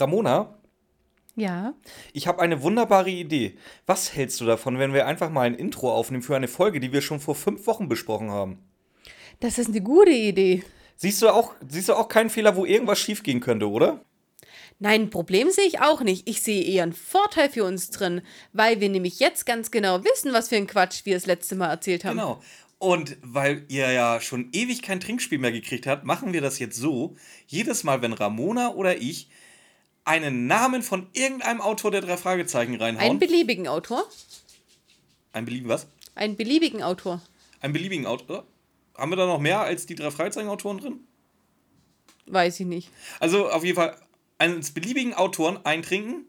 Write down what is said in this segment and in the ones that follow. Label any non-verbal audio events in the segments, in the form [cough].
Ramona, Ja. ich habe eine wunderbare Idee. Was hältst du davon, wenn wir einfach mal ein Intro aufnehmen für eine Folge, die wir schon vor fünf Wochen besprochen haben? Das ist eine gute Idee. Siehst du auch, siehst du auch keinen Fehler, wo irgendwas schiefgehen könnte, oder? Nein, ein Problem sehe ich auch nicht. Ich sehe eher einen Vorteil für uns drin, weil wir nämlich jetzt ganz genau wissen, was für ein Quatsch wir das letzte Mal erzählt haben. Genau. Und weil ihr ja schon ewig kein Trinkspiel mehr gekriegt habt, machen wir das jetzt so. Jedes Mal, wenn Ramona oder ich einen Namen von irgendeinem Autor der drei Fragezeichen reinhauen. Einen beliebigen Autor. ein beliebigen was? Einen beliebigen Autor. Einen beliebigen Autor? Haben wir da noch mehr als die drei Fragezeichen-Autoren drin? Weiß ich nicht. Also auf jeden Fall eines beliebigen Autoren eintrinken.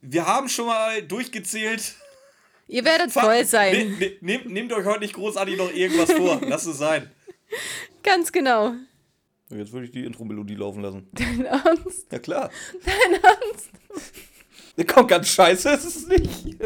Wir haben schon mal durchgezählt. Ihr werdet voll sein. Ne, ne, nehmt, nehmt euch heute nicht großartig noch irgendwas vor. [laughs] Lasst es sein. Ganz genau. Jetzt würde ich die Intro-Melodie laufen lassen. [laughs] Dein Ernst? Ja klar. Dein Ernst? [laughs] Der kommt ganz scheiße, ist es nicht.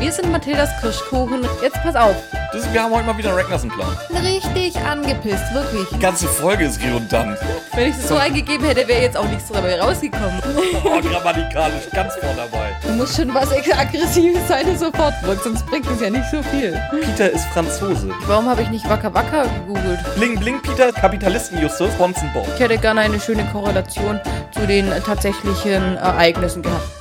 Wir sind Mathildas Kirschkuchen. Jetzt pass auf. Das, wir haben heute mal wieder einen Ragnarsson-Plan. Richtig angepisst, wirklich. Die ganze Folge ist redundant. Wenn ich das so eingegeben hätte, wäre jetzt auch nichts dabei rausgekommen. [laughs] Oh, grammatikalisch ganz vorne dabei. Du musst schon was Aggressives sein, das sofort sonst bringt es ja nicht so viel. Peter ist Franzose. Warum habe ich nicht Wacker Wacker gegoogelt? Bling Bling Peter, Kapitalisten-Justus, Bonzen Bob. Ich hätte gerne eine schöne Korrelation zu den äh, tatsächlichen Ereignissen gehabt.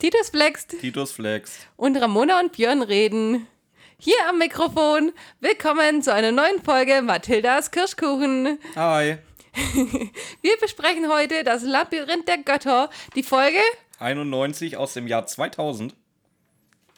Titus flext Titus Flex. und Ramona und Björn reden. Hier am Mikrofon. Willkommen zu einer neuen Folge Mathildas Kirschkuchen. Hi. [laughs] Wir besprechen heute das Labyrinth der Götter. Die Folge 91 aus dem Jahr 2000.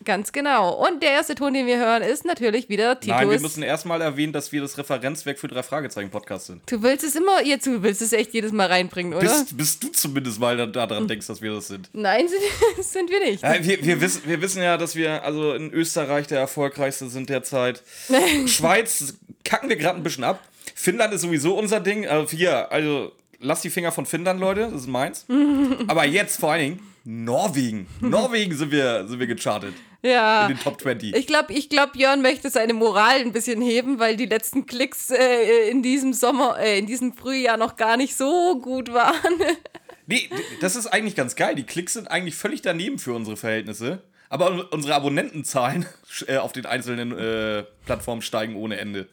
Ganz genau. Und der erste Ton, den wir hören, ist natürlich wieder Titus. Nein, wir müssen erstmal erwähnen, dass wir das Referenzwerk für drei Fragezeichen-Podcast sind. du willst es immer, jetzt du willst es echt jedes Mal reinbringen, oder? Bist, bist du zumindest mal da- daran denkst, dass wir das sind. Nein, [laughs] sind, sind wir nicht. Ja, wir, wir, wissen, wir wissen ja, dass wir also in Österreich der erfolgreichste sind derzeit. [laughs] Schweiz kacken wir gerade ein bisschen ab. Finnland ist sowieso unser Ding. Also hier, also lasst die Finger von Finnland, Leute. Das ist meins. [laughs] Aber jetzt vor allen Dingen Norwegen. [laughs] Norwegen sind wir, sind wir gechartet. Ja. In den Top 20. Ich glaube, ich glaub, Björn möchte seine Moral ein bisschen heben, weil die letzten Klicks äh, in diesem Sommer, äh, in diesem Frühjahr noch gar nicht so gut waren. [laughs] Nee, das ist eigentlich ganz geil. Die Klicks sind eigentlich völlig daneben für unsere Verhältnisse. Aber un- unsere Abonnentenzahlen [laughs] äh, auf den einzelnen äh, Plattformen steigen ohne Ende.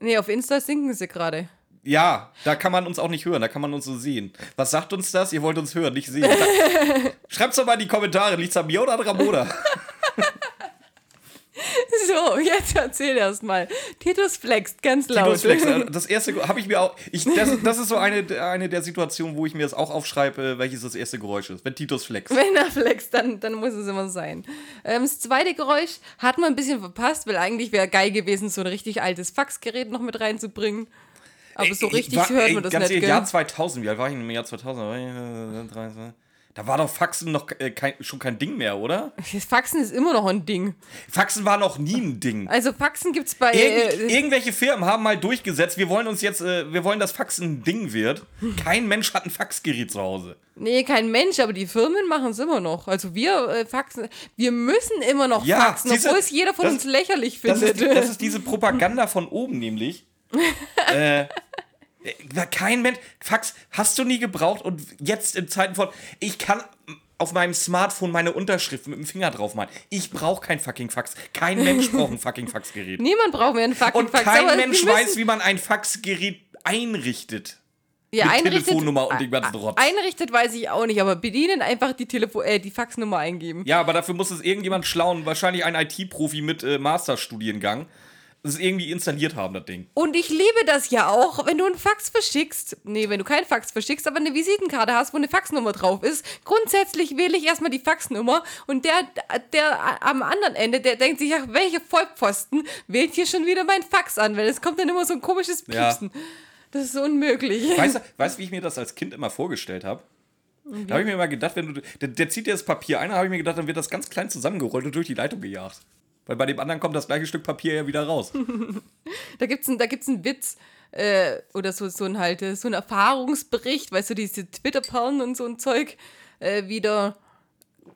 nee, auf Insta sinken sie gerade. Ja, da kann man uns auch nicht hören, da kann man uns so sehen. Was sagt uns das? Ihr wollt uns hören, nicht sehen. [laughs] Schreibt's doch mal in die Kommentare, liegt's an mir oder an Ramona? [laughs] So, jetzt erzähl erst mal. Titus flext ganz laut. Titus Flex, äh, das erste habe ich mir auch. Ich, das, das ist so eine, eine der Situationen, wo ich mir das auch aufschreibe, welches das erste Geräusch ist. Wenn Titus Flex. Wenn er flext, dann, dann muss es immer sein. Ähm, das zweite Geräusch hat man ein bisschen verpasst, weil eigentlich wäre geil gewesen, so ein richtig altes Faxgerät noch mit reinzubringen. Aber so Ey, richtig war- hört ey, man das ganz nicht, gell? Jahr 2000, wie alt war ich im Jahr 2000? Da war ich, äh, 13. Da war doch Faxen noch äh, kein, schon kein Ding mehr, oder? Das [laughs] Faxen ist immer noch ein Ding. Faxen war noch nie ein Ding. Also Faxen gibt's bei... Irgend, Äh, irgendwelche Firmen haben mal durchgesetzt, wir wollen uns jetzt, äh, wir wollen, dass Faxen ein Ding wird. Kein Mensch hat ein Faxgerät zu Hause. nee, kein Mensch, aber die Firmen machen es immer noch. Also wir äh, faxen... Wir müssen immer noch Ja, faxen, obwohl es jeder von das- uns lächerlich Das findet. ist, die, das ist diese [laughs] Propaganda von oben nämlich. [laughs] äh, äh, kein Mensch. Fax hast du nie gebraucht und jetzt in Zeiten von. Ich kann auf meinem Smartphone meine Unterschrift mit dem Finger drauf malen. Ich brauche kein fucking Fax. Kein Mensch braucht ein fucking Faxgerät. [laughs] Niemand braucht mehr einen fucking Und Fax. kein aber Mensch weiß, wie man ein Faxgerät einrichtet. ja, mit einrichtet- Telefonnummer und dem ganzen Rotz. Einrichtet weiß ich auch nicht, aber bedienen einfach die, Telefo äh, die Faxnummer eingeben. Ja, aber dafür muss es irgendjemand schlauen, wahrscheinlich ein IT-Profi mit äh, Masterstudiengang, das irgendwie installiert haben, das Ding. Und ich liebe das ja auch, wenn du einen Fax verschickst. Nee, wenn du keinen Fax verschickst, aber eine Visitenkarte hast, wo eine Faxnummer drauf ist. Grundsätzlich wähle ich erstmal die Faxnummer und der, der am anderen Ende, der denkt sich, ach, welche Vollpfosten wählt hier schon wieder mein Fax an, weil es kommt dann immer so ein komisches Ja. Piepsen. Das ist unmöglich. Weißt du, [laughs] weißt, wie ich mir das als Kind immer vorgestellt habe? Da habe ich mir immer gedacht, wenn du. Der, der zieht dir das Papier ein, da habe ich mir gedacht, dann wird das ganz klein zusammengerollt und durch die Leitung gejagt. Weil bei dem anderen kommt das gleiche Stück Papier ja wieder raus. [laughs] Da gibt's ein, da gibt's einen Witz äh, oder so, so ein halt, äh, so ein Erfahrungsbericht, weißt du, diese Twitter-Perlen und so ein Zeug, äh, wie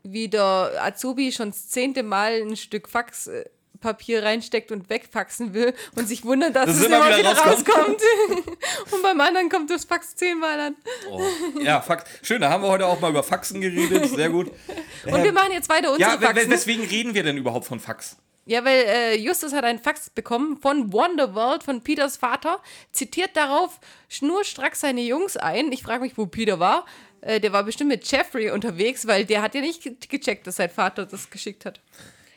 wie der Azubi schon das zehnte Mal ein Stück Fax äh, Faxpapier reinsteckt und wegfaxen will und sich wundert, dass Das es immer wieder wieder rauskommt. [laughs] und beim anderen kommt das Fax zehnmal an. Oh. Ja, Fax. Schön, da haben wir heute auch mal über Faxen geredet. Sehr gut. [laughs] Und wir machen jetzt weiter unsere Ja, Faxen. weswegen reden wir denn überhaupt von Fax? Ja, weil äh, Justus hat einen Fax bekommen von Wonderworld, von Peters Vater, zitiert darauf schnurstracks seine Jungs ein. Ich frage mich, wo Peter war. Äh, der war bestimmt mit Jeffrey unterwegs, weil der hat ja nicht ge- gecheckt, dass sein Vater das geschickt hat.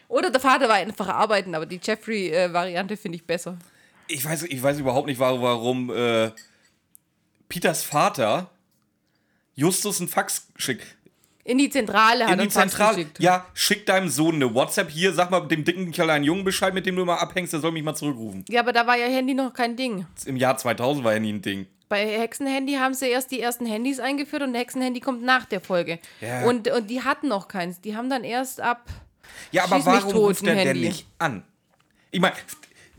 Oder der Vater war einfach arbeiten, aber die Jeffrey-Variante finde ich besser. Ich weiß, ich weiß überhaupt nicht, warum, äh, Peters Vater Justus einen Fax schickt. In die Zentrale hat In er die einen Fax Zentrale. geschickt. Ja, schick deinem Sohn eine WhatsApp hier, sag mal dem dicken kleinen Jungen Bescheid, mit dem du immer abhängst, der soll mich mal zurückrufen. Ja, aber da war ja Handy noch kein Ding. Im Jahr 2000 war Handy ein Ding. Bei Hexenhandy haben sie erst die ersten Handys eingeführt und Hexenhandy kommt nach der Folge. Ja. Und, und die hatten noch keins. Die haben dann erst ab. Ja, aber Schieß warum tot, ruft der denn nicht an? Ich meine,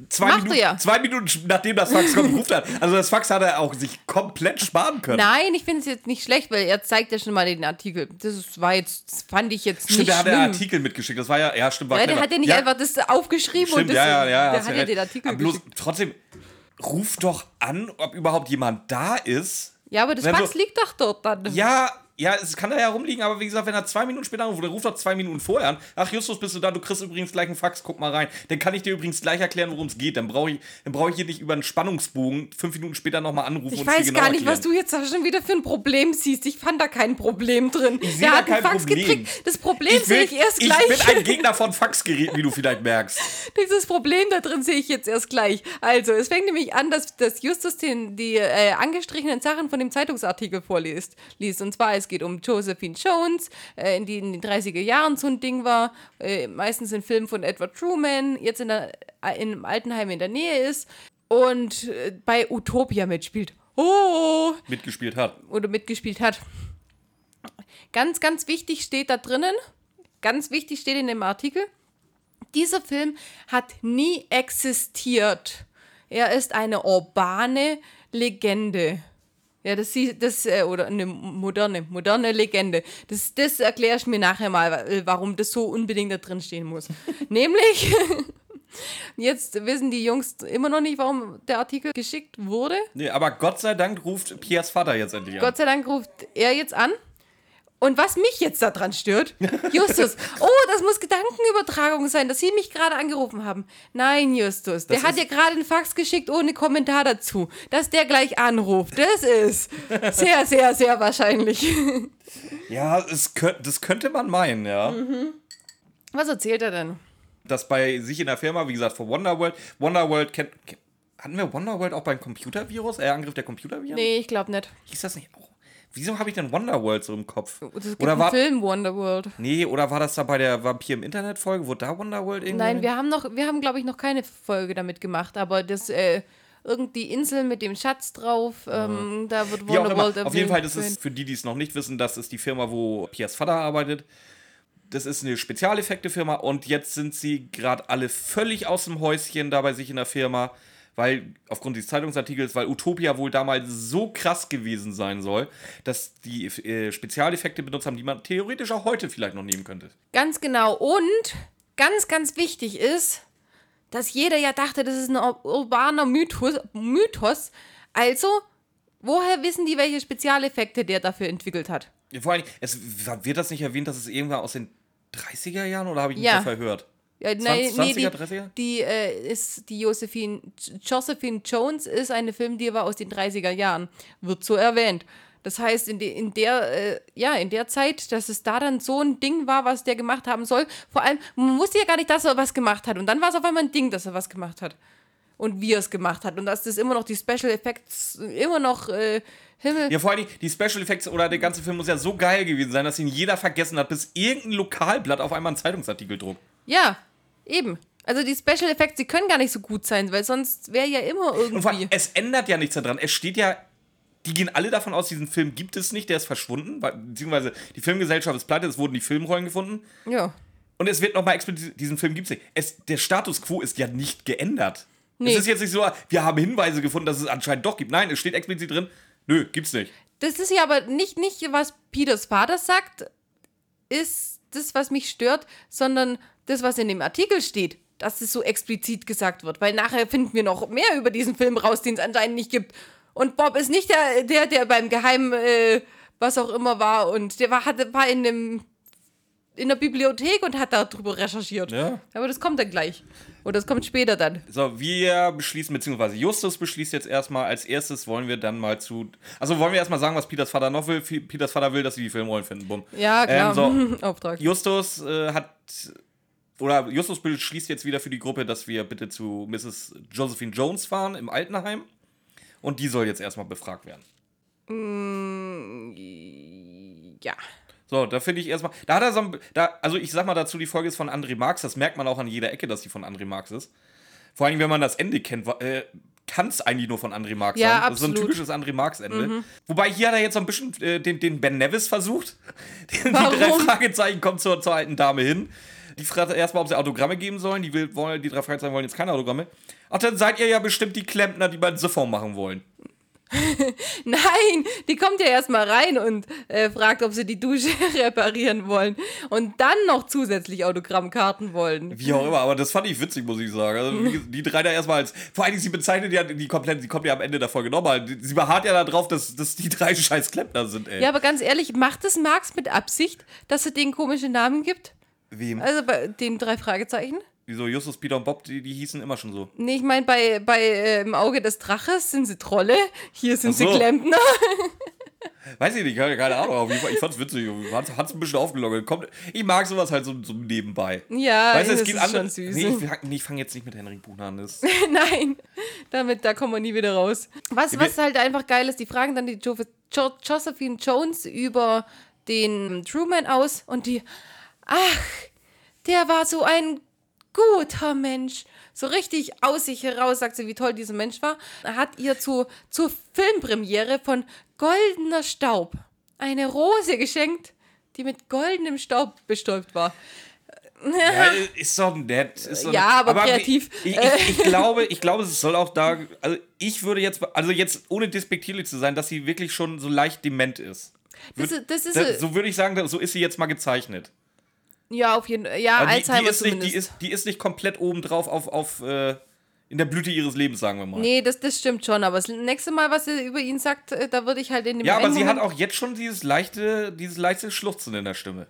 zwei, Macht er Minuten, ja. zwei Minuten nachdem das Fax kommt, ruft er. Also das Fax hat er auch sich komplett sparen können. Nein, ich finde es jetzt nicht schlecht, weil er zeigt ja schon mal den Artikel. Das ist, war jetzt, das fand ich jetzt Stimmt, nicht der hat den. Artikel mitgeschickt. Das war ja, ja, stimmt, war ja, der hat ja nicht einfach das aufgeschrieben Stimmt, und das, ja, ja, ja. der hat ja ja recht. den Artikel Aber bloß geschickt. trotzdem, ruf doch an, ob überhaupt jemand da ist. Ja, aber das Fax so- liegt doch dort dann. Ja, ja, es kann da ja rumliegen, aber wie gesagt, wenn er zwei Minuten später anruft, dann ruft er zwei Minuten vorher an. Ach, Justus, bist du da? Du kriegst übrigens gleich einen Fax, guck mal rein. Dann kann ich dir übrigens gleich erklären, worum es geht. Dann brauche ich, dann brauche ich hier nicht über einen Spannungsbogen fünf Minuten später nochmal anrufen Ich und weiß genau gar nicht, erklären. was du jetzt da schon wieder für ein Problem siehst. Ich fand da kein Problem drin. Ich Der hat einen kein Fax Problem. gekriegt. Das Problem ich, sehe ich erst ich gleich. bin ein Gegner von Faxgeräten, wie du vielleicht merkst. [laughs] Dieses Problem da drin sehe ich jetzt erst gleich. Also, es fängt nämlich an, dass, dass Justus den, die äh, angestrichenen Sachen von dem Zeitungsartikel vorliest. Liest. Und zwar, es geht um Josephine Jones, äh, in die in den 30er Jahren so ein Ding war, äh, meistens in Filmen von Edward Truman, jetzt in, der, äh, in einem Altenheim in der Nähe ist und äh, bei Utopia mitspielt. Oh! Mitgespielt hat. oder mitgespielt hat. Ganz, ganz wichtig steht da drinnen, ganz wichtig steht in dem Artikel, dieser Film hat nie existiert. Er ist eine urbane Legende. Ja, das, das äh, oder eine moderne, moderne Legende. Das, das erkläre ich mir nachher mal, wa- warum das so unbedingt da drin stehen muss. [laughs] Nämlich, [laughs] jetzt wissen die Jungs immer noch nicht, warum der Artikel geschickt wurde. Nee, aber Gott sei Dank ruft Piers Vater jetzt endlich an. Gott sei Dank ruft er jetzt an. Und was mich jetzt daran stört, [laughs] Justus, oh, das muss Gedankenübertragung sein, dass Sie mich gerade angerufen haben. Nein, Justus, der Das hat dir gerade einen Fax geschickt ohne Kommentar dazu. Dass der gleich anruft, das ist [laughs] sehr, sehr, sehr wahrscheinlich. Ja, es könnt, das könnte man meinen, ja. Was erzählt er denn? dass bei sich in der Firma, wie gesagt, von Wonderworld, Wonderworld kennt. ke- Hatten wir Wonderworld auch beim Computervirus? Äh, Angriff der Computerviren? Nee, ich glaube nicht. Hieß das nicht auch? Wieso habe ich denn Wonderworld so im Kopf? Gibt Oder war, Film Wonderworld. nee, oder war das da bei der Vampir im Internet-Folge? Wurde da Wonderworld irgendwie? Nein, wir haben noch, wir haben, glaube ich, noch keine Folge damit gemacht, aber das, äh, irgendwie Insel mit dem Schatz drauf, ähm, da wird. Wonderworld Auf jeden erwähnt. Fall, das ist für die, die es noch nicht wissen, das ist die Firma, wo Piers Vater arbeitet. Das ist eine Spezialeffekte-Firma und jetzt sind sie gerade alle völlig aus dem Häuschen da bei sich in der Firma, weil aufgrund dieses Zeitungsartikels, weil Utopia wohl damals so krass gewesen sein soll, dass die äh, Spezialeffekte benutzt haben, die man theoretisch auch heute vielleicht noch nehmen könnte. Ganz genau. Und ganz, ganz wichtig ist, dass jeder ja dachte, das ist ein ur- urbaner Mythos. Mythos. Also, woher wissen die, welche Spezialeffekte der dafür entwickelt hat? Vor allem, es wird das nicht erwähnt, dass es irgendwann aus den 30er Jahren oder habe ich mich Ja. verhört? Ja, nein, 20, nee, die, 20er, 30er? die äh, ist die Josephine, Josephine Jones ist eine Filmdiva aus den 30er Jahren, wird so erwähnt. Das heißt, in, de, in der, äh, ja, in der Zeit, dass es da dann so ein Ding war, was der gemacht haben soll. Vor allem, man wusste ja gar nicht, dass er was gemacht hat. Und dann war es auf einmal ein Ding, dass er was gemacht hat. Und wie er es gemacht hat. Und dass das immer noch die Special Effects, immer noch äh, Himmel. Ja, vor allem die Special Effects oder der ganze Film muss ja so geil gewesen sein, dass ihn jeder vergessen hat, bis irgendein Lokalblatt auf einmal einen Zeitungsartikel druckt. Ja, eben. Also die Special Effects, die können gar nicht so gut sein, weil sonst wäre ja immer vor allem, irgendwie. es ändert ja nichts daran. Es steht ja, die gehen alle davon aus, diesen Film gibt es nicht, der ist verschwunden, beziehungsweise die Filmgesellschaft ist pleite, es wurden die Filmrollen gefunden. Ja. Und es wird nochmal explizit, diesen Film gibt es nicht. Es, der Status quo ist ja nicht geändert. Nee. Es ist jetzt nicht so, wir haben Hinweise gefunden, dass es anscheinend doch gibt. Nein, es steht explizit drin, nö, gibt's nicht. Das ist ja aber nicht, nicht, was Peters Vater sagt, ist das, was mich stört, sondern das, was in dem Artikel steht. dass es so explizit gesagt wird. Weil nachher finden wir noch mehr über diesen Film raus, den es anscheinend nicht gibt. Und Bob ist nicht der, der, der beim Geheimen, äh, was auch immer war. Und der war, hatte, war in dem in der Bibliothek und hat darüber recherchiert. Ja. Aber das kommt dann gleich. Oder das kommt später dann. So, wir beschließen, beziehungsweise Justus beschließt jetzt erstmal, als erstes wollen wir dann mal zu. Also wollen wir erstmal sagen, was Peters Vater noch will. Peters Vater will, dass sie die Filmrollen finden. Bumm. Ja, klar. Ähm, so, [laughs] Auftrag. Justus äh, hat. Oder Justus beschließt jetzt wieder für die Gruppe, dass wir bitte zu Mrs. Josephine Jones fahren im Altenheim. Und die soll jetzt erstmal befragt werden. Ja. So, da finde ich erstmal. Da hat er so ein. Da, also ich sag mal dazu, die Folge ist von André Marx. Das merkt man auch an jeder Ecke, dass die von André Marx ist. Vor allem, wenn man das Ende kennt, äh, kann es eigentlich nur von André Marx Ja, sein. Das ist so ein absolut. typisches André Marx-Ende. Wobei hier hat er jetzt so ein bisschen äh, den, den Ben Nevis versucht. [laughs] Die drei Fragezeichen kommen zur, zur alten Dame hin. Die fragt erstmal, ob sie Autogramme geben sollen. Die, will, wollen, die drei Fragezeichen wollen jetzt keine Autogramme. Ach, dann seid ihr ja bestimmt die Klempner, die mal Siphon machen wollen. [laughs] Nein, die kommt ja erstmal rein und äh, fragt, ob sie die Dusche [laughs] reparieren wollen. Und dann noch zusätzlich Autogrammkarten wollen. Wie auch immer, aber das fand ich witzig, muss ich sagen. Also, [laughs] die drei da erstmal als. Vor allen Dingen, sie bezeichnet ja die komplett, die kommt ja am Ende der Folge nochmal. Sie beharrt ja darauf, dass, dass die drei scheiß Klempner sind, ey. Ja, aber ganz ehrlich, macht es Marx mit Absicht, dass er denen komische Namen gibt? Wem? Also bei den drei Fragezeichen? Wieso Justus, Peter und Bob, die, die hießen immer schon so. Nee, ich meine, bei, bei äh, im Auge des Draches sind sie Trolle, hier sind so. sie Klempner. [laughs] Weiß ich nicht, keine, keine Ahnung. Ich fand's witzig. Hat, hat's ein bisschen aufgelockert. Kommt, ich mag sowas halt so, so nebenbei. Ja, weißt du, es das geht ist andere. schon süß. Nee, ich, fang- nee, ich fange jetzt nicht mit Henrik Buchner an. Das, [laughs] Nein, damit, da kommen wir nie wieder raus. Was, was halt einfach geil ist, die fragen dann die jo jo Josephine Jones über den Truman aus und die, ach, der war so ein guter Mensch. So richtig aus sich heraus sagt sie, wie toll dieser Mensch war. Er hat ihr zu, zur Filmpremiere von Goldener Staub eine Rose geschenkt, die mit goldenem Staub bestäubt war. ja, [laughs] ist doch nett. Ist doch Ja, nett. aber kreativ. Ich, ich, ich, glaube, ich glaube, es soll auch da. Also, ich würde jetzt. Also, jetzt ohne despektierlich zu sein, dass sie wirklich schon so leicht dement ist. Das das ist Da, so würde ich sagen, so ist sie jetzt mal gezeichnet. Ja, auf jeden Fall. Ja, Also die, Alzheimer die, ist nicht, die, ist, die ist nicht komplett obendrauf auf, auf äh, in der Blüte ihres Lebens, sagen wir mal. Nee, das, das stimmt schon, aber das nächste Mal, was er über ihn sagt, äh, da würde ich halt in dem ja, aber sie hat auch jetzt schon dieses leichte, dieses leichte Schluchzen in der Stimme.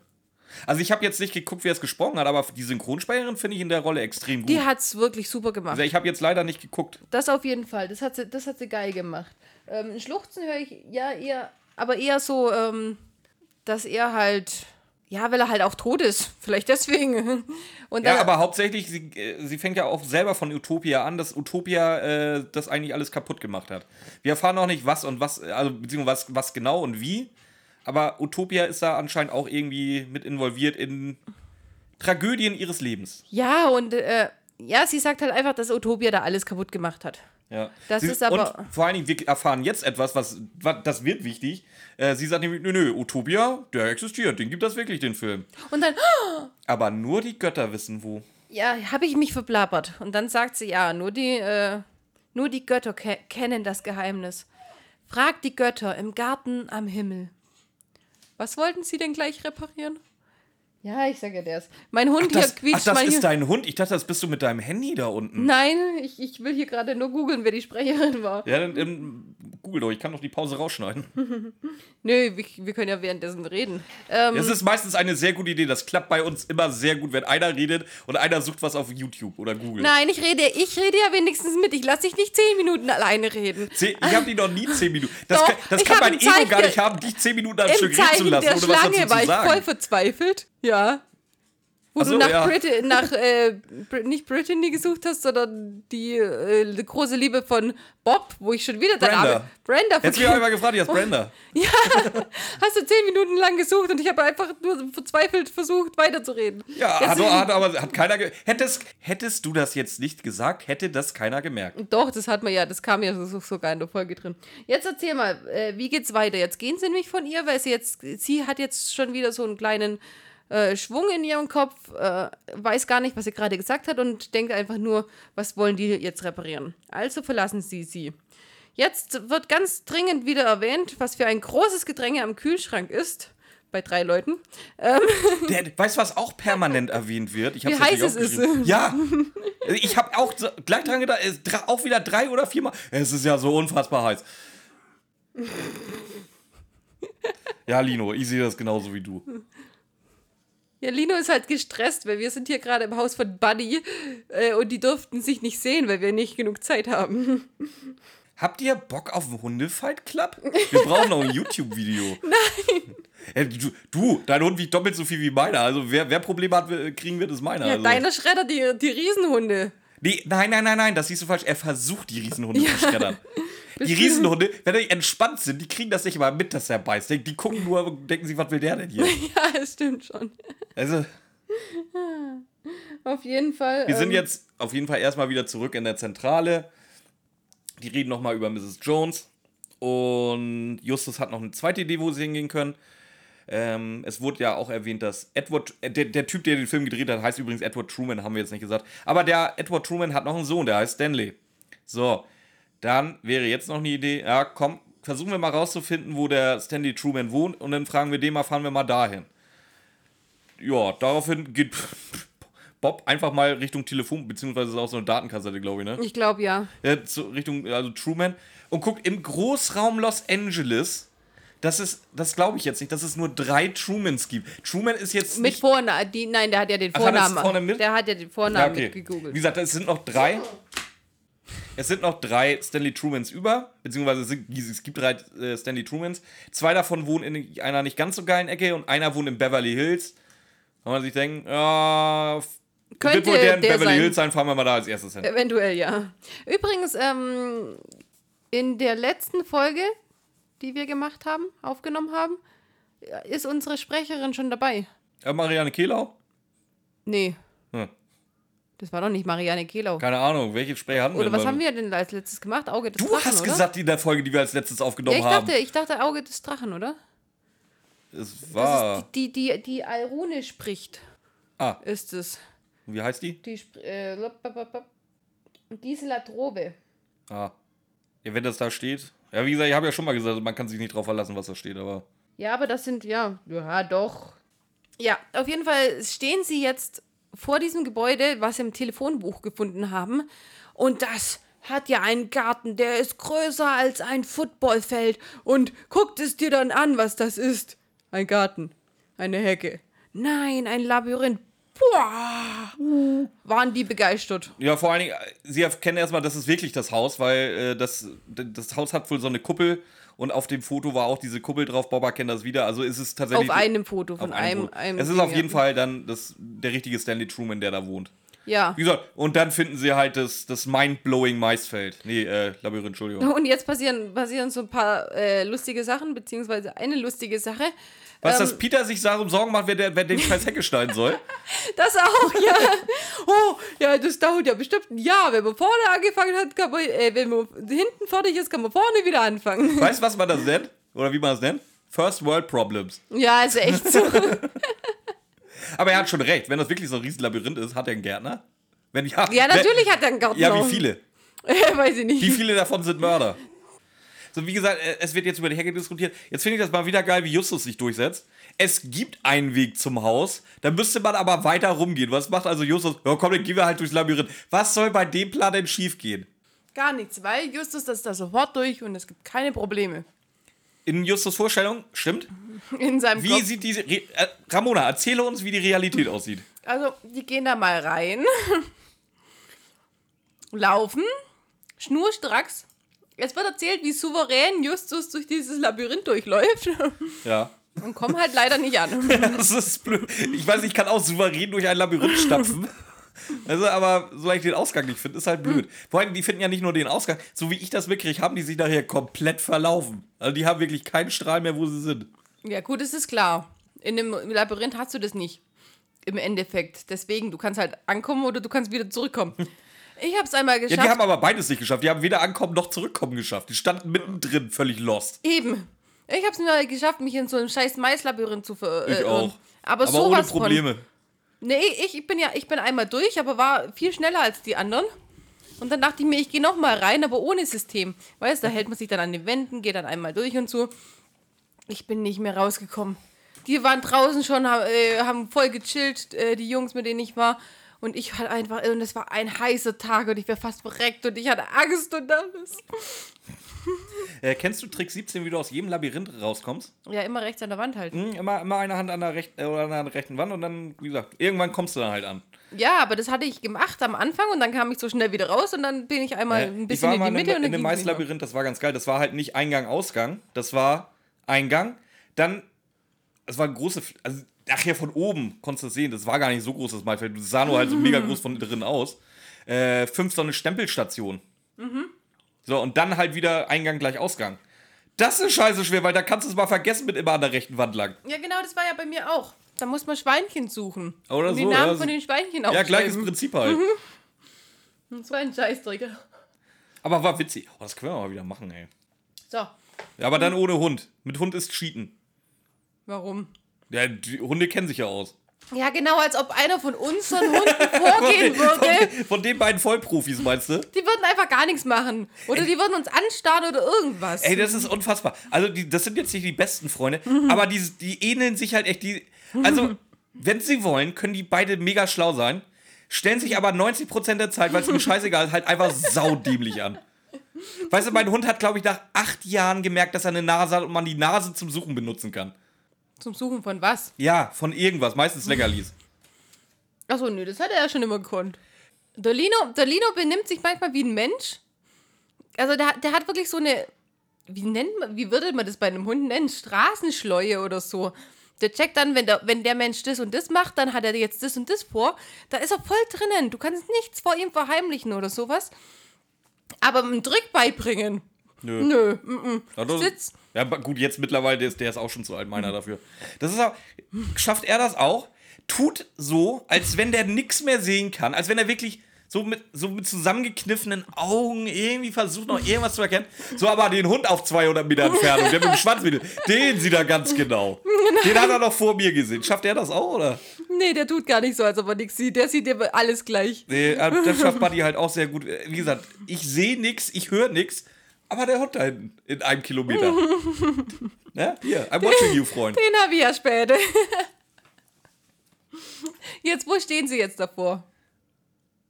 Also ich habe jetzt nicht geguckt, wie er es gesprochen hat, aber die Synchronsprecherin finde ich in der Rolle extrem gut. Die hat's wirklich super gemacht. also ich habe jetzt leider nicht geguckt. Das auf jeden Fall. Das hat sie, das hat sie geil gemacht. Ähm, Schluchzen höre ich ja eher, aber eher so, ähm, dass er halt, ja, weil er halt auch tot ist. Vielleicht deswegen. [laughs] Und Ja, aber hauptsächlich, sie, äh, sie fängt ja auch selber von Utopia an, dass Utopia äh, das eigentlich alles kaputt gemacht hat. Wir erfahren noch nicht, was und was, also beziehungsweise was, was genau und wie. Aber Utopia ist da anscheinend auch irgendwie mit involviert in Tragödien ihres Lebens. ja, und äh, ja, sie sagt halt einfach, dass Utopia da alles kaputt gemacht hat. Ja. Das sie, ist aber- Und vor allen Dingen, wir erfahren jetzt etwas, was, was das wird wichtig. Äh, sie sagt nämlich, nö, nö, Utopia, der existiert, den gibt das wirklich, den Film. Und dann, [gasps] Aber nur die Götter wissen wo. ja, habe ich mich verplappert. Und dann sagt sie, ja, nur die, äh, nur die Götter ke kennen das Geheimnis. Fragt die Götter im Garten am Himmel. Was wollten sie denn gleich reparieren? Ja, ich sage ja das. Mein Hund Das, hier quietscht ach, das ist hier. dein Hund? Ich dachte, das bist du mit deinem Handy da unten. Nein, ich, ich will hier gerade nur googeln, wer die Sprecherin war. Ja, dann, dann google doch, ich kann doch die Pause rausschneiden. [laughs] Nö, wir, wir können ja währenddessen reden. Ähm, Das ist meistens eine sehr gute Idee. Das klappt bei uns immer sehr gut, wenn einer redet und einer sucht was auf YouTube oder Google. nein, ich rede, ich rede ja wenigstens mit. Ich lasse dich nicht zehn Minuten alleine reden. Zehn, ich habe die noch nie zehn Minuten. Das Doch, kann, das kann mein Ego Zeichen gar nicht der- haben, dich zehn Minuten am Stück reden zu lassen, der ohne was dazu Schlange zu war ich sagen. voll verzweifelt. Ja. Wo so, du nach, ja. Brit nach äh, Brit nicht Brittany gesucht hast, sondern die, äh, die große Liebe von Bob, wo ich schon wieder deinen Brenda. Namen- Brenda Jetzt mich auch einmal gefragt, hier ist Brenda. [laughs] Hast du zehn Minuten lang gesucht und ich habe einfach nur verzweifelt versucht, weiterzureden. Ja, hat, hat, aber hat keiner. Hättest, hättest du das jetzt nicht gesagt, hätte das keiner gemerkt. Doch, das hat man ja, das kam ja so, sogar in der Folge drin. Jetzt erzähl mal, äh, wie geht's weiter? Jetzt gehen sie nämlich von ihr, weil sie jetzt, sie hat jetzt schon wieder so einen kleinen äh, Schwung in ihrem Kopf, äh, weiß gar nicht, was sie gerade gesagt hat und denkt einfach nur, was wollen die jetzt reparieren? Also verlassen sie sie. Jetzt wird ganz dringend wieder erwähnt, was für ein großes Gedränge am Kühlschrank ist. bei drei Leuten. [laughs] Der, weißt du, was auch permanent erwähnt wird? Ich Wie heiß es ist. [laughs] Ja. Ich habe auch gleich dran gedacht, auch wieder drei oder viermal. Es ist ja so unfassbar heiß. Ja, Lino, ich sehe das genauso wie du. Ja, Lino ist halt gestresst, weil wir sind hier gerade im Haus von Buddy äh, und die durften sich nicht sehen, weil wir nicht genug Zeit haben. [laughs] Habt ihr Bock auf einen Hundefight Club? Wir brauchen noch ein YouTube-Video. [laughs] Nein. Du, du, dein Hund wiegt doppelt so viel wie meiner. Also wer, wer Probleme hat, wir- kriegen wird, ist meiner. Ja, also. deiner Schredder, die, die Riesenhunde. Nee, nein, nein, nein, nein, das siehst du falsch. Er versucht, die Riesenhunde zu schreddern. [laughs] Die Riesenhunde, wenn die entspannt sind, die kriegen das nicht mal mit, dass er beißt. Die gucken nur und denken sich, was will der denn hier? [laughs] Ja, das stimmt schon. Also, [laughs] Auf jeden Fall. wir sind ähm, jetzt auf jeden Fall erstmal wieder zurück in der Zentrale. Die reden nochmal über Mrs. Jones. Und Justus hat noch eine zweite Idee, wo sie hingehen können. Ähm, es wurde ja auch erwähnt, dass Edward, äh, der, der Typ, der den Film gedreht hat, heißt übrigens Edward Truman, haben wir jetzt nicht gesagt. Aber der Edward Truman hat noch einen Sohn, der heißt Stanley. So, dann wäre jetzt noch eine Idee, ja, komm, versuchen wir mal rauszufinden, wo der Stanley Truman wohnt und dann fragen wir den mal, fahren wir mal dahin. Ja, daraufhin geht [laughs] Bob einfach mal Richtung Telefon, beziehungsweise ist auch so eine Datenkassette, glaube ich, ne? Ich glaube ja. Ja, zu Richtung, also Truman und guckt im Großraum Los Angeles. Das ist, das glaube ich jetzt nicht, dass es nur drei Trumans gibt. Truman ist jetzt Mit. Vornamen. Nein, der hat ja den Ach, hat Vornamen. vorne mit? Der hat ja den Ja, Vornamen okay. mitgegoogelt. Wie gesagt, es sind noch drei. Es sind noch drei Stanley Trumans über, beziehungsweise es, sind, es gibt drei äh, Stanley Trumans. Zwei davon wohnen in einer nicht ganz so geilen Ecke und einer wohnt in Beverly Hills. Kann man sich denken, ja, Könnte wird wohl der in der Beverly sein. Hills sein, fahren wir mal da als erstes hin. Eventuell, ja. Übrigens, ähm, in der letzten Folge, die wir gemacht haben, aufgenommen haben, ist unsere Sprecherin schon dabei. Äh, Marianne Kehlau? Nee, Hm. das war doch nicht Marianne Kehlau. Keine Ahnung, welche Sprecher hatten wir Oder was haben wir denn als letztes gemacht? Auge des Du Drachen, hast oder? gesagt in der Folge, die wir als letztes ja, aufgenommen ich haben. dachte, ich dachte Auge des Drachen, oder? es Das war. ist die, die, die, die Alrune spricht, ah, ist es. wie heißt die? Die äh. Gisela Drobe. Ah. Ja, wenn das da steht. Ja, wie gesagt, ich habe ja schon mal gesagt, man kann sich nicht drauf verlassen, was da steht, aber. Ja, aber das sind, ja, ja, doch. Ja, auf jeden Fall stehen sie jetzt vor diesem Gebäude, was sie im Telefonbuch gefunden haben. Und das hat ja einen Garten, der ist größer als ein Footballfeld. Und guckt es dir dann an, was das ist. Ein Garten, eine Hecke. Nein, ein Labyrinth. Boah, waren die begeistert. Ja, vor allen Dingen, sie erkennen erstmal, das ist wirklich das Haus, weil äh, das, das Haus hat wohl so eine Kuppel und auf dem Foto war auch diese Kuppel drauf. Bob erkennt das wieder. Also ist es tatsächlich. Auf einem Foto von einem einem, Foto. einem. Es ist Ding, auf jeden ja. Fall dann das, der richtige Stanley Truman, der da wohnt. Ja. Wie gesagt, und dann finden sie halt das, das Mind-Blowing Maisfeld. Nee, äh, Labyrinth, Entschuldigung. Und jetzt passieren, passieren so ein paar äh, lustige Sachen, beziehungsweise eine lustige Sache. Was, Ähm, dass Peter sich darum Sorgen macht, wer, der, wer den scheiß Hecke schneiden soll? [laughs] Das auch, ja. Oh, ja, das dauert ja bestimmt ein Jahr. Wenn man vorne angefangen hat, kann man, äh, wenn man hinten fertig ist, kann man vorne wieder anfangen. Weißt du, [laughs] was man das nennt? Oder wie man das nennt? First World Problems. Ja, ist echt so. [laughs] Aber er hat schon recht. Wenn das wirklich so ein Riesenlabyrinth ist, hat er einen Gärtner? Wenn ja, Ja, wenn- natürlich hat er einen Garten. Ja, wie viele? Weiß ich nicht. Wie viele davon sind Mörder? So, wie gesagt, äh, es wird jetzt über die Hecke diskutiert. Jetzt finde ich das mal wieder geil, wie Justus sich durchsetzt. Es gibt einen Weg zum Haus, da müsste man aber weiter rumgehen. Was macht also Justus? Ja, komm, dann gehen wir halt durchs Labyrinth. Was soll bei dem Plan denn schief gehen? Gar nichts, weil Justus das da sofort durch und es gibt keine Probleme. In Justus Vorstellung, stimmt? [laughs] In seinem Wie Kopf. sieht diese. Re äh, Ramona, erzähle uns, wie die Realität [laughs] aussieht. Also, die gehen da mal rein, [laughs] laufen, schnurstracks. Es wird erzählt, wie souverän Justus durch dieses Labyrinth durchläuft Ja. und kommen halt leider nicht an. [laughs] Das ist blöd. Ich weiß, ich kann auch souverän durch ein Labyrinth stapfen. Also, aber solange ich den Ausgang nicht finde, ist halt blöd. Vor allem, die finden ja nicht nur den Ausgang. So wie ich das mitkriege, haben die sich nachher komplett verlaufen. Also, die haben wirklich keinen Strahl mehr, wo sie sind. Ja, gut, es ist klar. In dem Labyrinth hast du das nicht. Im Endeffekt. Deswegen, du kannst halt ankommen oder du kannst wieder zurückkommen. Ich hab's einmal Ja, geschafft. die haben aber beides nicht geschafft. Die haben weder ankommen noch zurückkommen geschafft. Die standen mittendrin, völlig lost. Eben. Ich hab's mir geschafft, mich in so ein scheiß Maislabyrinth zu verirren. Ich auch. Aber, aber ohne sowas Von, Probleme. Nee, ich, ich bin ja, ich bin einmal durch, aber war viel schneller als die anderen. Und dann dachte ich mir, ich gehe nochmal rein, aber ohne System. Weißt du, da hält man sich dann an den Wänden, geht dann einmal durch und so. Ich bin nicht mehr rausgekommen. Die waren draußen schon, äh, haben voll gechillt, äh, die Jungs, mit denen ich war. Und ich halt einfach, und es war ein heißer Tag und ich wäre fast verreckt und ich hatte Angst und alles. [laughs] Äh, kennst du Trick 17, wie du aus jedem Labyrinth rauskommst? Ja, immer rechts an der Wand halt. Hm, immer, immer eine Hand an der, rechten, äh, oder an der rechten Wand und dann, wie gesagt, irgendwann kommst du dann halt an. Ja, aber das hatte ich gemacht am Anfang und dann kam ich so schnell wieder raus und dann bin ich einmal Äh, ein bisschen in die Mitte in, und in dann dem nicht mehr. Maislabyrinth, das war ganz geil. Das war halt nicht Eingang, Ausgang. Das war Eingang. Dann, es war große, F- also nachher von oben konntest du es sehen. Das war gar nicht so groß, das Maisfeld. Das sah nur halt so mega groß von drin aus. Äh, fünf so eine Stempelstation. Mhm. So, und dann halt wieder Eingang gleich Ausgang. Das ist scheiße schwer, weil da kannst du es mal vergessen mit immer an der rechten Wand lang. Ja, genau, das war ja bei mir auch. Da muss man Schweinchen suchen. Oder und die so, Namen ja, von den Schweinchen Ja, gleiches. Prinzip halt. Mhm. Das war ein Scheißdreck. Aber war witzig. Oh, das können wir mal wieder machen, ey. So, Ja, aber dann ohne Hund. Mit Hund ist Cheaten. warum? Ja, die Hunde kennen sich ja aus. Ja, genau, als ob einer von unseren Hunden vorgehen [laughs] Von, würde. den- von den beiden Vollprofis, meinst du? Die würden einfach gar nichts machen. Oder die würden uns anstarren oder irgendwas. Ey, das ist unfassbar. Also, die, das sind jetzt nicht die besten Freunde, Mhm. aber die, die ähneln sich halt echt. Die, also, wenn sie wollen, können die beide mega schlau sein, stellen sich aber 90% der Zeit, weil es mir [laughs] scheißegal ist, halt einfach saudämlich an. Weißt du, mein Hund hat, glaube ich, nach acht Jahren gemerkt, dass er eine Nase hat und man die Nase zum Suchen benutzen kann. Zum Suchen von was? Ja, von irgendwas, meistens Leckerlis. Achso, nö, das hat er ja schon immer gekonnt. Der Lino, der Lino benimmt sich manchmal wie ein Mensch. Also der, hat- der hat wirklich so eine, wie nennt man, wie würde man das bei einem Hund nennen? Straßenschleue oder so. Der checkt dann, wenn der, wenn der Mensch das und das macht, dann hat er jetzt das und das vor. Da ist er voll drinnen. Du kannst nichts vor ihm verheimlichen oder sowas. Aber einen Trick beibringen. Nö. Nö. Mm -mm. Ja, Sitz. Ja, gut, jetzt mittlerweile, der ist, der ist auch schon zu alt, meiner dafür. Das ist auch, schafft er das auch? Tut so, als wenn der nichts mehr sehen kann, als wenn er wirklich so mit, so mit zusammengekniffenen Augen irgendwie versucht, noch irgendwas zu erkennen. So aber den Hund auf 200 Meter Entfernung, der mit dem Schwanzwedel, den sieht er ganz genau. Den hat er noch vor mir gesehen. Schafft er das auch, oder? Nee, der tut gar nicht so, als ob er nichts sieht. Der sieht dir alles gleich. Nee, äh, das schafft Buddy halt auch sehr gut. Wie gesagt, ich sehe nichts, ich höre nichts, aber der Hund da hinten in einem Kilometer. [laughs] ne? Hier, I'm watching you, Freund. Den habe ich ja später. Jetzt, wo stehen sie jetzt davor?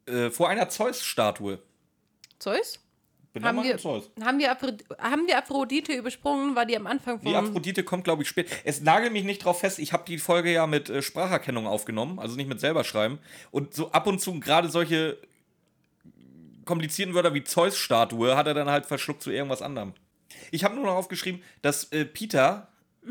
Äh, vor einer Zeus-Statue. Zeus? Bin Haben wir, Zeus. haben, wir haben wir Aphrodite übersprungen? War die am Anfang Die vom... Aphrodite kommt, glaube ich, spät. Es nagelt mich nicht drauf fest. Ich habe die Folge ja mit äh, Spracherkennung aufgenommen, also nicht mit selber schreiben. Und so ab und zu gerade solche komplizierten Wörter wie Zeus-Statue hat er dann halt verschluckt zu irgendwas anderem. Ich habe nur noch aufgeschrieben, dass äh, Peter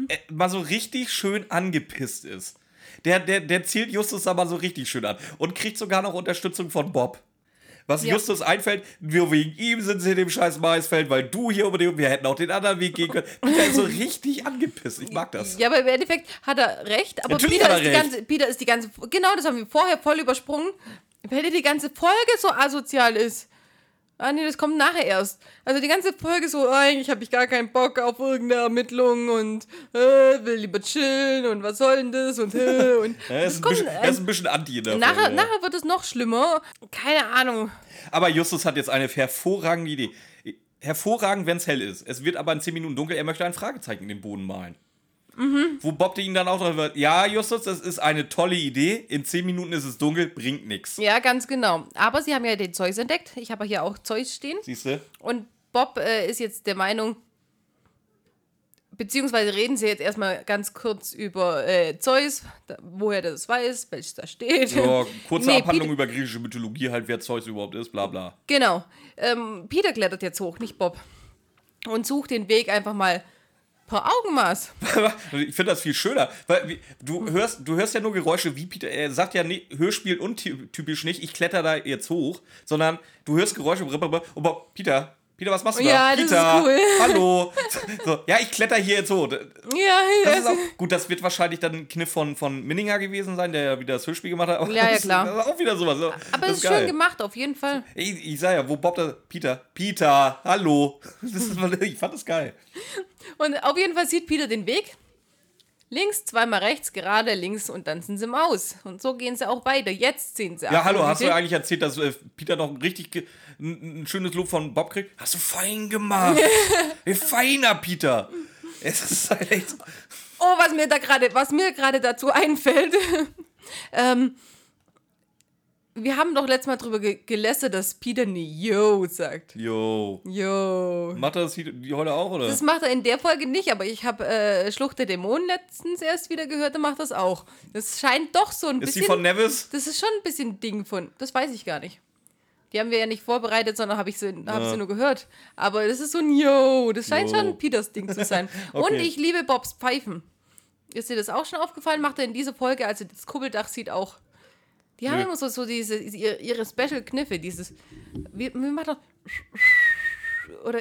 äh, mal so richtig schön angepisst ist. Der, der, der zählt Justus aber so richtig schön an und kriegt sogar noch Unterstützung von Bob. Was Ja. Justus einfällt, nur wegen ihm sind sie in dem scheiß Maisfeld, weil du hier unbedingt, wir hätten auch den anderen Weg gehen können. Peter ist so richtig angepisst. Ich mag das. Ja, aber im Endeffekt hat er recht. Aber Natürlich Peter er die recht. ganze, Peter ist die ganze... Genau, das haben wir vorher voll übersprungen. Weil die ganze Folge so asozial ist. Ah nee, das kommt nachher erst. Also die ganze Folge so, eigentlich habe ich gar keinen Bock auf irgendeine Ermittlung und äh, will lieber chillen und was soll denn das und äh, [laughs] und Er ist, es ein kommt, bisschen, er ist ein bisschen anti in der nachher, Folge, ja. nachher wird es noch schlimmer. Keine Ahnung. Aber Justus hat jetzt eine hervorragende Idee. Hervorragend, wenn es hell ist. Es wird aber in 10 Minuten dunkel. Er möchte ein Fragezeichen in den Boden malen. Mhm. Wo Bob ihn dann auch drauf wird, ja, Justus, das ist eine tolle Idee. In 10 Minuten ist es dunkel, bringt nichts. Ja, ganz genau. Aber sie haben ja den Zeus entdeckt. Ich habe hier auch Zeus stehen. Siehst du? Und Bob äh, ist jetzt der Meinung, beziehungsweise reden sie jetzt erstmal ganz kurz über äh, Zeus, da, woher das weiß, welches da steht. Ja, kurze Nee, Abhandlung Peter- über griechische Mythologie, halt, wer Zeus überhaupt ist, bla bla. Genau. Ähm, Peter klettert jetzt hoch, nicht Bob. Und sucht den Weg einfach mal per Augenmaß. [laughs] ich finde das viel schöner, weil du hörst, du hörst ja nur Geräusche wie Peter. Er sagt ja nicht, Hörspiel untypisch nicht, ich kletter da jetzt hoch, sondern du hörst Geräusche und Peter, Peter, was machst du Ja, da? das Peter, ist cool. [laughs] hallo. So, ja, ich kletter hier jetzt hoch. Ja, Das das ist auch, gut, das wird wahrscheinlich dann ein Kniff von, von Minninger gewesen sein, der ja wieder das Hörspiel gemacht hat. Aber Ja, ja, das, klar. Das ist auch wieder sowas. aber das es ist schön gemacht, auf jeden Fall. Ich, ich sag ja, wo Bob da. Peter, Peter, hallo. [laughs] Das ist, ich fand das geil. Und auf jeden Fall sieht Peter den Weg. Links, zweimal rechts, gerade links und dann sind sie im Aus. Und so gehen sie auch weiter. Jetzt sehen sie Ja, hallo, hast du eigentlich erzählt, dass äh, Peter noch ein richtig ein, ein schönes Lob von Bob kriegt? Hast du fein gemacht. [laughs] Wie feiner, Peter. Es ist halt echt. Oh, was mir da gerade, was mir gerade dazu einfällt. [laughs] ähm, wir haben doch letztes Mal drüber ge gelästert, dass Peter nie Yo sagt. Jo. Yo. Macht er das die heute auch, oder? Das macht er in der Folge nicht, aber ich habe äh, Schlucht der Dämonen letztens erst wieder gehört, er macht das auch. Das scheint doch so ein ist bisschen. die von Nevis? Das ist schon ein bisschen Ding von. Das weiß ich gar nicht. Die haben wir ja nicht vorbereitet, sondern habe ich sie, hab Ja. sie nur gehört. Aber das ist so ein Yo. Das scheint Yo. schon Peters Ding zu sein. [laughs] Okay. Und ich liebe Bobs Pfeifen. Ist dir das auch schon aufgefallen? Macht er in dieser Folge, also das Kubbeldach sieht auch. Die haben immer so, so diese, ihre, Special-Kniffe, dieses. Wie, wie macht er. Oder.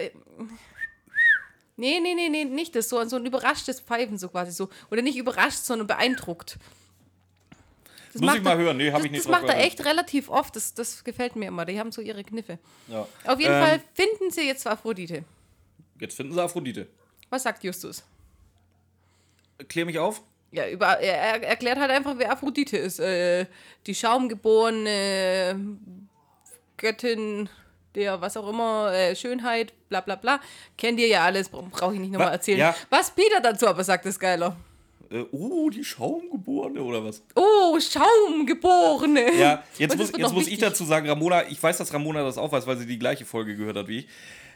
Nee, nee, nee, nee, nicht das. So, so ein überraschtes Pfeifen, so quasi so. Oder nicht überrascht, sondern beeindruckt. Das Muss ich mal er- hören. Nee, hab das, ich nicht Das macht er geachtet. echt relativ oft. Das, das gefällt mir immer. Die haben so ihre Kniffe. Ja. Auf jeden Ähm, Fall finden sie jetzt Aphrodite. Jetzt finden sie Aphrodite. Was sagt Justus? Klär mich auf. Ja, über, er, er erklärt halt einfach, wer Aphrodite ist. Äh, die schaumgeborene Göttin der, was auch immer, äh, Schönheit, bla bla bla. Kennt ihr ja alles, brauche ich nicht nochmal erzählen. ja. Was Peter dazu aber sagt, ist geiler. Äh, oh, die Schaumgeborene oder was? Oh, Schaumgeborene. Ja, jetzt [laughs] muss, jetzt muss ich dazu sagen, Ramona, ich weiß, dass Ramona das auch weiß, weil sie die gleiche Folge gehört hat wie ich.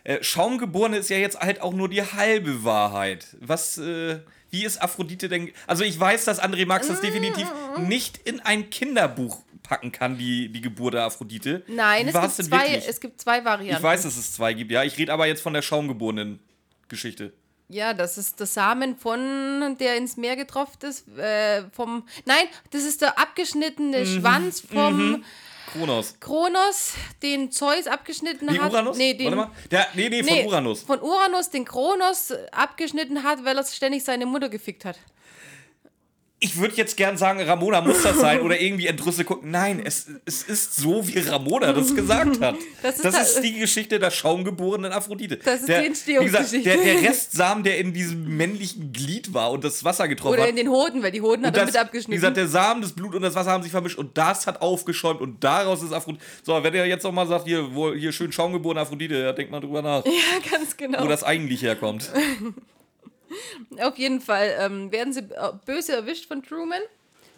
Äh, Schaumgeborene ist ja jetzt halt auch nur die halbe Wahrheit. Was, äh, wie ist Aphrodite denn? Also ich weiß, dass André Max das definitiv nicht in ein Kinderbuch packen kann, die, die Geburt der Aphrodite. Nein, es gibt, zwei, wirklich? es gibt zwei Varianten. Ich weiß, dass es zwei gibt, ja. Ich rede aber jetzt von der Schaumgeborenen Geschichte. Ja, das ist der Samen von, der ins Meer getroffen ist, äh, vom, nein, das ist der abgeschnittene Mhm. Schwanz vom Kronos. Kronos, den Zeus abgeschnitten Die hat. Uranus? Nee, den, Warte mal. Der, nee, nee, von nee, Uranus. Von Uranus, den Kronos abgeschnitten hat, weil er ständig seine Mutter gefickt hat. Ich würde jetzt gern sagen, Ramona muss das sein oder irgendwie entrüstet gucken. Nein, es, es ist so, wie Ramona das gesagt hat. Das [laughs] Das ist ist, ta- die Geschichte der schaumgeborenen Aphrodite. Das ist der, die Wie Entstehungsgeschichte. gesagt, der, der Restsamen, der in diesem männlichen Glied war und das Wasser getroffen Oder hat. in den Hoden, weil die Hoden hat und er das, mit wie abgeschnitten. gesagt, der Samen, das Blut und das Wasser haben sich vermischt und das hat aufgeschäumt und daraus ist Aphrodite. So, wenn ihr jetzt noch mal sagt, hier, wo, hier schön schaumgeborene Aphrodite, ja, denkt mal drüber nach, ja, ganz genau. wo das eigentlich herkommt. [laughs] Auf jeden Fall ähm, werden sie äh, böse erwischt von Truman,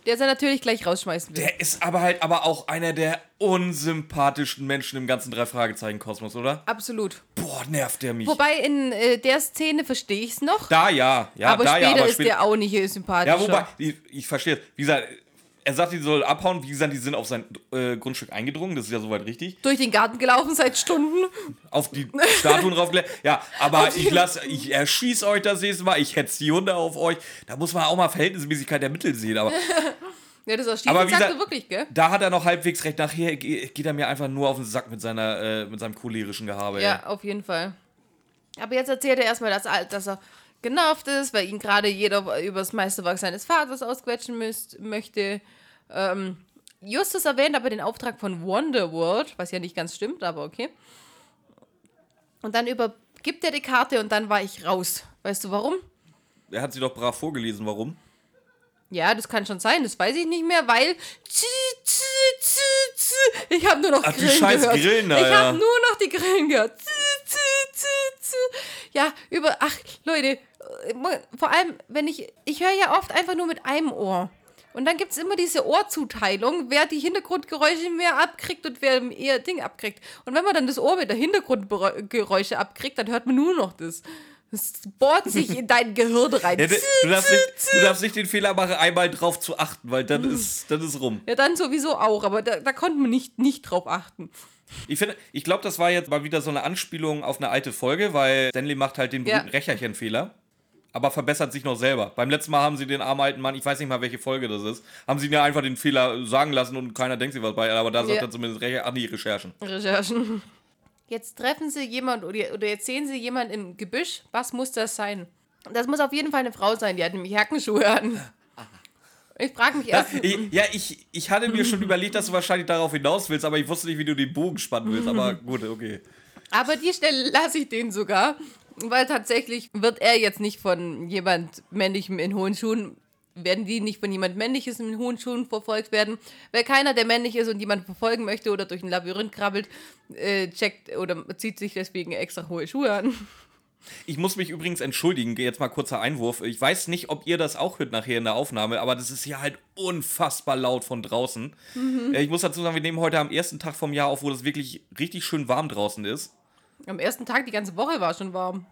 der sie natürlich gleich rausschmeißen will. Der ist aber halt aber auch einer der unsympathischsten Menschen im ganzen Drei-Fragezeichen-Kosmos, oder? Absolut. Boah, nervt der mich. Wobei in äh, der Szene verstehe ich es noch, Da ja, ja, aber da später ja, aber ist später. der auch nicht sympathischer. Ja, wobei, ich, ich verstehe. Wie gesagt, er sagt, die soll abhauen. Wie gesagt, die sind auf sein äh, Grundstück eingedrungen. Das ist ja soweit richtig. Durch den Garten gelaufen seit Stunden. Auf die Statuen [laughs] draufgelegt. Ja, aber ich lasse, ich erschieß euch das nächste Mal. Ich hetze die Hunde auf euch. Da muss man auch mal Verhältnismäßigkeit der Mittel sehen. Aber [laughs] Ja, das ist Aber wie sagt gesagt- wirklich, gell? da hat er noch halbwegs recht. Nachher ge- geht er mir einfach nur auf den Sack mit, seiner, äh, mit seinem cholerischen Gehabe. ey. Ja, auf jeden Fall. Aber jetzt erzählt er erstmal, dass, dass er genervt ist, weil ihn gerade jeder über das Meisterwerk seines Vaters ausquetschen müsst, möchte. Ähm, Justus erwähnt aber den Auftrag von Wonderworld, was ja nicht ganz stimmt, aber okay. Und dann übergibt er die Karte und dann war ich raus. Weißt du warum? Er hat sie doch brav vorgelesen. Warum? Ja, das kann schon sein, das weiß ich nicht mehr, weil. Ich habe nur noch Ach, die Grillen scheiß gehört. Grillen da, ich ja. habe nur noch die Grillen gehört. Ja, über. Ach, Leute, vor allem, wenn ich. Ich höre ja oft einfach nur mit einem Ohr. Und dann gibt es immer diese Ohrzuteilung, wer die Hintergrundgeräusche mehr abkriegt und wer eher Ding abkriegt. Und wenn man dann das Ohr mit der Hintergrundgeräusche abkriegt, dann hört man nur noch das. Das bohrt sich in dein Gehirn rein. Ja, du, darfst nicht, du darfst nicht den Fehler machen, einmal drauf zu achten, weil dann ist, dann ist rum. Ja, dann sowieso auch, aber da, da konnte man nicht, nicht drauf achten. Ich finde, ich glaube, das war jetzt mal wieder so eine Anspielung auf eine alte Folge, weil Stanley macht halt den Ja. berühmten Recherchenfehler, aber verbessert sich noch selber. Beim letzten Mal haben sie den armen alten Mann, ich weiß nicht mal, welche Folge das ist, haben sie ihn ja einfach den Fehler sagen lassen und keiner denkt sich was bei, aber da sagt Ja. er zumindest Recher, ach nee, Recherchen. Recherchen. [laughs] Jetzt treffen sie jemand oder, oder jetzt sehen sie jemand im Gebüsch. Was muss das sein? Das muss auf jeden Fall eine Frau sein, die hat nämlich Hackenschuhe an. [laughs] Ich frage mich Ja, erst. ich, ja ich, ich hatte mir schon überlegt, dass du wahrscheinlich darauf hinaus willst, aber ich wusste nicht, wie du den Bogen spannen willst, aber [laughs] gut, okay. Aber die Stelle lasse ich den sogar, weil tatsächlich wird er jetzt nicht von jemand Männlichem in hohen Schuhen, werden die nicht von jemand Männliches in hohen Schuhen verfolgt werden, weil keiner, der männlich ist und jemanden verfolgen möchte oder durch ein Labyrinth krabbelt, äh, checkt oder zieht sich deswegen extra hohe Schuhe an. Ich muss mich übrigens entschuldigen, jetzt mal kurzer Einwurf. Ich weiß nicht, ob ihr das auch hört nachher in der Aufnahme, aber das ist hier halt unfassbar laut von draußen. Mhm. Ich muss dazu sagen, wir nehmen heute am ersten Tag vom Jahr auf, wo das wirklich richtig schön warm draußen ist. Am ersten Tag, die ganze Woche war es schon warm.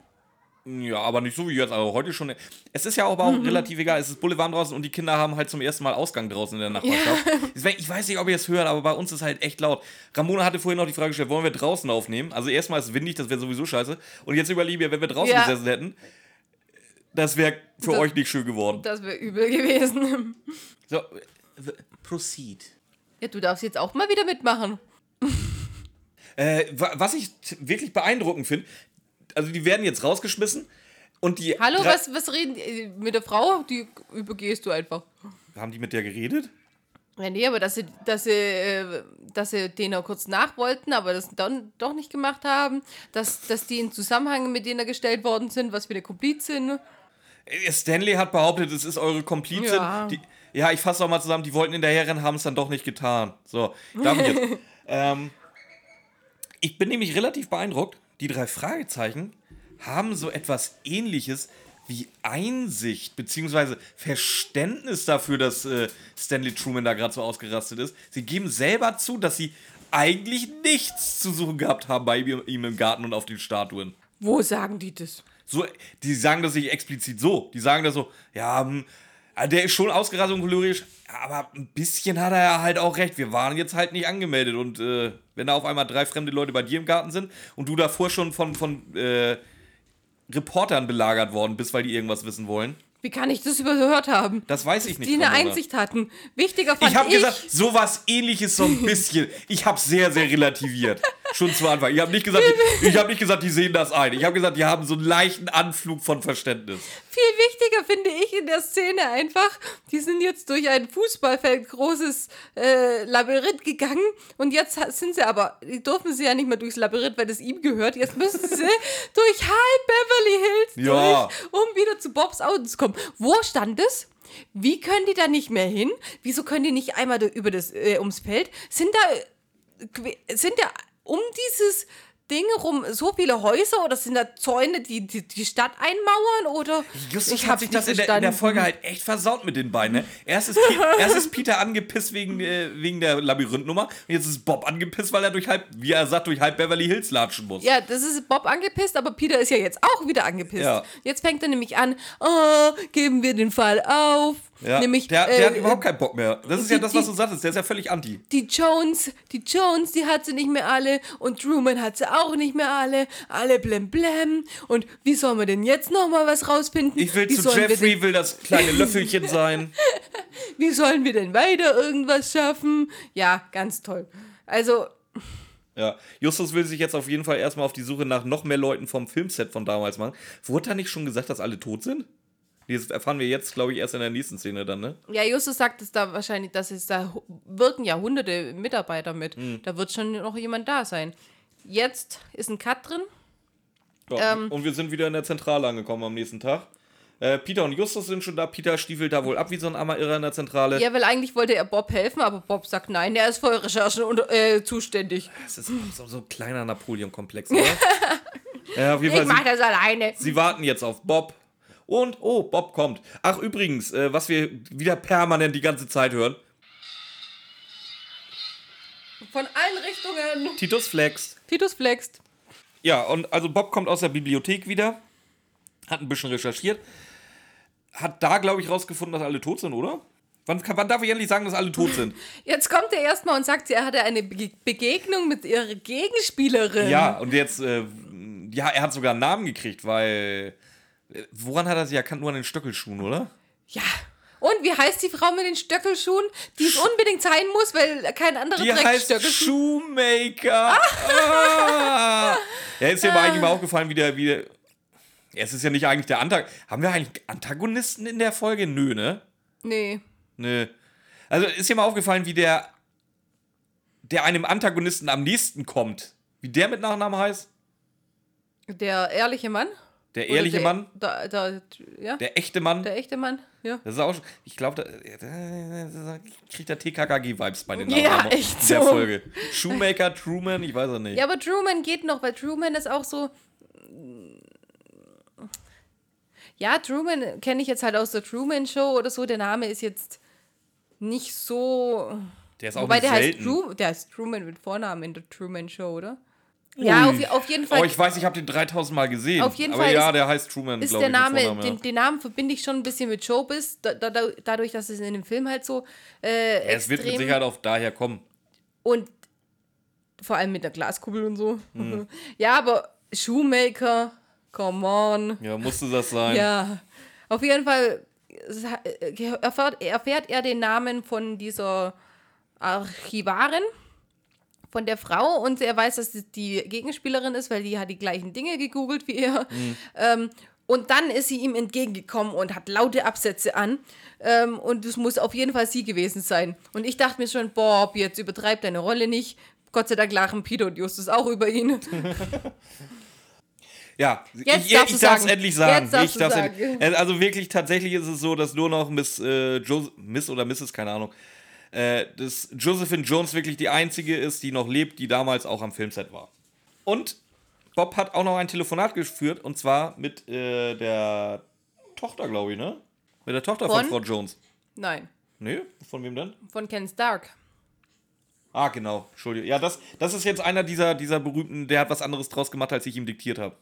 Ja, aber nicht so wie jetzt. Also heute schon. Es ist ja aber auch mhm. relativ egal. Es ist Boulevard draußen und die Kinder haben halt zum ersten Mal Ausgang draußen in der Nachbarschaft. Ja. [laughs] Ich weiß nicht, ob ihr es hört, aber bei uns ist halt echt laut. Ramona hatte vorhin noch die Frage gestellt, wollen wir draußen aufnehmen? Also erstmal ist es windig, das wäre sowieso scheiße. Und jetzt überlege ich wenn wir draußen ja. gesessen hätten, das wäre für das, euch nicht schön geworden. Das wäre übel gewesen. So, proceed. Ja, du darfst jetzt auch mal wieder mitmachen. [laughs] Äh, was ich wirklich beeindruckend finde, also die werden jetzt rausgeschmissen und die. Hallo, was, was reden die, mit der Frau? Die übergehst du einfach. Haben die mit der geredet? Ja, nee, aber dass sie, dass sie, äh, dass sie denen auch kurz nachwollten, aber das dann doch nicht gemacht haben, dass, dass die in Zusammenhang mit denen gestellt worden sind, was für eine Komplizin. Äh, Stanley hat behauptet, es ist eure Komplizin. Ja, die, ja ich fasse auch mal zusammen, die wollten hinterherrennen, haben es dann doch nicht getan. So, darf ich jetzt. [laughs] ähm, ich bin nämlich relativ beeindruckt die drei Fragezeichen haben so etwas ähnliches wie Einsicht bzw. Verständnis dafür, dass äh, Stanley Truman da gerade so ausgerastet ist. Sie geben selber zu, dass sie eigentlich nichts zu suchen gehabt haben bei ihm, im Garten und auf den Statuen. Wo sagen die das? So, die sagen das nicht explizit so. Die sagen das so, ja, hm, der ist schon ausgerastet und cholerisch, aber ein bisschen hat er ja halt auch recht. Wir waren jetzt halt nicht angemeldet und äh, wenn da auf einmal drei fremde Leute bei dir im Garten sind und du davor schon von, von äh, Reportern belagert worden bist, weil die irgendwas wissen wollen. Wie kann ich das überhört haben? Das weiß ich nicht. Die eine Einsicht hatten. Wichtiger fand ich. Hab ich habe gesagt, sowas ähnliches so ein bisschen. Ich habe sehr, sehr relativiert. [laughs] Schon zu Anfang. Ich habe nicht, gesagt, die, ich hab nicht gesagt, die sehen das ein. Ich habe gesagt, die haben so einen leichten Anflug von Verständnis. Viel wichtiger finde ich in der Szene einfach, die sind jetzt durch ein Fußballfeld großes äh, Labyrinth gegangen und jetzt sind sie aber, die durften sie ja nicht mehr durchs Labyrinth, weil das ihm gehört. Jetzt müssen sie [laughs] durch halb Beverly Hills ja. durch, um wieder zu Bobs Auto zu kommen. Wo stand es? Wie können die da nicht mehr hin? Wieso können die nicht einmal über das, äh, ums Feld? Sind da, sind da um dieses Dinge rum so viele Häuser oder sind da Zäune, die die, die Stadt einmauern oder Justus ich hat sich das in der, in der, Folge halt echt versaut mit den beiden. Ne? Erst, ist [laughs] erst ist Peter angepisst wegen, äh, wegen der Labyrinthnummer und jetzt ist Bob angepisst, weil er durch halb, wie er sagt, durch halb Beverly Hills latschen muss. Ja, das ist Bob angepisst, aber Peter ist ja jetzt auch wieder angepisst. Ja. Jetzt fängt er nämlich an, oh, geben wir den Fall auf. Ja, Nämlich, der, der äh, hat überhaupt keinen Bock mehr. Das ist die, ja das, was du sagtest. Der ist ja völlig anti. Die Jones, die Jones, die hat sie nicht mehr alle. Und Truman hat sie auch nicht mehr alle. Alle blem blem. Und wie sollen wir denn jetzt nochmal was rausfinden? Ich will wie zu Jeffrey, will das kleine Löffelchen [laughs] sein. wie sollen wir denn weiter irgendwas schaffen? Ja, ganz toll. Also... Ja, Justus will sich jetzt auf jeden Fall erstmal auf die Suche nach noch mehr Leuten vom Filmset von damals machen. Wurde da nicht schon gesagt, dass alle tot sind? Das erfahren wir jetzt, glaube ich, erst in der nächsten Szene dann, ne? Ja, Justus sagt es da wahrscheinlich, dass es da wirken ja hunderte Mitarbeiter mit. Mhm. Da wird schon noch jemand da sein. Jetzt ist ein Cut drin. Ja, ähm, und wir sind wieder in der Zentrale angekommen am nächsten Tag. Äh, Peter und Justus sind schon da. Peter stiefelt da wohl ab wie so ein armer Irrer in der Zentrale. Ja, weil eigentlich wollte er Bob helfen, aber Bob sagt nein, er ist für Recherchen und, äh, zuständig. Das ist so, so ein kleiner Napoleon-Komplex, oder? [laughs] ja, auf jeden Fall. Ich mach das alleine. Sie warten jetzt auf Bob. Und, oh, Bob kommt. Ach, übrigens, äh, was wir wieder permanent die ganze Zeit hören. Von allen Richtungen. Titus flext. Titus flext. Ja, und also Bob kommt aus der Bibliothek wieder, hat ein bisschen recherchiert, hat da, glaube ich, rausgefunden, dass alle tot sind, oder? Wann, wann, darf ich endlich sagen, dass alle tot sind? [laughs] Jetzt kommt er erstmal und sagt, er hatte eine Be Begegnung mit ihrer Gegenspielerin. Ja, und jetzt, äh, ja, er hat sogar einen Namen gekriegt, weil Woran hat er sie erkannt? Nur an den Stöckelschuhen, oder? Ja. Und wie heißt die Frau mit den Stöckelschuhen, die es unbedingt sein muss, weil kein anderer die trägt heißt Stöckelschuhe? Shoemaker. [laughs] Ah. ja, ist mir ah. eigentlich mal aufgefallen, wie der, wie der. Ja, es ist ja nicht eigentlich der Antagonist. Haben wir eigentlich Antagonisten in der Folge? Nö, ne? Nee. Nö. Also ist dir mal aufgefallen, wie der, der einem Antagonisten am nächsten kommt. Wie der mit Nachnamen heißt? Der ehrliche Mann? Der ehrliche der, Mann. Da, da, ja? Der echte Mann. Der echte Mann, ja. Das ist auch, ich glaube, da, da, kriegt der TKKG-Vibes bei den Namen ja, echt in der so. Folge. Shoemaker, Truman, ich weiß es nicht. Ja, aber Truman geht noch, weil Truman ist auch so. Ja, Truman kenne ich jetzt halt aus der Truman Show oder so. Der Name ist jetzt nicht so. Der ist auch Wobei nicht der heißt, selten. Tru der heißt Truman mit Vornamen in der Truman Show, oder? Ja, auf, auf jeden Fall Oh, ich weiß, ich habe den 3000 Mal gesehen. Auf jeden aber Fall ja, ist- der heißt Truman, ist glaube der Name, Vornamen, ja. den, den Namen verbinde ich schon ein bisschen mit Showbiz, da, da, da- dadurch, dass es in dem Film halt so äh, Ja, es wird mit Sicherheit auch daher kommen. und vor allem mit der Glaskugel und so. Hm. [laughs] Ja, aber Shoemaker, come on. Ja, musste das sein. Ja, auf jeden Fall äh, erfährt, erfährt er den Namen von dieser Archivarin, von der Frau und er weiß, dass es die Gegenspielerin ist, weil die hat die gleichen Dinge gegoogelt wie er. Ähm, und dann ist sie ihm entgegengekommen und hat laute Absätze an. Ähm, und es muss auf jeden Fall sie gewesen sein. Und ich dachte mir schon, Bob, jetzt übertreib deine Rolle nicht. Gott sei Dank lachen Peter und Justus auch über ihn. [laughs] Ja, Jetzt ich, ich darf es endlich sagen. Ich darf's sagen. endlich- Äh, Also wirklich, tatsächlich ist es so, dass nur noch Miss, äh, jo Miss oder Mrs., keine Ahnung, äh, dass Josephine Jones wirklich die einzige ist, die noch lebt, die damals auch am Filmset war. Und Bob hat auch noch ein Telefonat geführt und zwar mit äh, der Tochter, glaube ich, ne? Mit der Tochter von, Von? Frau Jones. Nein, Nee, von wem denn? von Ken Stark. Ah, genau, Entschuldigung. Ja, das, das ist jetzt einer dieser, dieser berühmten, der hat was anderes draus gemacht, als ich ihm diktiert habe.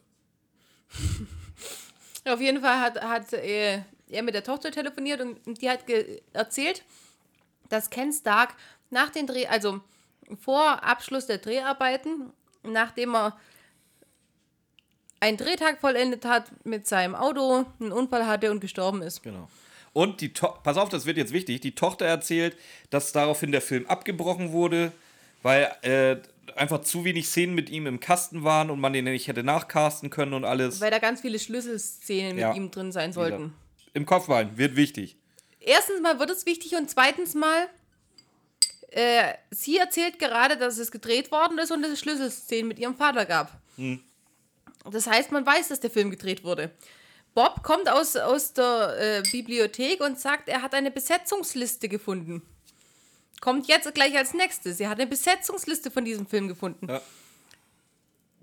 [laughs] Auf jeden Fall hat, hat äh, er mit der Tochter telefoniert und die hat erzählt, dass Ken Stark nach den Dreh, also vor Abschluss der Dreharbeiten, nachdem er einen Drehtag vollendet hat mit seinem Auto, einen Unfall hatte und gestorben ist. Genau. Und die to pass auf, das wird jetzt wichtig. Die Tochter erzählt, dass daraufhin der Film abgebrochen wurde, weil äh, einfach zu wenig Szenen mit ihm im Kasten waren und man den nicht hätte nachcasten können und alles. Weil da ganz viele Schlüsselszenen Ja. mit ihm drin sein sollten. Im Kopfbein wird wichtig. Erstens mal wird es wichtig und zweitens mal, äh, sie erzählt gerade, dass es gedreht worden ist und es Schlüsselszenen mit ihrem Vater gab. Das heißt, man weiß, dass der Film gedreht wurde. Bob kommt aus, aus der äh, Bibliothek und sagt, er hat eine Besetzungsliste gefunden. Kommt jetzt gleich als nächstes. Er hat eine Besetzungsliste von diesem Film gefunden. Ja.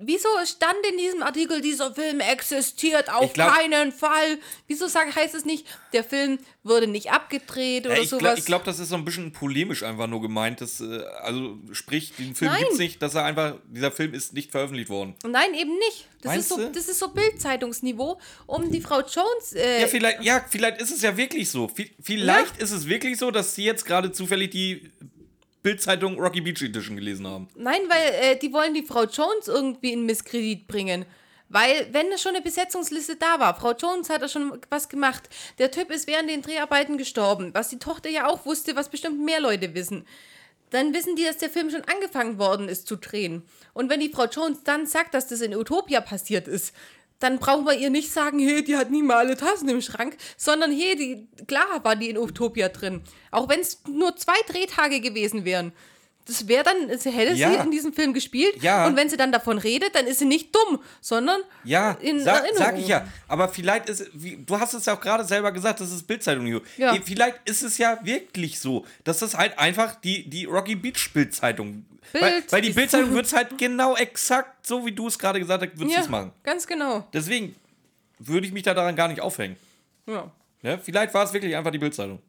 Wieso stand in diesem Artikel, dieser Film existiert auf Ich glaub- keinen Fall? Wieso sagt, heißt es nicht, der Film wurde nicht abgedreht oder Ja, ich sowas? glaube, glaub, das ist so ein bisschen polemisch einfach nur gemeint. Dass, äh, also sprich, den Film gibt es nicht, dass er einfach, dieser Film ist nicht veröffentlicht worden. Nein, eben nicht. Das Meinst ist, so, das ist so Bildzeitungsniveau, um die Frau Jones. Äh, Ja, vielleicht, ja, vielleicht ist es ja wirklich so. Vi- Vielleicht ist es wirklich so, dass sie jetzt gerade zufällig die Bildzeitung Rocky Beach Edition gelesen haben. Nein, weil äh, die wollen die Frau Jones irgendwie in Misskredit bringen. Weil, wenn schon eine Besetzungsliste da war, Frau Jones hat da schon was gemacht. Der Typ ist während den Dreharbeiten gestorben, was die Tochter ja auch wusste, was bestimmt mehr Leute wissen. Dann wissen die, dass der Film schon angefangen worden ist zu drehen. Und wenn die Frau Jones dann sagt, dass das in Utopia passiert ist, dann brauchen wir ihr nicht sagen, hey, die hat nie mal alle Tassen im Schrank, sondern hey, die, klar war die in Utopia drin. Auch wenn es nur zwei Drehtage gewesen wären. Das wäre dann, es hätte Ja. sie in diesem Film gespielt. Ja. Und wenn sie dann davon redet, dann ist sie nicht dumm, sondern Ja, in sag, Erinnerung. sag ich ja. Aber vielleicht ist, wie, du hast es ja auch gerade selber gesagt, das ist Bildzeitung. Ja. Vielleicht ist es ja wirklich so, dass das halt einfach die, die Rocky Beach Bildzeitung. Weil, weil die Bildzeitung wird es halt genau exakt so, wie du es gerade gesagt hast, wird Ja, es machen. ganz genau. Deswegen würde ich mich da daran gar nicht aufhängen. Ja, Ja, vielleicht war es wirklich einfach die Bildzeitung.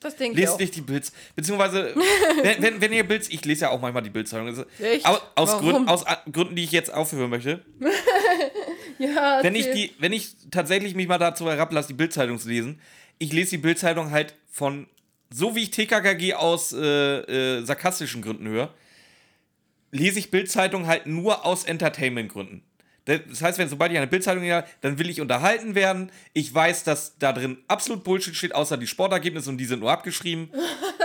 das denke ich Lest nicht die Bilds. Beziehungsweise, [laughs] wenn, wenn, wenn ihr Bilds, ich lese ja auch manchmal die Bildzeitung. Also, Echt? Aus, aus? Gründen, aus A- Gründen, die ich jetzt aufhören möchte. [laughs] Ja, wenn ich, die, wenn ich tatsächlich mich mal dazu herablasse, die Bildzeitung zu lesen, ich lese die Bildzeitung halt von, so wie ich TKKG aus äh, äh, sarkastischen Gründen höre, lese ich Bildzeitung halt nur aus Entertainment-Gründen. Das heißt, wenn sobald ich eine Bildzeitung habe, dann will ich unterhalten werden. Ich weiß, dass da drin absolut Bullshit steht, außer die Sportergebnisse und die sind nur abgeschrieben.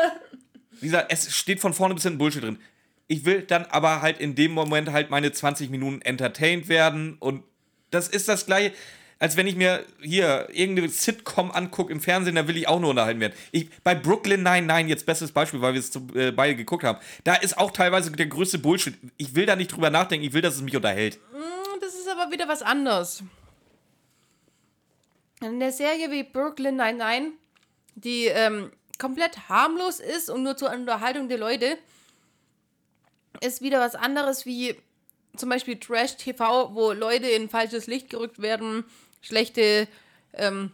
[laughs] Wie gesagt, es steht von vorne bis hinten Bullshit drin. Ich will dann aber halt in dem Moment halt meine 20 Minuten entertained werden und das ist das gleiche, als wenn ich mir hier irgendeine Sitcom angucke im Fernsehen, da will ich auch nur unterhalten werden. Ich, bei Brooklyn 99, jetzt bestes Beispiel, weil wir es äh, beide geguckt haben, da ist auch teilweise der größte Bullshit. Ich will da nicht drüber nachdenken, ich will, dass es mich unterhält. Das ist aber wieder was anderes. In der Serie wie Brooklyn 99, die ähm, komplett harmlos ist und nur zur Unterhaltung der Leute, ist wieder was anderes wie zum Beispiel Trash TV, wo Leute in falsches Licht gerückt werden, schlechte ähm,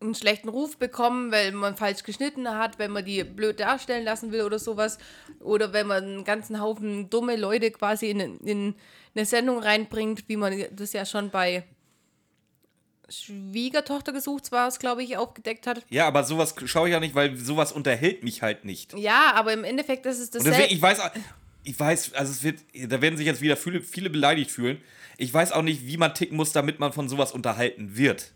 einen schlechten Ruf bekommen, weil man falsch geschnitten hat, wenn man die blöd darstellen lassen will oder sowas. Oder wenn man einen ganzen Haufen dumme Leute quasi in, in eine Sendung reinbringt, wie man das ja schon bei Schwiegertochter gesucht war es, glaube ich, aufgedeckt hat. Ja, aber sowas schaue ich ja nicht, weil sowas unterhält mich halt nicht. Ja, aber im Endeffekt ist es das. Deswegen, ich weiß, ich weiß, also es wird, da werden sich jetzt wieder viele, viele beleidigt fühlen. Ich weiß auch nicht, wie man ticken muss, damit man von sowas unterhalten wird.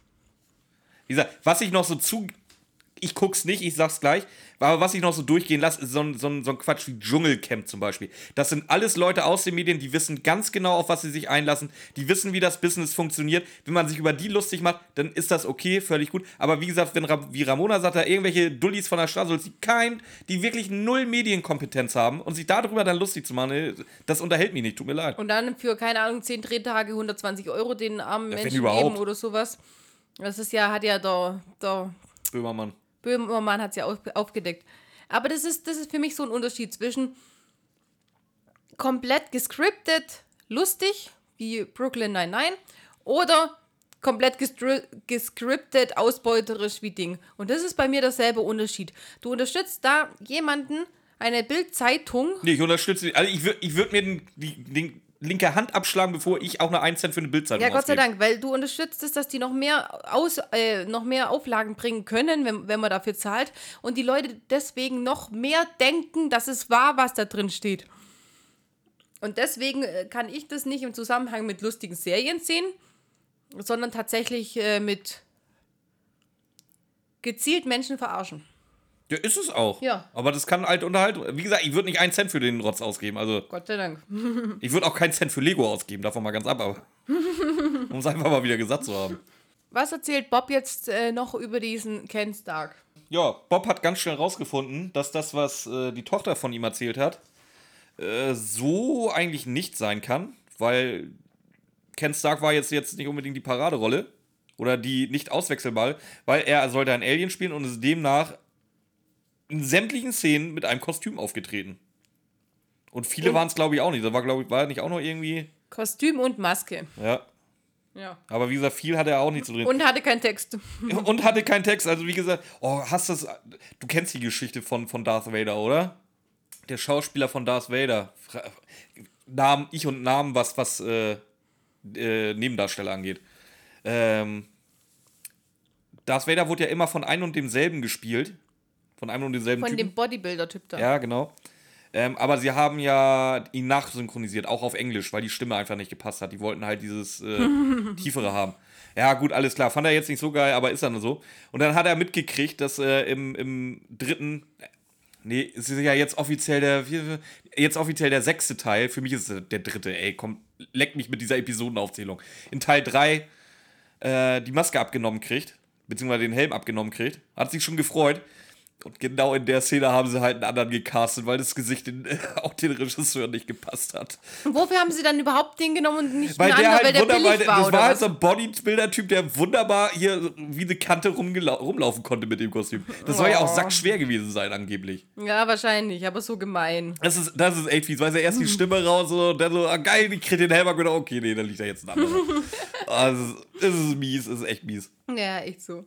Wie gesagt, was ich noch so zu. Ich guck's nicht, ich sag's gleich. Aber was ich noch so durchgehen lasse, ist so ein, so, ein, so ein Quatsch wie Dschungelcamp zum Beispiel. Das sind alles Leute aus den Medien, die wissen ganz genau, auf was sie sich einlassen. Die wissen, wie das Business funktioniert. Wenn man sich über die lustig macht, dann ist das okay, völlig gut. Aber wie gesagt, wenn wie Ramona sagt, da irgendwelche Dullis von der Straße, die kein, die wirklich null Medienkompetenz haben und sich darüber dann lustig zu machen, das unterhält mich nicht, tut mir leid. Und dann für, keine Ahnung, 10 Drehtage 120 Euro den armen ja, Menschen geben oder sowas. Das ist ja, hat ja der, der Böhmermann. Böhmermann hat es ja auf, aufgedeckt. Aber das ist, das ist für mich so ein Unterschied zwischen komplett gescriptet, lustig, wie Brooklyn 99, oder komplett gescriptet, ausbeuterisch wie Ding. Und das ist bei mir derselbe Unterschied. Du unterstützt da jemanden, eine Bildzeitung. Nee, ich unterstütze, also ich würde ich würd mir den, den, linke Hand abschlagen, bevor ich auch eine 1 Cent für eine Bildzeitung Ja, Gott sei Dank, weil du unterstützt es, dass die noch mehr, aus, äh, noch mehr Auflagen bringen können, wenn, wenn man dafür zahlt. Und die Leute deswegen noch mehr denken, dass es wahr, was da drin steht. Und deswegen äh, kann ich das nicht im Zusammenhang mit lustigen Serien sehen, sondern tatsächlich äh, mit gezielt Menschen verarschen. Ja, ist es auch. Ja. Aber das kann halt unterhalten. Wie gesagt, ich würde nicht einen Cent für den Rotz ausgeben. Also, Gott sei Dank. [laughs] ich würde auch keinen Cent für Lego ausgeben, davon mal ganz ab, aber. [laughs] um es einfach mal wieder gesagt zu haben. Was erzählt Bob jetzt äh, noch über diesen Ken Stark? Ja, Bob hat ganz schnell rausgefunden, dass das, was äh, die Tochter von ihm erzählt hat, äh, so eigentlich nicht sein kann, weil Ken Stark war jetzt, jetzt nicht unbedingt die Paraderolle oder die nicht auswechselbar, weil er sollte ein Alien spielen und ist demnach in sämtlichen Szenen mit einem Kostüm aufgetreten. Und viele waren es, glaube ich, auch nicht. Da war, glaube ich, war nicht auch noch irgendwie. Kostüm und Maske. Ja. Ja. Aber wie gesagt, viel hatte er auch nicht so drin. Und hatte keinen Text. [laughs] Und hatte keinen Text. Also, wie gesagt, oh, hast das. Du kennst die Geschichte von, von Darth Vader, oder? Der Schauspieler von Darth Vader. Namen, ich und Namen, was, was äh, äh, Nebendarsteller angeht. Ähm, Darth Vader wurde ja immer von einem und demselben gespielt. Von einem und demselben Von Typen. dem Bodybuilder-Typ da. Ja, genau. Ähm, aber sie haben ja ihn nachsynchronisiert, auch auf Englisch, weil die Stimme einfach nicht gepasst hat. Die wollten halt dieses äh, [laughs] Tiefere haben. Ja, gut, alles klar. Fand er jetzt nicht so geil, aber ist dann so. Und dann hat er mitgekriegt, dass äh, im, im dritten. Nee, es ist ja jetzt offiziell der. Jetzt offiziell der sechste Teil. Für mich ist es der dritte, ey. Komm, leck mich mit dieser Episodenaufzählung. In Teil 3 äh, die Maske abgenommen kriegt, beziehungsweise den Helm abgenommen kriegt. Hat sich schon gefreut. Und genau in der Szene haben sie halt einen anderen gecastet, weil das Gesicht in, [laughs] auch den Regisseur nicht gepasst hat. Und wofür haben sie dann überhaupt den genommen und nicht weil einen der anderen, halt weil der wunderbar, billig war, Das war halt was? so ein Bodybuilder-Typ, der wunderbar hier wie eine Kante rumlaufen konnte mit dem Kostüm. Das soll ja auch Oh. sackschwer gewesen sein, angeblich. Ja, wahrscheinlich, aber so gemein. Das ist, das ist echt fies. Weiß er erst die Stimme raus und dann so, ah, geil, ich krieg den Helm ab, gedacht, okay, nee, dann liegt da jetzt ein anderer. [laughs] also, es ist mies, es ist echt mies. Ja, echt so.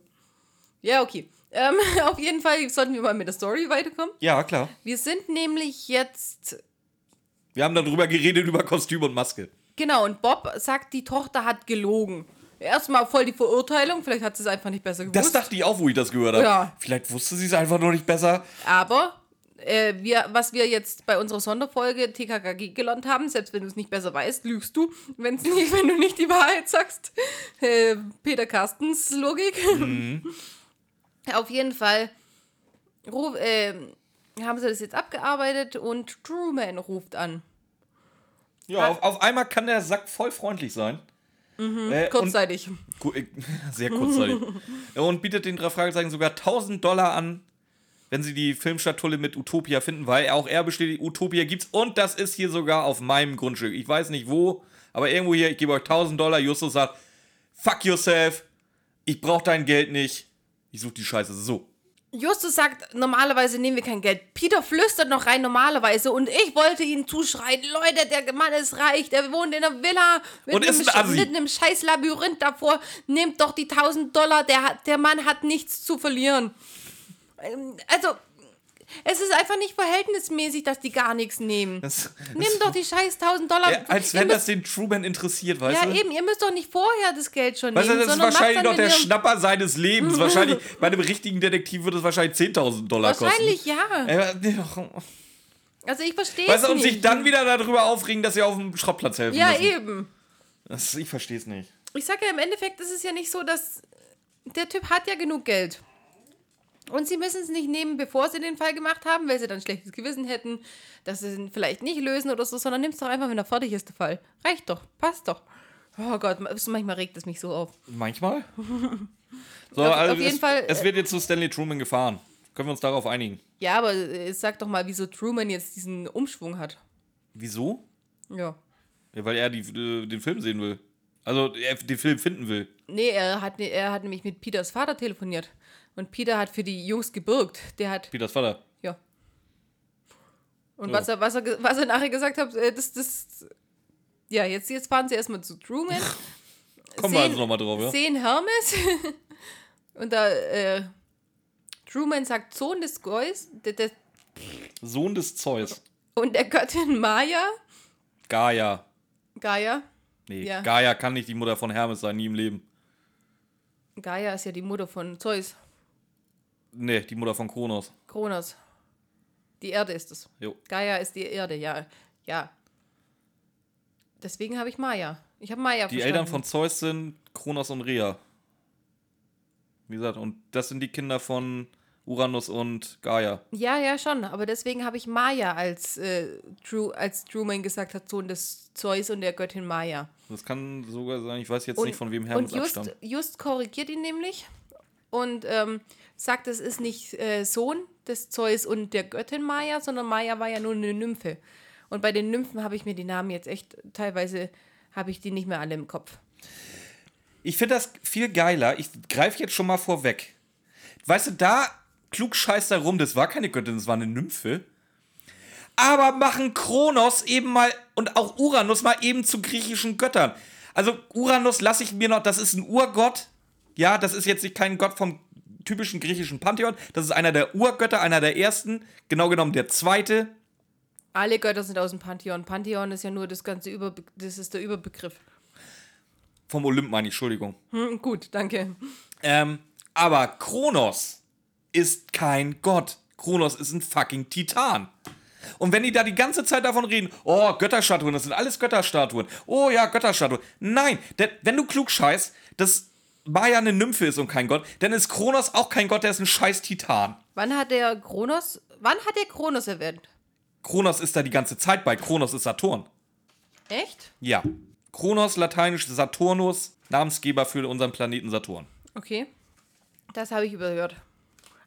Ja, okay. Ähm, [laughs] auf jeden Fall sollten wir mal mit der Story weiterkommen. Ja, klar. Wir sind nämlich jetzt. Wir haben darüber geredet, über Kostüm und Maske. Genau, und Bob sagt, die Tochter hat gelogen. Erstmal voll die Verurteilung, vielleicht hat sie es einfach nicht besser gewusst. Das dachte ich auch, wo ich das gehört habe. Ja. Vielleicht wusste sie es einfach noch nicht besser. Aber äh, wir, was wir jetzt bei unserer Sonderfolge TKKG gelernt haben, selbst wenn du es nicht besser weißt, lügst du, wenn's nicht, [laughs] wenn du nicht die Wahrheit sagst. Äh, Peter Carstens Logik. [laughs] Auf jeden Fall ruf, äh, haben sie das jetzt abgearbeitet und Truman ruft an. Ja, auf, auf einmal kann der Sack voll freundlich sein. Äh, und, Kurzzeitig. Ku- äh, [laughs] sehr kurzzeitig. [laughs] und bietet den drei Fragezeichen sogar 1000 Dollar an, wenn sie die Filmschatulle mit Utopia finden, weil auch er bestätigt, Utopia gibt's und das ist hier sogar auf meinem Grundstück. Ich weiß nicht wo, aber irgendwo hier, ich gebe euch 1000 Dollar. Justus sagt, fuck yourself, ich brauch dein Geld nicht. Ich such die Scheiße so. Justus sagt, normalerweise nehmen wir kein Geld. Peter flüstert noch rein, normalerweise. Und ich wollte ihn zuschreien, Leute, der Mann ist reich, der wohnt in einer Villa mit Und ist einem, ein mit einem scheiß Labyrinth davor. Nehmt doch die 1000 Dollar, der, hat- der Mann hat nichts zu verlieren. Ähm, Also, es ist einfach nicht verhältnismäßig, dass die gar nichts nehmen. Das, Nimm doch die scheiß 1000 Dollar. ja, als wenn müsst- das den Truman interessiert, weißt Ja, du? eben, ihr müsst doch nicht vorher das Geld schon Weißt nehmen, das ist wahrscheinlich noch der Schnapper seines Lebens. wahrscheinlich, [laughs] bei einem richtigen Detektiv würde es wahrscheinlich 10.000 Dollar kosten. Wahrscheinlich, ja. Äh. Also ich verstehe Weißt es du, und sich dann wieder darüber aufregen, dass sie auf dem Schrottplatz helfen Ja, müssen. eben. Das, ich verstehe es nicht. Ich sage ja, im Endeffekt ist es ja nicht so, dass der Typ hat ja genug Geld. Und sie müssen es nicht nehmen, bevor sie den Fall gemacht haben, weil sie dann schlechtes Gewissen hätten, dass sie ihn vielleicht nicht lösen oder so, sondern nimm es doch einfach, wenn er fertig ist, der Fall. Reicht doch, passt doch. Oh Gott, manchmal regt es mich so auf. Manchmal? [laughs] So, Auf- also auf jeden es, Fall, es äh, wird jetzt zu Stanley Truman gefahren. Können wir uns darauf einigen? Ja, aber äh, sag doch mal, wieso Truman jetzt diesen Umschwung hat. Wieso? Ja. Ja, weil er die, äh, den Film sehen will. Also er den Film finden will. Nee, er hat, er hat nämlich mit Peters Vater telefoniert. Und Peter hat für die Jungs gebürgt. Der hat, Peters Vater. ja. Und Ja. was, er, was, er, was er nachher gesagt hat, äh, das, das. Ja, jetzt, jetzt fahren sie erstmal zu Truman. [laughs] Kommen wir also nochmal drauf, ja? Sehen Hermes. [laughs] Und da, äh, Truman sagt Sohn des der, Sohn des Zeus. und der Göttin Maya. Gaia. Gaia. Nee, Ja. Gaia kann nicht die Mutter von Hermes sein, nie im Leben. Gaia ist ja die Mutter von Zeus. Nee, die Mutter von Kronos. Kronos. Die Erde ist es. Jo. Gaia ist die Erde, ja. Ja. Deswegen habe ich Maya. Ich habe Maya Die verstanden. Eltern von Zeus sind Kronos und Rhea. Wie gesagt, und das sind die Kinder von Uranus und Gaia. Ja, ja, schon. Aber deswegen habe ich Maya als, äh, Drew, als Truman gesagt hat, Sohn des Zeus und der Göttin Maya. Das kann sogar sein, ich weiß jetzt Und, nicht, von wem Hermes und just, abstammt. just korrigiert ihn nämlich und ähm, sagt, es ist nicht äh, Sohn des Zeus und der Göttin Maya, sondern Maya war ja nur eine Nymphe. Und bei den Nymphen habe ich mir die Namen jetzt echt, teilweise habe ich die nicht mehr alle im Kopf. Ich finde das viel geiler. Ich greife jetzt schon mal vorweg. Weißt du, da klugscheißt er rum, das war keine Göttin, das war eine Nymphe. Aber machen Kronos eben mal und auch Uranus mal eben zu griechischen Göttern. Also Uranus lasse ich mir noch, das ist ein Urgott. Ja, das ist jetzt nicht kein Gott vom typischen griechischen Pantheon. Das ist einer der Urgötter, einer der ersten. Genau genommen der zweite. Alle Götter sind aus dem Pantheon. Pantheon ist ja nur das ganze Überbe das ist der Überbegriff. Vom Olymp meine ich, Entschuldigung. Hm, gut, danke. Ähm, aber Kronos ist kein Gott. Kronos ist ein fucking Titan. Und wenn die da die ganze Zeit davon reden, oh, Götterstatuen, das sind alles Götterstatuen. Oh ja, Götterstatuen. Nein, wenn du klug scheißt, dass Maya eine Nymphe ist und kein Gott, dann ist Kronos auch kein Gott, der ist ein scheiß Titan. Wann hat der Kronos, wann hat der Kronos erwähnt? Kronos ist da die ganze Zeit bei. Kronos ist Saturn. Echt? Ja. Kronos, lateinisch Saturnus, Namensgeber für unseren Planeten Saturn. Okay. Das habe ich überhört.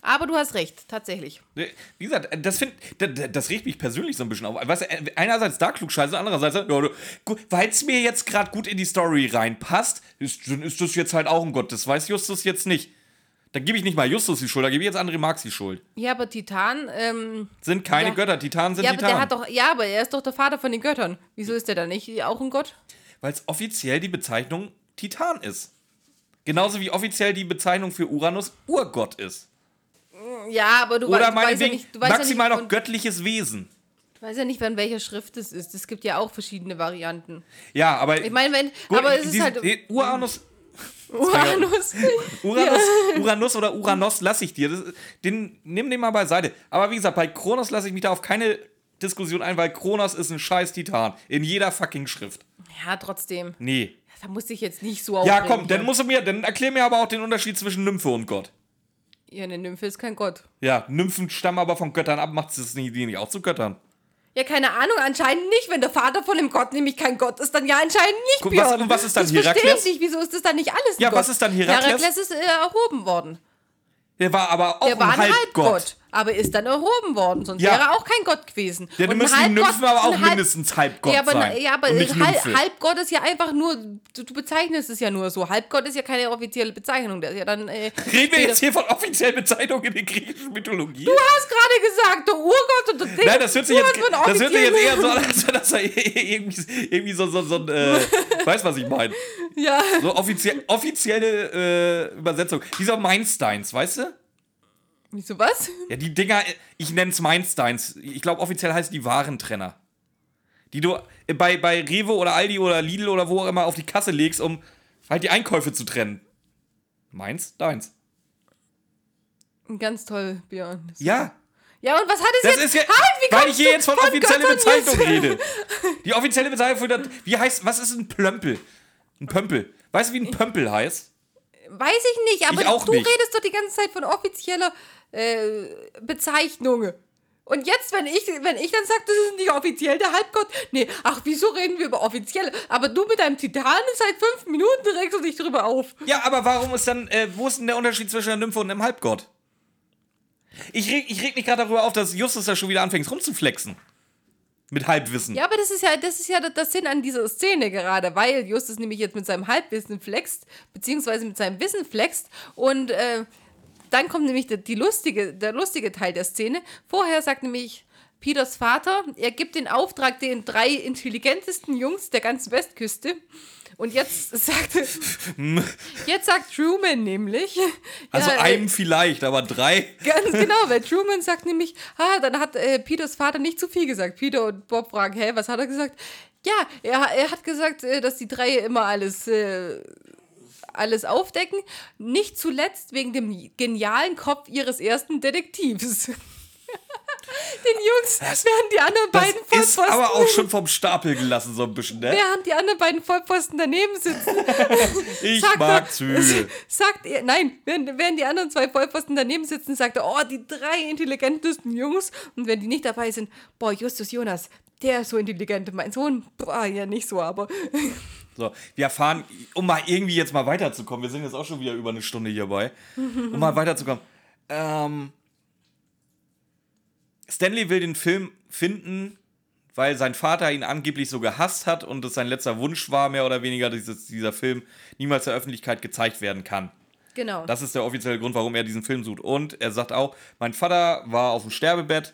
Aber du hast recht, tatsächlich. Wie gesagt, das, find, das, das regt mich persönlich so ein bisschen auf. Weißt du, einerseits da klugscheiße, andererseits, ja, weil es mir jetzt gerade gut in die Story reinpasst, ist, ist das jetzt halt auch ein Gott. Das weiß Justus jetzt nicht. Da gebe ich nicht mal Justus die Schuld, da gebe ich jetzt André Marx die Schuld. Ja, aber Titan, ähm, Sind keine Ja. Götter, Titanen sind ja, aber Titanen. der hat doch, ja, aber er ist doch der Vater von den Göttern. Wieso ist der dann nicht auch ein Gott? Weil es offiziell die Bezeichnung Titan ist. Genauso wie offiziell die Bezeichnung für Uranus Urgott ist. Ja, aber du, Oder du weißt ja nicht, du weißt maximal ja noch nicht, göttliches Wesen. du weißt ja nicht, von welcher Schrift es ist. Es gibt ja auch verschiedene Varianten. Ja, aber. Ich meine, wenn, gut, aber es ist diesen- halt den Uranus, [laughs] Uranus. [laughs] [laughs] Uranus, Uranus oder Uranos lasse ich dir. Das, den, nimm den mal beiseite. Aber wie gesagt, bei Kronos lasse ich mich da auf keine Diskussion ein, weil Kronos ist ein scheiß Titan. In jeder fucking Schrift. Ja, trotzdem. Nee. Da musste ich jetzt nicht so Ja, komm, dann musst du mir, dann erklär mir aber auch den Unterschied zwischen Nymphe und Gott. Ja, eine Nymphe ist kein Gott. Ja, Nymphen stammen aber von Göttern ab, macht es nicht, die nicht auch zu Göttern. Ja, keine Ahnung, anscheinend nicht. Wenn der Vater von dem Gott nämlich kein Gott ist, dann ja anscheinend nicht, Guck, was- Björn. und was ist dann das verstehe Herakles? ich nicht. Wieso ist das dann nicht alles ein Ja, Gott? was ist dann Herakles? Herakles ist äh, erhoben worden. Der war aber auch Der war ein ein Halbgott. Aber ist dann erhoben worden, sonst Ja. wäre er auch kein Gott gewesen. Ja, dann müssen die Nymphen aber auch Halb- mindestens Halbgott ja, aber, sein. Ja, aber Halb. Halbgott ist ja einfach nur, du, du bezeichnest es ja nur so. Halbgott ist ja keine offizielle Bezeichnung. Ist ja dann. Äh, Reden wir jetzt hier von offiziellen Bezeichnungen in der griechischen Mythologie? Du hast gerade gesagt, der Urgott und der Ding. Nein, das hört sich jetzt, das hört sich jetzt eher so an, als wenn das [laughs] irgendwie, irgendwie so, so, so ein, äh, [laughs] weißt was ich meine? Ja. So offizie offizielle äh, Übersetzung. Dieser Mainsteins, weißt du? Wieso was? Ja, die Dinger, ich nenne es Mainsteins. Ich glaube, offiziell heißt die Warentrenner. Die du äh, bei, bei Rewe oder Aldi oder Lidl oder wo auch immer auf die Kasse legst, um halt die Einkäufe zu trennen. Meins, deins. Ganz toll, Björn. Ja, Ja, und was hat es das jetzt? ist ja, halt, wie weil ich hier jetzt von von offizieller Bezeichnung rede. [laughs] Die offizielle Bezeichnung für das, wie heißt, was ist ein Plömpel? Ein Pömpel. Weißt du, wie ein Pömpel heißt? Weiß ich nicht, aber Ich auch du nicht. redest doch die ganze Zeit von offizieller äh, Bezeichnung. Und jetzt, wenn ich, wenn ich dann sage, das ist nicht offiziell der Halbgott, nee, ach, wieso reden wir über offizielle? Aber du mit deinem Titan seit fünf Minuten regst du dich drüber auf. Ja, aber warum ist dann, äh, wo ist denn der Unterschied zwischen der Nymphe und einem Halbgott? Ich reg, ich reg mich gerade darüber auf, dass Justus da schon wieder anfängt rumzuflexen. Mit Halbwissen. Ja, aber das ist ja, das ist ja der- der Sinn an dieser Szene gerade, weil Justus nämlich jetzt mit seinem Halbwissen flext, beziehungsweise mit seinem Wissen flext und äh, dann kommt nämlich der, die lustige, der lustige Teil der Szene. Vorher sagt nämlich Peters Vater, er gibt den Auftrag den drei intelligentesten Jungs der ganzen Westküste. Und jetzt sagt, [laughs] jetzt sagt Truman nämlich. Also ja, einem vielleicht, aber drei. Ganz genau, weil Truman sagt nämlich, ah, dann hat äh, Peters Vater nicht zu viel gesagt. Peter und Bob fragen, hä, was hat er gesagt? Ja, er, er hat gesagt, äh, dass die drei immer alles, äh, alles aufdecken. Nicht zuletzt wegen dem genialen Kopf ihres ersten Detektivs. Den Jungs, während die anderen Das beiden ist Vollpfosten, aber auch schon vom Stapel gelassen, so ein bisschen, ne? während die anderen beiden Vollpfosten daneben sitzen, [laughs] Ich sagt mag er, Züge. [laughs] Sagt er, nein, während, während die anderen zwei Vollpfosten daneben sitzen, sagt er, oh, die drei intelligentesten Jungs. Und wenn die nicht dabei sind, boah, Justus Jonas, der ist so intelligent. Mein Sohn, boah, ja, nicht so, aber. [laughs] So, wir erfahren, um mal irgendwie jetzt mal weiterzukommen, wir sind jetzt auch schon wieder über eine Stunde hierbei, um mal weiterzukommen. Ähm, Stanley will den Film finden, weil sein Vater ihn angeblich so gehasst hat und es sein letzter Wunsch war, mehr oder weniger, dass dieser Film niemals der Öffentlichkeit gezeigt werden kann. Genau. Das ist der offizielle Grund, warum er diesen Film sucht. Und er sagt auch, mein Vater war auf dem Sterbebett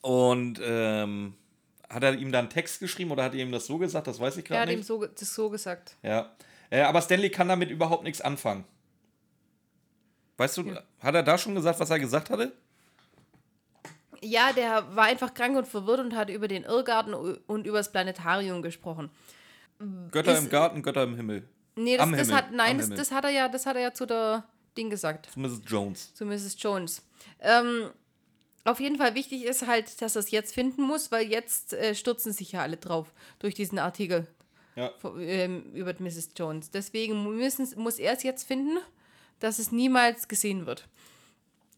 und ähm, hat er ihm dann einen Text geschrieben oder hat er ihm das so gesagt? Das weiß ich er hat gerade ihm nicht. so, das so gesagt. Ja. Äh, aber Stanley kann damit überhaupt nichts anfangen. Weißt du, hat er da schon gesagt, was er gesagt hatte? Ja, der war einfach krank und verwirrt und hat über den Irrgarten und über das Planetarium gesprochen. Götter Ist- im Garten, Götter im Himmel. Nee, das, das Himmel, hat, nein, das, das hat er ja, das hat er ja zu der Ding gesagt. Zu Mrs. Jones. zu Mrs. Jones. Ähm, auf jeden Fall wichtig ist halt, dass er es jetzt finden muss, weil jetzt äh, stürzen sich ja alle drauf durch diesen Artikel Ja. von- ähm, über Mrs. Jones. Deswegen müssen, muss er es jetzt finden, dass es niemals gesehen wird.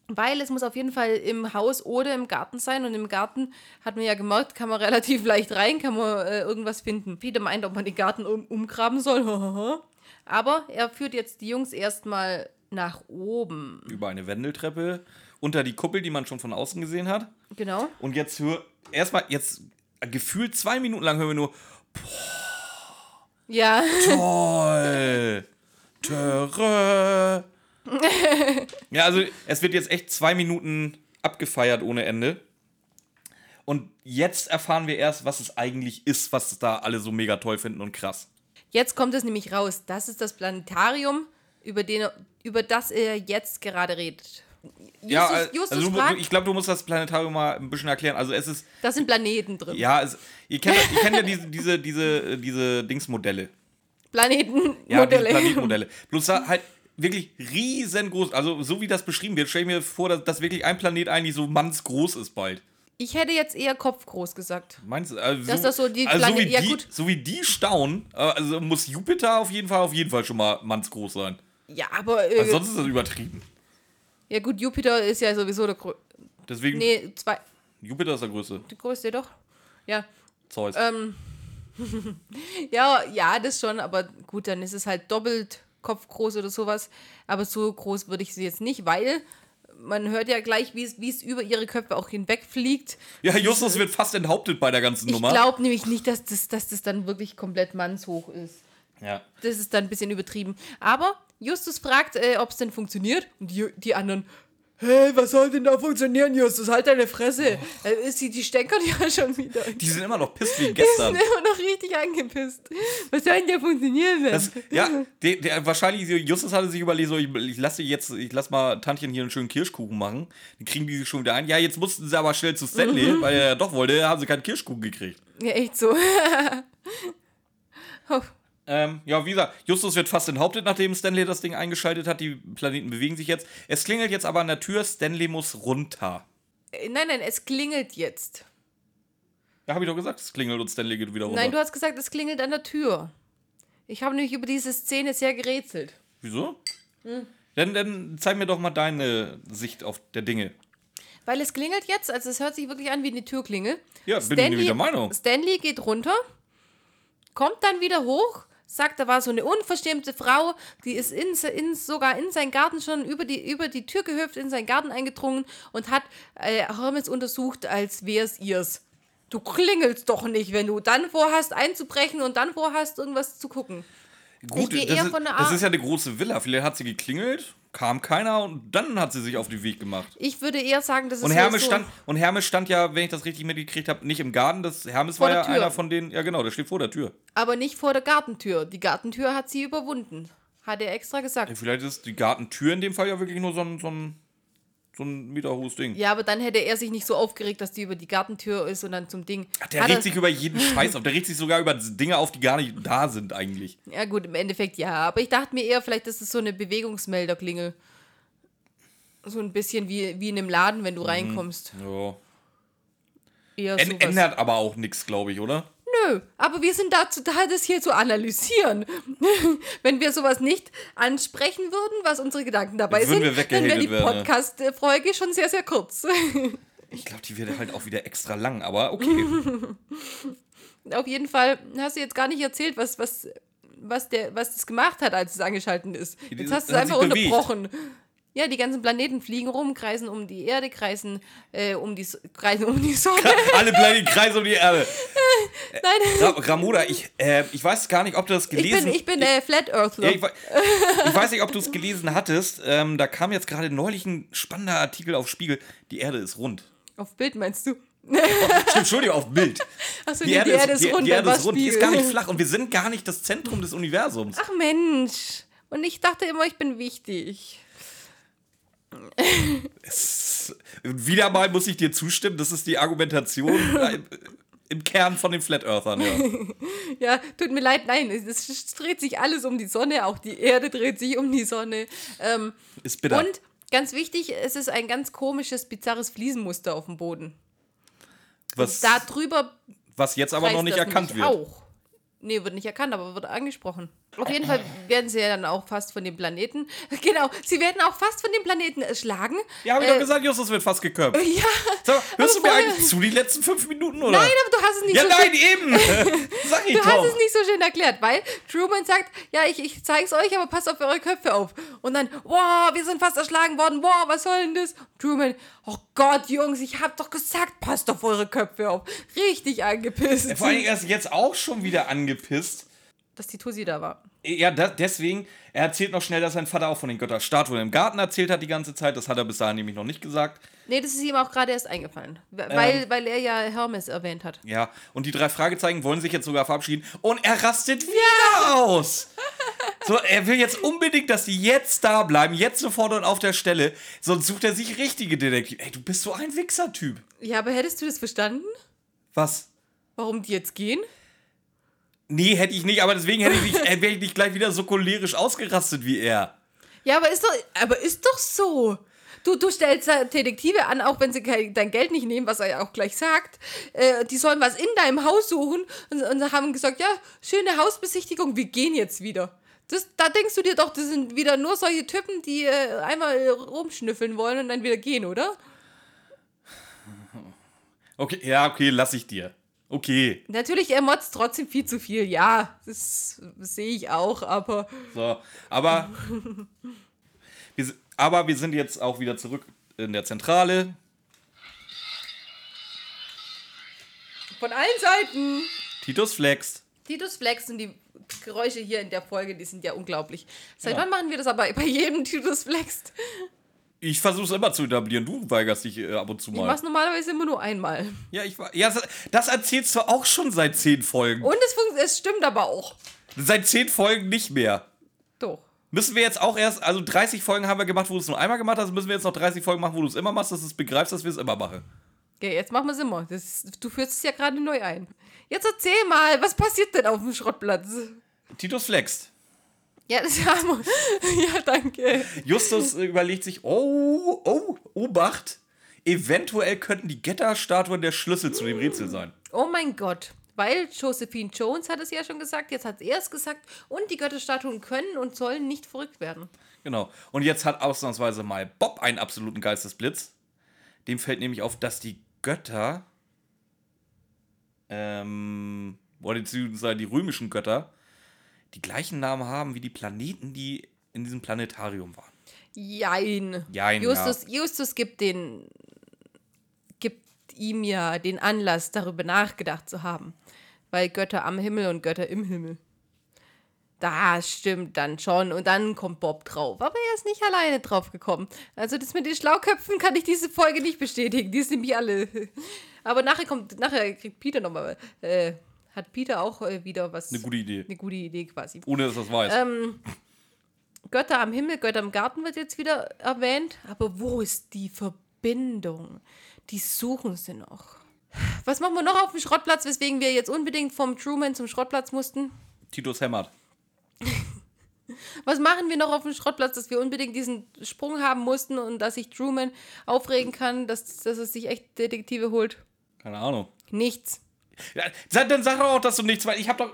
Weil es muss auf jeden Fall im Haus oder im Garten sein. Und im Garten, hat man ja gemerkt, kann man [laughs] relativ leicht rein, kann man äh, irgendwas finden. Peter meint, ob man den Garten um, umgraben soll. [laughs] Aber er führt jetzt die Jungs erstmal nach oben. Über eine Wendeltreppe, unter die Kuppel, die man schon von außen gesehen hat. Genau. Und jetzt hör, erstmal, jetzt gefühlt zwei Minuten lang hören wir nur, Ja. toll, Töre. [laughs] ja, also es wird jetzt echt zwei Minuten abgefeiert ohne Ende. Und jetzt erfahren wir erst, was es eigentlich ist, was da alle so mega toll finden und krass. Jetzt kommt es nämlich raus. Das ist das Planetarium, über, den, er- über das er jetzt gerade redet. Justus, ja, al- Justus also du, ich glaube, du musst das Planetarium mal ein bisschen erklären. Also es ist, da sind Planeten drin. ja, es, ihr kennt, ihr kennt ja diese, diese, diese, diese Dingsmodelle. [laughs] Planetenmodelle. Ja, Planetenmodelle. Bloß da halt wirklich riesengroß. Also so wie das beschrieben wird, stell ich mir vor, dass, dass wirklich ein Planet eigentlich so mannsgroß ist bald. Ich hätte jetzt eher kopfgroß gesagt. Meinst du? Also, Dass das so die also so, wie ja, die, gut. so wie die staunen, äh, also muss Jupiter auf jeden Fall auf jeden Fall schon mal mannsgroß sein. Ja, aber. Äh, Also sonst ist das übertrieben. ja, gut, Jupiter ist ja sowieso der größte. Deswegen, Nee, zwei. Jupiter ist der größte. Der größte doch. Ja. Zeus. Ähm. [laughs] ja, ja, das schon, aber gut, dann ist es halt doppelt Kopf groß oder sowas. Aber so groß würde ich sie jetzt nicht, weil man hört ja gleich, wie es, über ihre Köpfe auch hinwegfliegt. Ja, Justus wird fast enthauptet bei der ganzen Ich Nummer. glaube nämlich nicht, dass das, dass das dann wirklich komplett mannshoch ist. Ja. Das ist dann ein bisschen übertrieben. Aber Justus fragt, äh, ob es denn funktioniert. Und die, die anderen, hey, was soll denn da funktionieren, Justus? Halt deine Fresse. Äh, sie, die stänkern [laughs] ja schon wieder. Die sind immer noch pisst wie Die gestern. sind immer noch richtig angepisst. Was soll denn da funktionieren? Das, ja, der, der, wahrscheinlich, Justus hatte sich überlegt, so, ich, ich lasse jetzt, ich lass mal Tantchen hier einen schönen Kirschkuchen machen. Dann kriegen die sich schon wieder ein. Ja, jetzt mussten sie aber schnell zu Stanley, weil er ja doch wollte, haben sie keinen Kirschkuchen gekriegt. ja, echt so. [laughs] oh. Ähm, ja, wie gesagt, Justus wird fast enthauptet, nachdem Stanley das Ding eingeschaltet hat. Die Planeten bewegen sich jetzt. Es klingelt jetzt aber an der Tür. Stanley muss runter. Äh, Nein, nein, es klingelt jetzt. Ja, habe ich doch gesagt, es klingelt und Stanley geht wieder runter. Nein, du hast gesagt, es klingelt an der Tür. Ich habe nämlich über diese Szene sehr gerätselt. Wieso? Hm. Dann, dann zeig mir doch mal deine Sicht auf der Dinge. Weil es klingelt jetzt, also es hört sich wirklich an wie eine Türklingel. Ja, bin ich der Meinung. Stanley geht runter, kommt dann wieder hoch, sagt, da war so eine unverschämte Frau, die ist in, in, sogar in seinen Garten schon über die, über die Tür gehüpft, in seinen Garten eingedrungen und hat äh, Hermes untersucht, als wär's ihrs. Du klingelst doch nicht, wenn du dann vorhast einzubrechen und dann vorhast irgendwas zu gucken. Gut, das, ist, das ist ja eine große Villa. Vielleicht hat sie geklingelt, kam keiner und dann hat sie sich auf den Weg gemacht. Ich würde eher sagen, das ist Und so- Hermes, so, stand, und Hermes stand ja, wenn ich das richtig mitgekriegt habe, nicht im Garten. Das, Hermes Vor war ja Tür. einer von denen, ja genau, der steht vor der Tür. aber nicht vor der Gartentür. Die Gartentür hat sie überwunden. Hat er extra gesagt. Vielleicht ist die Gartentür in dem Fall ja wirklich nur so ein, so ein, so ein meterhohes Ding. Ja, aber dann hätte er sich nicht so aufgeregt, dass die über die Gartentür ist und dann zum Ding. Ach, Der regt sich über jeden [laughs] Scheiß auf. Der regt sich sogar über Dinge auf, die gar nicht da sind eigentlich. Ja, gut, im Endeffekt ja. Aber ich dachte mir eher, vielleicht ist es so eine Bewegungsmelderklingel. So ein bisschen wie, wie in einem Laden, wenn du reinkommst. Ja. Ändert aber auch nichts, glaube ich, oder? Nö, aber wir sind dazu da, das hier zu analysieren. [laughs] Wenn wir sowas nicht ansprechen würden, was unsere Gedanken dabei sind, wir dann wäre die. Podcast-Folge schon sehr, sehr kurz. Ich glaube, die wird halt auch wieder extra lang, aber okay. [laughs] Auf jeden Fall hast du jetzt gar nicht erzählt, was, was, was, der, was das gemacht hat, als es angeschalten ist. Jetzt hast du es einfach bewegt. unterbrochen. Ja, die ganzen Planeten fliegen rum, kreisen um die Erde, kreisen, äh, um, die, S- kreisen um die Sonne. Alle bleiben Kreis um die Erde. [laughs] Nein, Ra Ramoda, ich, äh, ich weiß gar nicht, ob du das ich gelesen bin, ich bin äh, Flat Earthler. Ja, ich, ich weiß nicht, ob du es gelesen hattest. Ähm, da kam jetzt gerade neulich ein spannender Artikel auf Spiegel. Die Erde ist rund. Auf Bild meinst du? Stimmt, Entschuldigung, auf Bild. [laughs] Achso, Die die Erde ist, ist die, rund. die Erde ist rund. Die ist Spiegel. gar nicht flach und wir sind gar nicht das Zentrum des Universums. Ach Mensch. Und ich dachte immer, ich bin wichtig. Es, wieder mal muss ich dir zustimmen, das ist die Argumentation [laughs] im Kern von den Flat Earthern. Ja. Ja, tut mir leid, nein, es, dreht sich alles um die Sonne, auch die Erde dreht sich um die Sonne. Ähm, Ist bitter. und ganz wichtig, es ist ein ganz komisches, bizarres Fliesenmuster auf dem Boden. was, Da drüber was jetzt aber noch nicht erkannt wird. Auch. Nee, wird nicht erkannt, aber wird angesprochen. Auf jeden Fall werden sie ja dann auch fast von dem Planeten. [laughs] Genau, sie werden auch fast von dem Planeten erschlagen. Ja, hab ich Äh, doch gesagt, Justus wird fast geköpft. [laughs] Ja, So, hörst du mir eigentlich zu, die letzten fünf Minuten, oder? nein, aber du hast es nicht ja, so nein, schön, eben. [laughs] Sag ich Du hast doch. es nicht so schön erklärt, weil Truman sagt, ja, ich, ich zeig's euch, aber passt auf eure Köpfe auf. Und dann, wow, wir sind fast erschlagen worden, wow, was soll denn das? Truman, oh Gott, Jungs, ich hab doch gesagt, passt auf eure Köpfe auf. Richtig angepisst. Vor allem, er ist jetzt auch schon wieder angepisst. Dass die Tussi da war. Ja, da, deswegen, er erzählt noch schnell, dass sein Vater auch von den Götterstatuen im Garten erzählt hat die ganze Zeit. Das hat er bis dahin nämlich noch nicht gesagt. Nee, das ist ihm auch gerade erst eingefallen. Weil, weil er ja Hermes erwähnt hat. Ja, und die drei Fragezeichen wollen sich jetzt sogar verabschieden. Und er rastet wieder aus. So, er will jetzt unbedingt, dass die jetzt da bleiben, jetzt sofort und auf der Stelle. Sonst sucht er sich richtige Detektive. Ey, du bist so ein Wichser-Typ. Ja, aber hättest du das verstanden? Was? Warum die jetzt gehen? Nee, hätte ich nicht, aber deswegen hätte ich nicht, [laughs] äh, wäre ich nicht gleich wieder so cholerisch ausgerastet wie er. Ja, aber ist doch, aber ist doch so. Du, du stellst Detektive an, auch wenn sie dein Geld nicht nehmen, was er ja auch gleich sagt. Äh, die sollen was in deinem Haus suchen und, und haben gesagt, ja, schöne Hausbesichtigung, wir gehen jetzt wieder. Das, da denkst du dir doch, das sind wieder nur solche Typen, die äh, einmal rumschnüffeln wollen und dann wieder gehen, oder? Okay, ja, okay, lass ich dir. Okay. Natürlich, er motzt trotzdem viel zu viel. Ja, das, das sehe ich auch, aber. So, aber. [laughs] wir, aber wir sind jetzt auch wieder zurück in der Zentrale. Von allen Seiten. Titus flext. Titus Flex und die Geräusche hier in der Folge, die sind ja unglaublich. Seit Ja. wann machen wir das aber bei jedem Titus Flex? Ich versuche es immer zu etablieren. Du weigerst dich äh, ab und zu Ich mal. mach's normalerweise immer nur einmal. Ja, ich war. Ja, das- das erzählst du auch schon seit zehn Folgen. Und es, es stimmt aber auch. Seit zehn Folgen nicht mehr. Doch. Müssen wir jetzt auch erst, also 30 Folgen haben wir gemacht, wo du es nur einmal gemacht hast, müssen wir jetzt noch 30 Folgen machen, wo du es immer machst, dass du es begreifst, dass wir es immer machen. Okay, jetzt machen wir es immer. Das, du führst es ja gerade neu ein. Jetzt erzähl mal, was passiert denn auf dem Schrottplatz? Titus flext. Ja, das haben wir. [laughs] Ja, danke. Justus äh, überlegt sich, oh, oh, Obacht, eventuell könnten die Getterstatuen der Schlüssel zu dem Rätsel sein. Oh mein Gott. Weil Josephine Jones hat es ja schon gesagt, jetzt hat er es gesagt und die Götterstatuen können und sollen nicht verrückt werden. Genau. Und jetzt hat ausnahmsweise mal Bob einen absoluten Geistesblitz. Dem fällt nämlich auf, dass die Götter, ähm, oder beziehungsweise die römischen Götter, die gleichen Namen haben wie die Planeten, die in diesem Planetarium waren. Jein. Jein, Justus, Justus gibt den gibt ihm ja den Anlass, darüber nachgedacht zu haben. Weil Götter am Himmel und Götter im Himmel. Das stimmt dann schon. Und dann kommt Bob drauf. Aber er ist nicht alleine drauf gekommen. Also das mit den Schlauköpfen kann ich diese Folge nicht bestätigen. Die sind nämlich alle. [laughs] Aber nachher kommt, nachher kriegt Peter nochmal. Äh, hat Peter auch äh, wieder was. Eine gute Idee. Eine gute Idee quasi. Ohne dass er es weiß. Ähm, Götter am Himmel, Götter im Garten wird jetzt wieder erwähnt. Aber wo ist die Verbindung? Die suchen sie noch. Was machen wir noch auf dem Schrottplatz, weswegen wir jetzt unbedingt vom Truman zum Schrottplatz mussten? Titus hämmert. [laughs] Was machen wir noch auf dem Schrottplatz, dass wir unbedingt diesen Sprung haben mussten und dass sich Truman aufregen kann, dass, dass er sich echt Detektive holt? Keine Ahnung. Nichts. Ja, dann sag doch auch, dass du nichts weißt. Ich hab doch.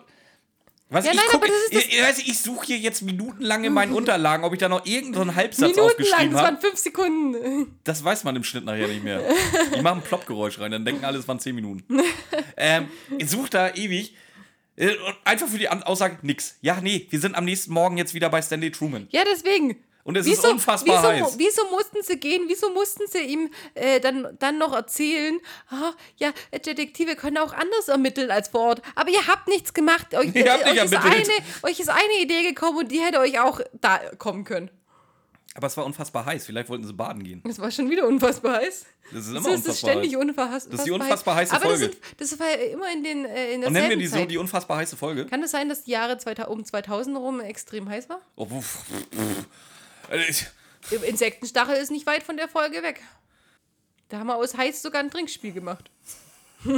Was, Ja, ich nein, guck, ich, ich, ich suche hier jetzt minutenlang in meinen [laughs] Unterlagen, ob ich da noch irgendeinen Halbsatz Minutenlang, aufgeschrieben das waren habe. fünf Sekunden. Das weiß man im Schnitt nachher nicht mehr. [laughs] Ich mache ein Ploppgeräusch rein, dann denken alle, es waren 10 Minuten. [laughs] ähm, ich suche da ewig. äh, Einfach für die Aussage, nix. Ja, nee, wir sind am nächsten Morgen jetzt wieder bei Stanley Truman. Ja, deswegen. Und es ist unfassbar wieso, heiß. Wieso mussten sie gehen? Wieso mussten sie ihm äh, dann, dann noch erzählen, ah, ja, Detektive können auch anders ermitteln als vor Ort. Aber ihr habt nichts gemacht. Euch, [laughs] Ihr habt euch, nicht ist ermittelt. eine, euch ist eine Idee gekommen und die hätte euch auch da kommen können. Aber es war unfassbar heiß. Vielleicht wollten sie baden gehen. Das war schon wieder unfassbar heiß. Das ist immer So ist es unfassbar ständig heiß. unfassbar Das ist die unfassbar heiße Aber Folge. Das, sind, das war immer in, den, äh, in Und nennen wir die so Zeit. die unfassbar heiße Folge? Kann es sein, dass die Jahre 2000, um 2000 rum extrem heiß war? Oh, pff, pff. Also Insektenstachel ist nicht weit von der Folge weg. Da haben wir aus heiß sogar ein Trinkspiel gemacht. [laughs]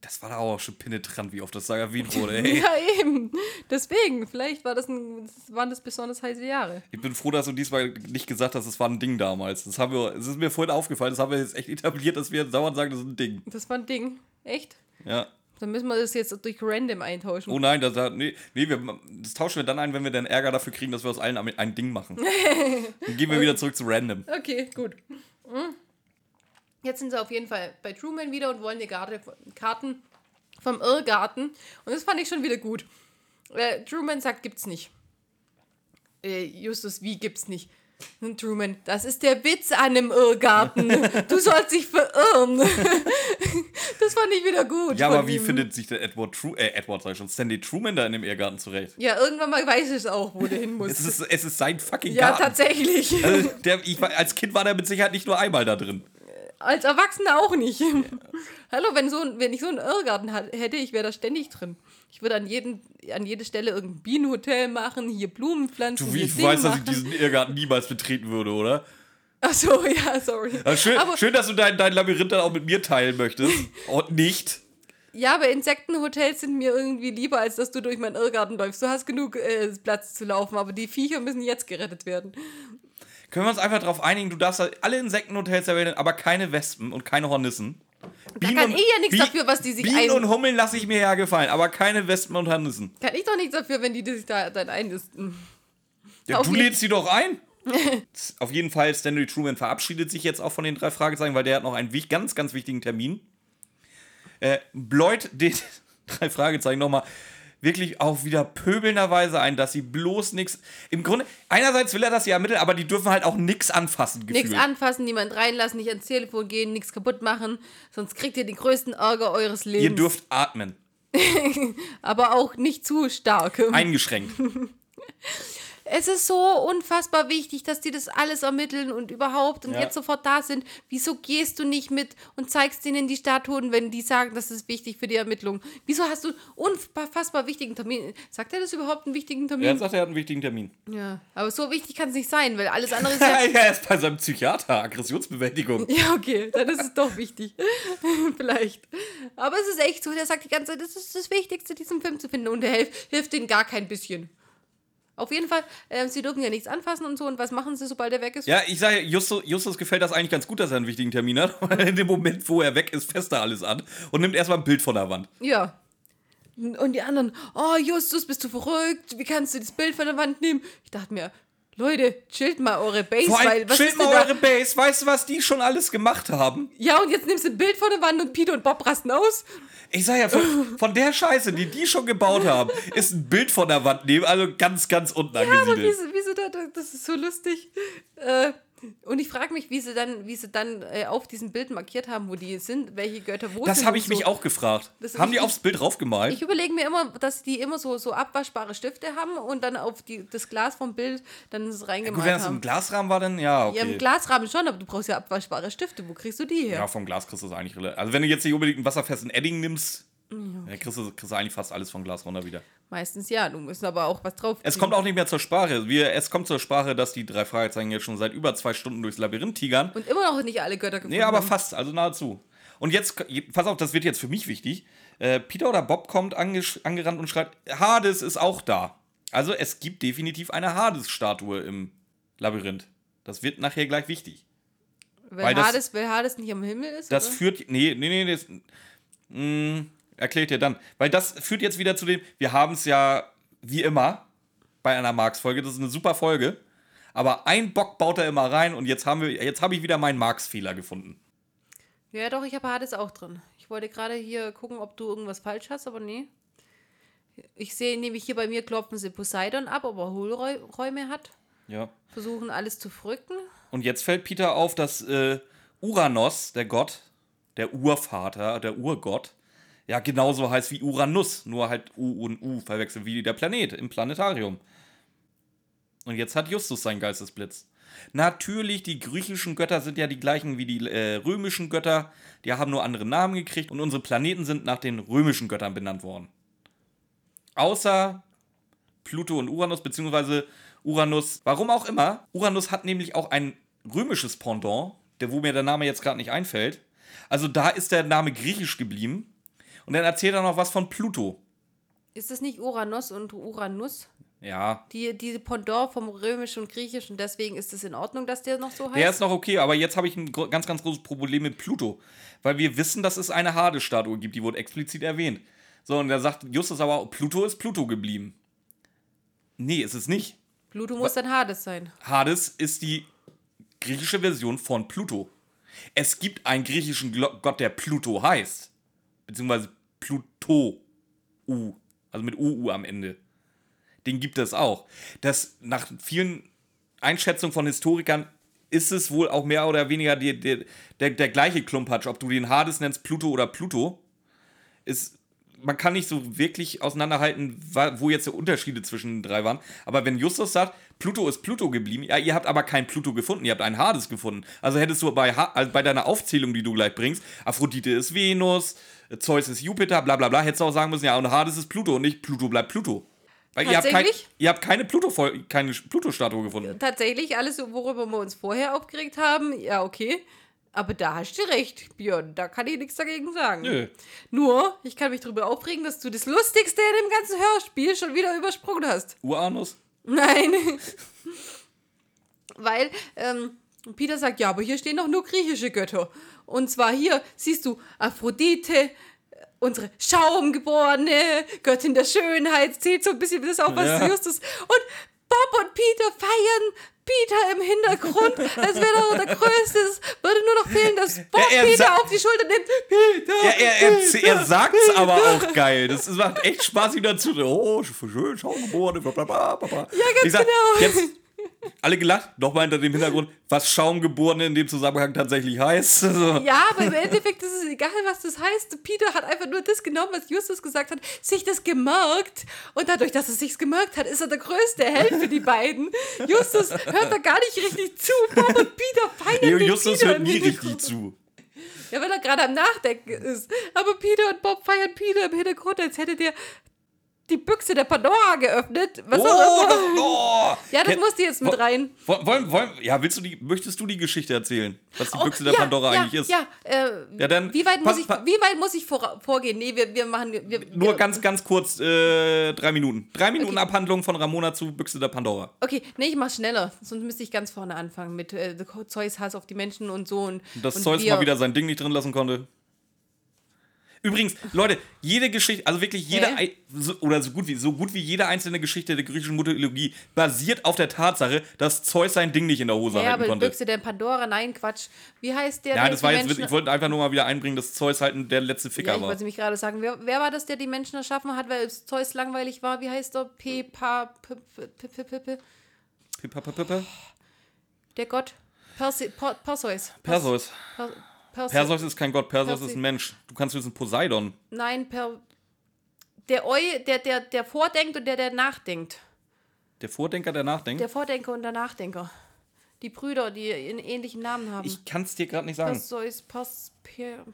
Das war da auch schon penetrant, wie oft das da erwähnt wurde. [laughs] Ey. Ja, eben. Deswegen, vielleicht war das ein, waren das besonders heiße Jahre. Ich bin froh, dass du diesmal nicht gesagt hast, das war ein Ding damals. Das, haben wir, das ist mir vorhin aufgefallen, das haben wir jetzt echt etabliert, dass wir dauernd sagen, das ist ein Ding. Das war ein Ding. Echt? Ja. Dann müssen wir das jetzt durch Random eintauschen. Oh nein, das, nee, nee wir, das tauschen wir dann ein, wenn wir dann Ärger dafür kriegen, dass wir aus allen ein, Ding machen. [laughs] Dann gehen wir wieder zurück zu Random. Okay, gut. Hm. Jetzt sind sie auf jeden Fall bei Truman wieder und wollen die Garde, Karten vom Irrgarten. Und das fand ich schon wieder gut. Äh, Truman sagt, gibt's nicht. Äh, Justus, wie gibt's nicht? Und Truman, das ist der Witz an dem Irrgarten. [laughs] Du sollst dich verirren. [laughs] das fand ich wieder gut. Ja, aber wie ihm. findet sich der Edward Tru äh, Edward sag ich schon, Stanley Truman da in dem Irrgarten zurecht? Ja, irgendwann mal weiß ich es auch, wo der hin [laughs] muss. Es ist, es ist sein fucking ja, Garten. tatsächlich. Also, [laughs] der, ich, als Kind war der mit Sicherheit nicht nur einmal da drin. Als Erwachsener auch nicht. [laughs] Hallo, wenn, so, wenn ich so einen Irrgarten hätte, ich wäre da ständig drin. Ich würde an, jeden, an jede Stelle irgendein Bienenhotel machen, hier Blumen pflanzen, Du, wie ich weiß, dass ich machen. diesen Irrgarten niemals betreten würde, oder? Ach so, [laughs] ja, sorry. Also schön, aber, schön, dass du dein, dein Labyrinth dann auch mit mir teilen möchtest. [laughs] Und nicht. Ja, aber Insektenhotels sind mir irgendwie lieber, als dass du durch meinen Irrgarten läufst. Du hast genug äh, Platz zu laufen, aber die Viecher müssen jetzt gerettet werden. Können wir uns einfach darauf einigen, du darfst halt alle Insektenhotels erwähnen, aber keine Wespen und keine Hornissen. Da kann ich ja nichts dafür, was die sich Bienen ein... und Hummeln lasse ich mir ja gefallen, aber keine Wespen und Hornissen. Kann ich doch nichts dafür, wenn die sich da dann einnisten. Ja, du lädst sie doch ein. [laughs] Auf jeden Fall, Stanley Truman verabschiedet sich jetzt auch von den drei Fragezeichen, weil der hat noch einen ganz, ganz wichtigen Termin. äh, bläut den [laughs] drei Fragezeichen nochmal wirklich auch wieder pöbelnderweise ein, dass sie bloß nichts. Im Grunde, einerseits will er das ja ermitteln, aber die dürfen halt auch nichts anfassen. Nichts anfassen, niemand reinlassen, nicht ans Telefon gehen, nichts kaputt machen, sonst kriegt ihr den größten Ärger eures Lebens. Ihr dürft atmen. [laughs] aber auch nicht zu stark. Eingeschränkt. Es ist so unfassbar wichtig, dass die das alles ermitteln und überhaupt und Ja. jetzt sofort da sind. Wieso gehst du nicht mit und zeigst ihnen die Statuen, wenn die sagen, das ist wichtig für die Ermittlung? Wieso hast du unfassbar wichtigen Termin? Sagt er das überhaupt einen wichtigen Er Termin? sagt, er hat einen wichtigen Termin. Ja, aber so wichtig kann es nicht sein, weil alles andere ist [laughs] ja. er ist bei seinem Psychiater, Aggressionsbewältigung. Ja, okay, dann ist es doch wichtig. [laughs] Vielleicht. Aber es ist echt so, der sagt die ganze Zeit, das ist das Wichtigste, diesen Film zu finden. Und der hilft, hilft denen gar kein bisschen. Auf jeden Fall, äh, sie dürfen ja nichts anfassen und so. Und was machen sie, sobald er weg ist? Ja, ich sage, Justus, Justus gefällt das eigentlich ganz gut, dass er einen wichtigen Termin hat. [laughs] Weil in dem Moment, wo er weg ist, fässt er alles an und nimmt erstmal ein Bild von der Wand. Ja. Und die anderen, oh Justus, bist du verrückt? Wie kannst du das Bild von der Wand nehmen? Ich dachte mir, Leute, chillt mal eure Base, Vor allem, weil was chillt ist mal da? eure Base. Weißt du, was die schon alles gemacht haben? Ja, und jetzt nimmst du ein Bild von der Wand und Peter und Bob rasten aus. Ich sag ja, von, [laughs] von der Scheiße, die die schon gebaut haben, ist ein Bild von der Wand nehmen, also ganz, ganz unten Ja, aber angesiedelt. wieso, wieso da, da- das ist so lustig. Äh, und ich frage mich, wie sie dann, wie sie dann äh, auf diesem Bild markiert haben, wo die sind, welche Götter wo Das sind. habe und ich mich so. auch gefragt. Das- haben die aufs Bild draufgemalt? Ich überlege mir immer, dass die immer so, so abwaschbare Stifte haben und dann auf die, das Glas vom Bild dann es Gut, reingemalt wenn das im haben. Glasrahmen war, dann ja, Ja, okay. im Glasrahmen schon, aber du brauchst ja abwaschbare Stifte. Wo kriegst du die her? Ja, vom Glas kriegst du das eigentlich relativ. Also, wenn du jetzt nicht unbedingt einen wasserfesten Edding nimmst, dann kriegst du, kriegst du eigentlich fast alles vom Glas runter wieder. Meistens ja, du musst aber auch was drauf. Es kommt auch nicht mehr zur Sprache. Wir, es kommt zur Sprache, dass die drei Fragezeichen jetzt schon seit über zwei Stunden durchs Labyrinth tigern. Und immer noch nicht alle Götter gefunden Nee, aber haben. fast, also nahezu. Und jetzt, pass auf, das wird jetzt für mich wichtig. Äh, Peter oder Bob kommt angesch- angerannt und schreibt, Hades ist auch da. Also es gibt definitiv eine Hades-Statue im Labyrinth. Das wird nachher gleich wichtig. Weil, weil das- Hades, weil Hades nicht am Himmel ist? Das oder? führt, nee, nee, nee, das, mh, erklärt ihr dann. Weil das führt jetzt wieder zu dem, wir haben es ja wie immer bei einer Marx-Folge, das ist eine super Folge. Aber ein Bock baut er immer rein und jetzt haben wir, jetzt habe ich wieder meinen Marx-Fehler gefunden. Ja, doch, ich habe Hades auch drin. Ich wollte gerade hier gucken, ob du irgendwas falsch hast, aber nee. Ich sehe nämlich hier bei mir klopfen sie Poseidon ab, ob er Hohlräume hat. Ja. Versuchen alles zu frücken. Und jetzt fällt Peter auf, dass äh, Uranus, der Gott, der Urvater, der Urgott, ja genauso heißt wie Uranus, nur halt U und U verwechseln wie der Planet im Planetarium. Und jetzt hat Justus seinen Geistesblitz. Natürlich, die griechischen Götter sind ja die gleichen wie die äh, römischen Götter. Die haben nur andere Namen gekriegt und unsere Planeten sind nach den römischen Göttern benannt worden. Außer Pluto und Uranus, beziehungsweise Uranus, warum auch immer. Uranus hat nämlich auch ein römisches Pendant, der, wo mir der Name jetzt gerade nicht einfällt. Also da ist der Name griechisch geblieben. Und dann erzählt er noch was von Pluto. Ist das nicht Uranus und Uranus? Ja, Die, diese Pendant vom Römischen und Griechischen, deswegen ist es in Ordnung, dass der noch so heißt? der ist noch okay, aber jetzt habe ich ein ganz, ganz großes Problem mit Pluto. Weil wir wissen, dass es eine Hades-Statue gibt, die wurde explizit erwähnt. So, und da sagt Justus aber, Pluto ist Pluto geblieben. Nee, ist es nicht. Pluto muss dann Hades sein. Hades ist die griechische Version von Pluto. Es gibt einen griechischen Gott, der Pluto heißt. Beziehungsweise Pluto. U. Also mit UU am Ende. Den gibt es auch. Das nach vielen Einschätzungen von Historikern ist es wohl auch mehr oder weniger die, die, der, der gleiche Klumpatsch, ob du den Hades nennst, Pluto oder Pluto. Ist, man kann nicht so wirklich auseinanderhalten, wo jetzt die Unterschiede zwischen den drei waren. Aber wenn Justus sagt, Pluto ist Pluto geblieben, ja, ihr habt aber keinen Pluto gefunden, ihr habt einen Hades gefunden. Also hättest du bei, also bei deiner Aufzählung, die du gleich bringst, Aphrodite ist Venus, Zeus ist Jupiter, bla bla bla, hättest du auch sagen müssen, ja, und Hades ist Pluto und nicht Pluto bleibt Pluto. Weil ihr habt, kein, ihr habt keine Pluto keine Pluto-Statue gefunden. Tatsächlich, alles, worüber wir uns vorher aufgeregt haben, ja, okay. Aber da hast du recht, Björn. Da kann ich nichts dagegen sagen. Nö. Nur, ich kann mich darüber aufregen, dass du das Lustigste in dem ganzen Hörspiel schon wieder übersprungen hast. Uranus? Nein. [laughs] Weil ähm, Peter sagt, ja, aber hier stehen doch nur griechische Götter. Und zwar hier siehst du Aphrodite, unsere Schaumgeborene, Göttin der Schönheit, zählt so ein bisschen das auf, was Ja. Justus. Und Bob und Peter feiern. Peter im Hintergrund, als wäre doch der Größte. Es würde nur noch fehlen, dass Bob Er- er Peter auf die Schulter nimmt. Peter, Ja, er, er, Peter, er sagt's aber Peter. auch geil. Das macht echt Spaß, ihm dazu. Oh, schön, schau geboren. Ja, ganz ich sag, genau. Jetzt alle gelacht, nochmal hinter dem Hintergrund, was Schaumgeborene in dem Zusammenhang tatsächlich heißt. [laughs] Also, Ja, aber im Endeffekt ist es egal, was das heißt. Peter hat einfach nur das genommen, was Justus gesagt hat, sich das gemerkt. Und dadurch, dass er sich's gemerkt hat, ist er der größte Held für die beiden. Justus hört da gar nicht richtig zu. Bob und Peter feiern den Justus Peter hört nie richtig zu. Ja, weil er gerade am Nachdenken ist. Aber Peter und Bob feiern Peter im Hintergrund, als hätte der die Büchse der Pandora geöffnet. Was Oh, auch immer. das, oh. Ja, das Ken- musste jetzt mit rein. Wollen, wollen, ja, willst du die, möchtest du die Geschichte erzählen? Was die Oh, Büchse der ja, Pandora ja, eigentlich ist? Ja, äh, Ja, dann wie weit muss ich, wie weit muss ich vor, vorgehen? Nee, wir, wir machen. Wir, Nur wir, ganz, ganz kurz, äh, drei Minuten. Drei Minuten Okay. Abhandlung von Ramona zu Büchse der Pandora. Okay, nee, ich mach schneller. Sonst müsste ich ganz vorne anfangen mit äh, Zeus Hass auf die Menschen und so. Und, Dass Zeus mal wieder sein Ding nicht drin lassen konnte. Übrigens, Leute, jede Geschichte, also wirklich jede, Hä? ei- so, oder so gut, wie, so gut wie jede einzelne Geschichte der griechischen Mythologie basiert auf der Tatsache, dass Zeus sein Ding nicht in der Hose Ja, halten aber konnte. Büchse der Pandora, nein, Quatsch. Wie heißt der? Ja, der das war jetzt, Menschen- ich wollte einfach nur mal wieder einbringen, dass Zeus halt der letzte Ja, Ficker ich war. wollte nämlich gerade sagen, wer, wer war das, der die Menschen erschaffen hat, weil Zeus langweilig war? Wie heißt er? P, Pa, P, P, P, P, P, P, Pipa, pipa, pipa. der Gott. Perse, per, Perseus. Perseus. Per, Perse, Perseus ist kein Gott, Perseus Perse- ist ein Mensch. Du kannst wissen, Poseidon. Nein, per, der, Eu, der, der, der vordenkt und der, der nachdenkt. Der Vordenker, der nachdenkt. Der Vordenker und der Nachdenker. Die Brüder, die einen ähnlichen Namen haben. ich kann es dir gerade nicht sagen. Perseus, Pers, Per,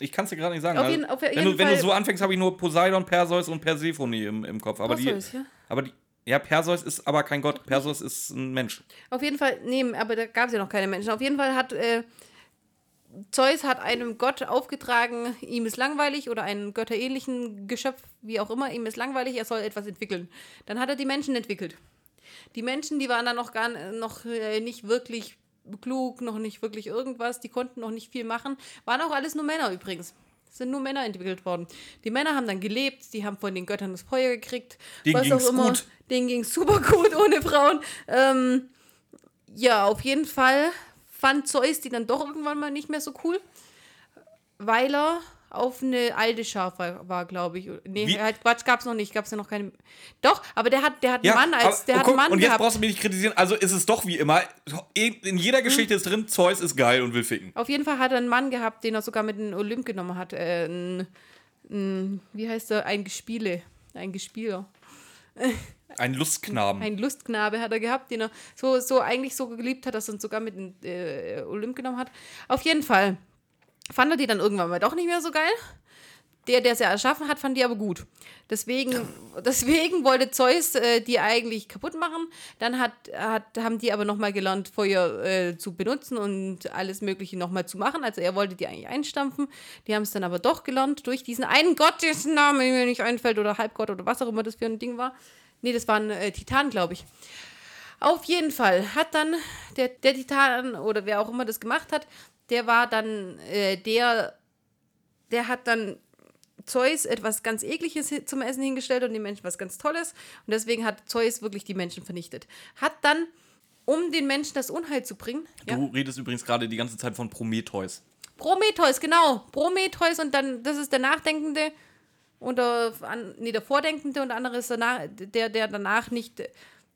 Ich kann es dir gerade nicht sagen. Auf Also, jeden- auf wenn, jeden du, wenn du so anfängst, habe ich nur Poseidon, Perseus und Persephone im, im Kopf. Aber Perseus, die, ja? aber die, ja, Perseus ist aber kein Gott. Perseus ist ein Mensch. Auf jeden Fall, nee, aber da gab es ja noch keine Menschen. Auf jeden Fall hat äh, Zeus hat einem Gott aufgetragen, ihm ist langweilig oder einem götterähnlichen Geschöpf, wie auch immer, ihm ist langweilig, er soll etwas entwickeln. Dann hat er die Menschen entwickelt. Die Menschen, die waren dann noch gar noch äh, nicht wirklich klug, noch nicht wirklich irgendwas, die konnten noch nicht viel machen, waren auch alles nur Männer übrigens. Es sind nur Männer entwickelt worden. Die Männer haben dann gelebt, die haben von den Göttern das Feuer gekriegt. Denen was ging's auch immer. gut. Denen ging super gut ohne Frauen. Ähm, ja, auf jeden Fall fand Zeus die dann doch irgendwann mal nicht mehr so cool, weil er auf eine alte Schaf war, war glaube ich. Nee, Wie? halt, Quatsch, gab's noch nicht, gab's ja noch keine. Doch, aber der hat, der hat Ja, einen Mann als, aber- der oh, hat guck, Mann Und jetzt gehabt. brauchst du mich nicht kritisieren. Also ist es doch wie immer. In jeder Geschichte ist drin, Zeus ist geil und will ficken. Auf jeden Fall hat er einen Mann gehabt, den er sogar mit in den Olymp genommen hat. Äh, ein, ein, wie heißt er? Ein Gespiele. Ein Gespieler. [laughs] Ein Lustknaben. Ein Lustknabe hat er gehabt, den er so, so eigentlich so geliebt hat, dass er ihn sogar mit in äh, Olymp genommen hat. Auf jeden Fall fand er die dann irgendwann mal doch nicht mehr so geil. Der, der sie erschaffen hat, fand die aber gut. Deswegen, [laughs] deswegen wollte Zeus äh, die eigentlich kaputt machen. Dann hat, hat, haben die aber nochmal gelernt, Feuer äh, zu benutzen und alles Mögliche nochmal zu machen. Also er wollte die eigentlich einstampfen. Die haben es dann aber doch gelernt durch diesen einen Gott, dessen Name mir nicht einfällt, oder Halbgott oder was auch immer das für ein Ding war. Nee, das war ein äh, Titan, glaube ich. Auf jeden Fall hat dann der, der Titan oder wer auch immer das gemacht hat, der war dann äh, der, der hat dann Zeus etwas ganz Ekliges zum Essen hingestellt und den Menschen was ganz Tolles. Und deswegen hat Zeus wirklich die Menschen vernichtet. Hat dann, um den Menschen das Unheil zu bringen, ja, Du redest übrigens gerade die ganze Zeit von Prometheus. Prometheus, genau. Prometheus und dann, das ist der Nachdenkende und der, an, nee, der Vordenkende und der andere ist der, Na- der, der danach nicht.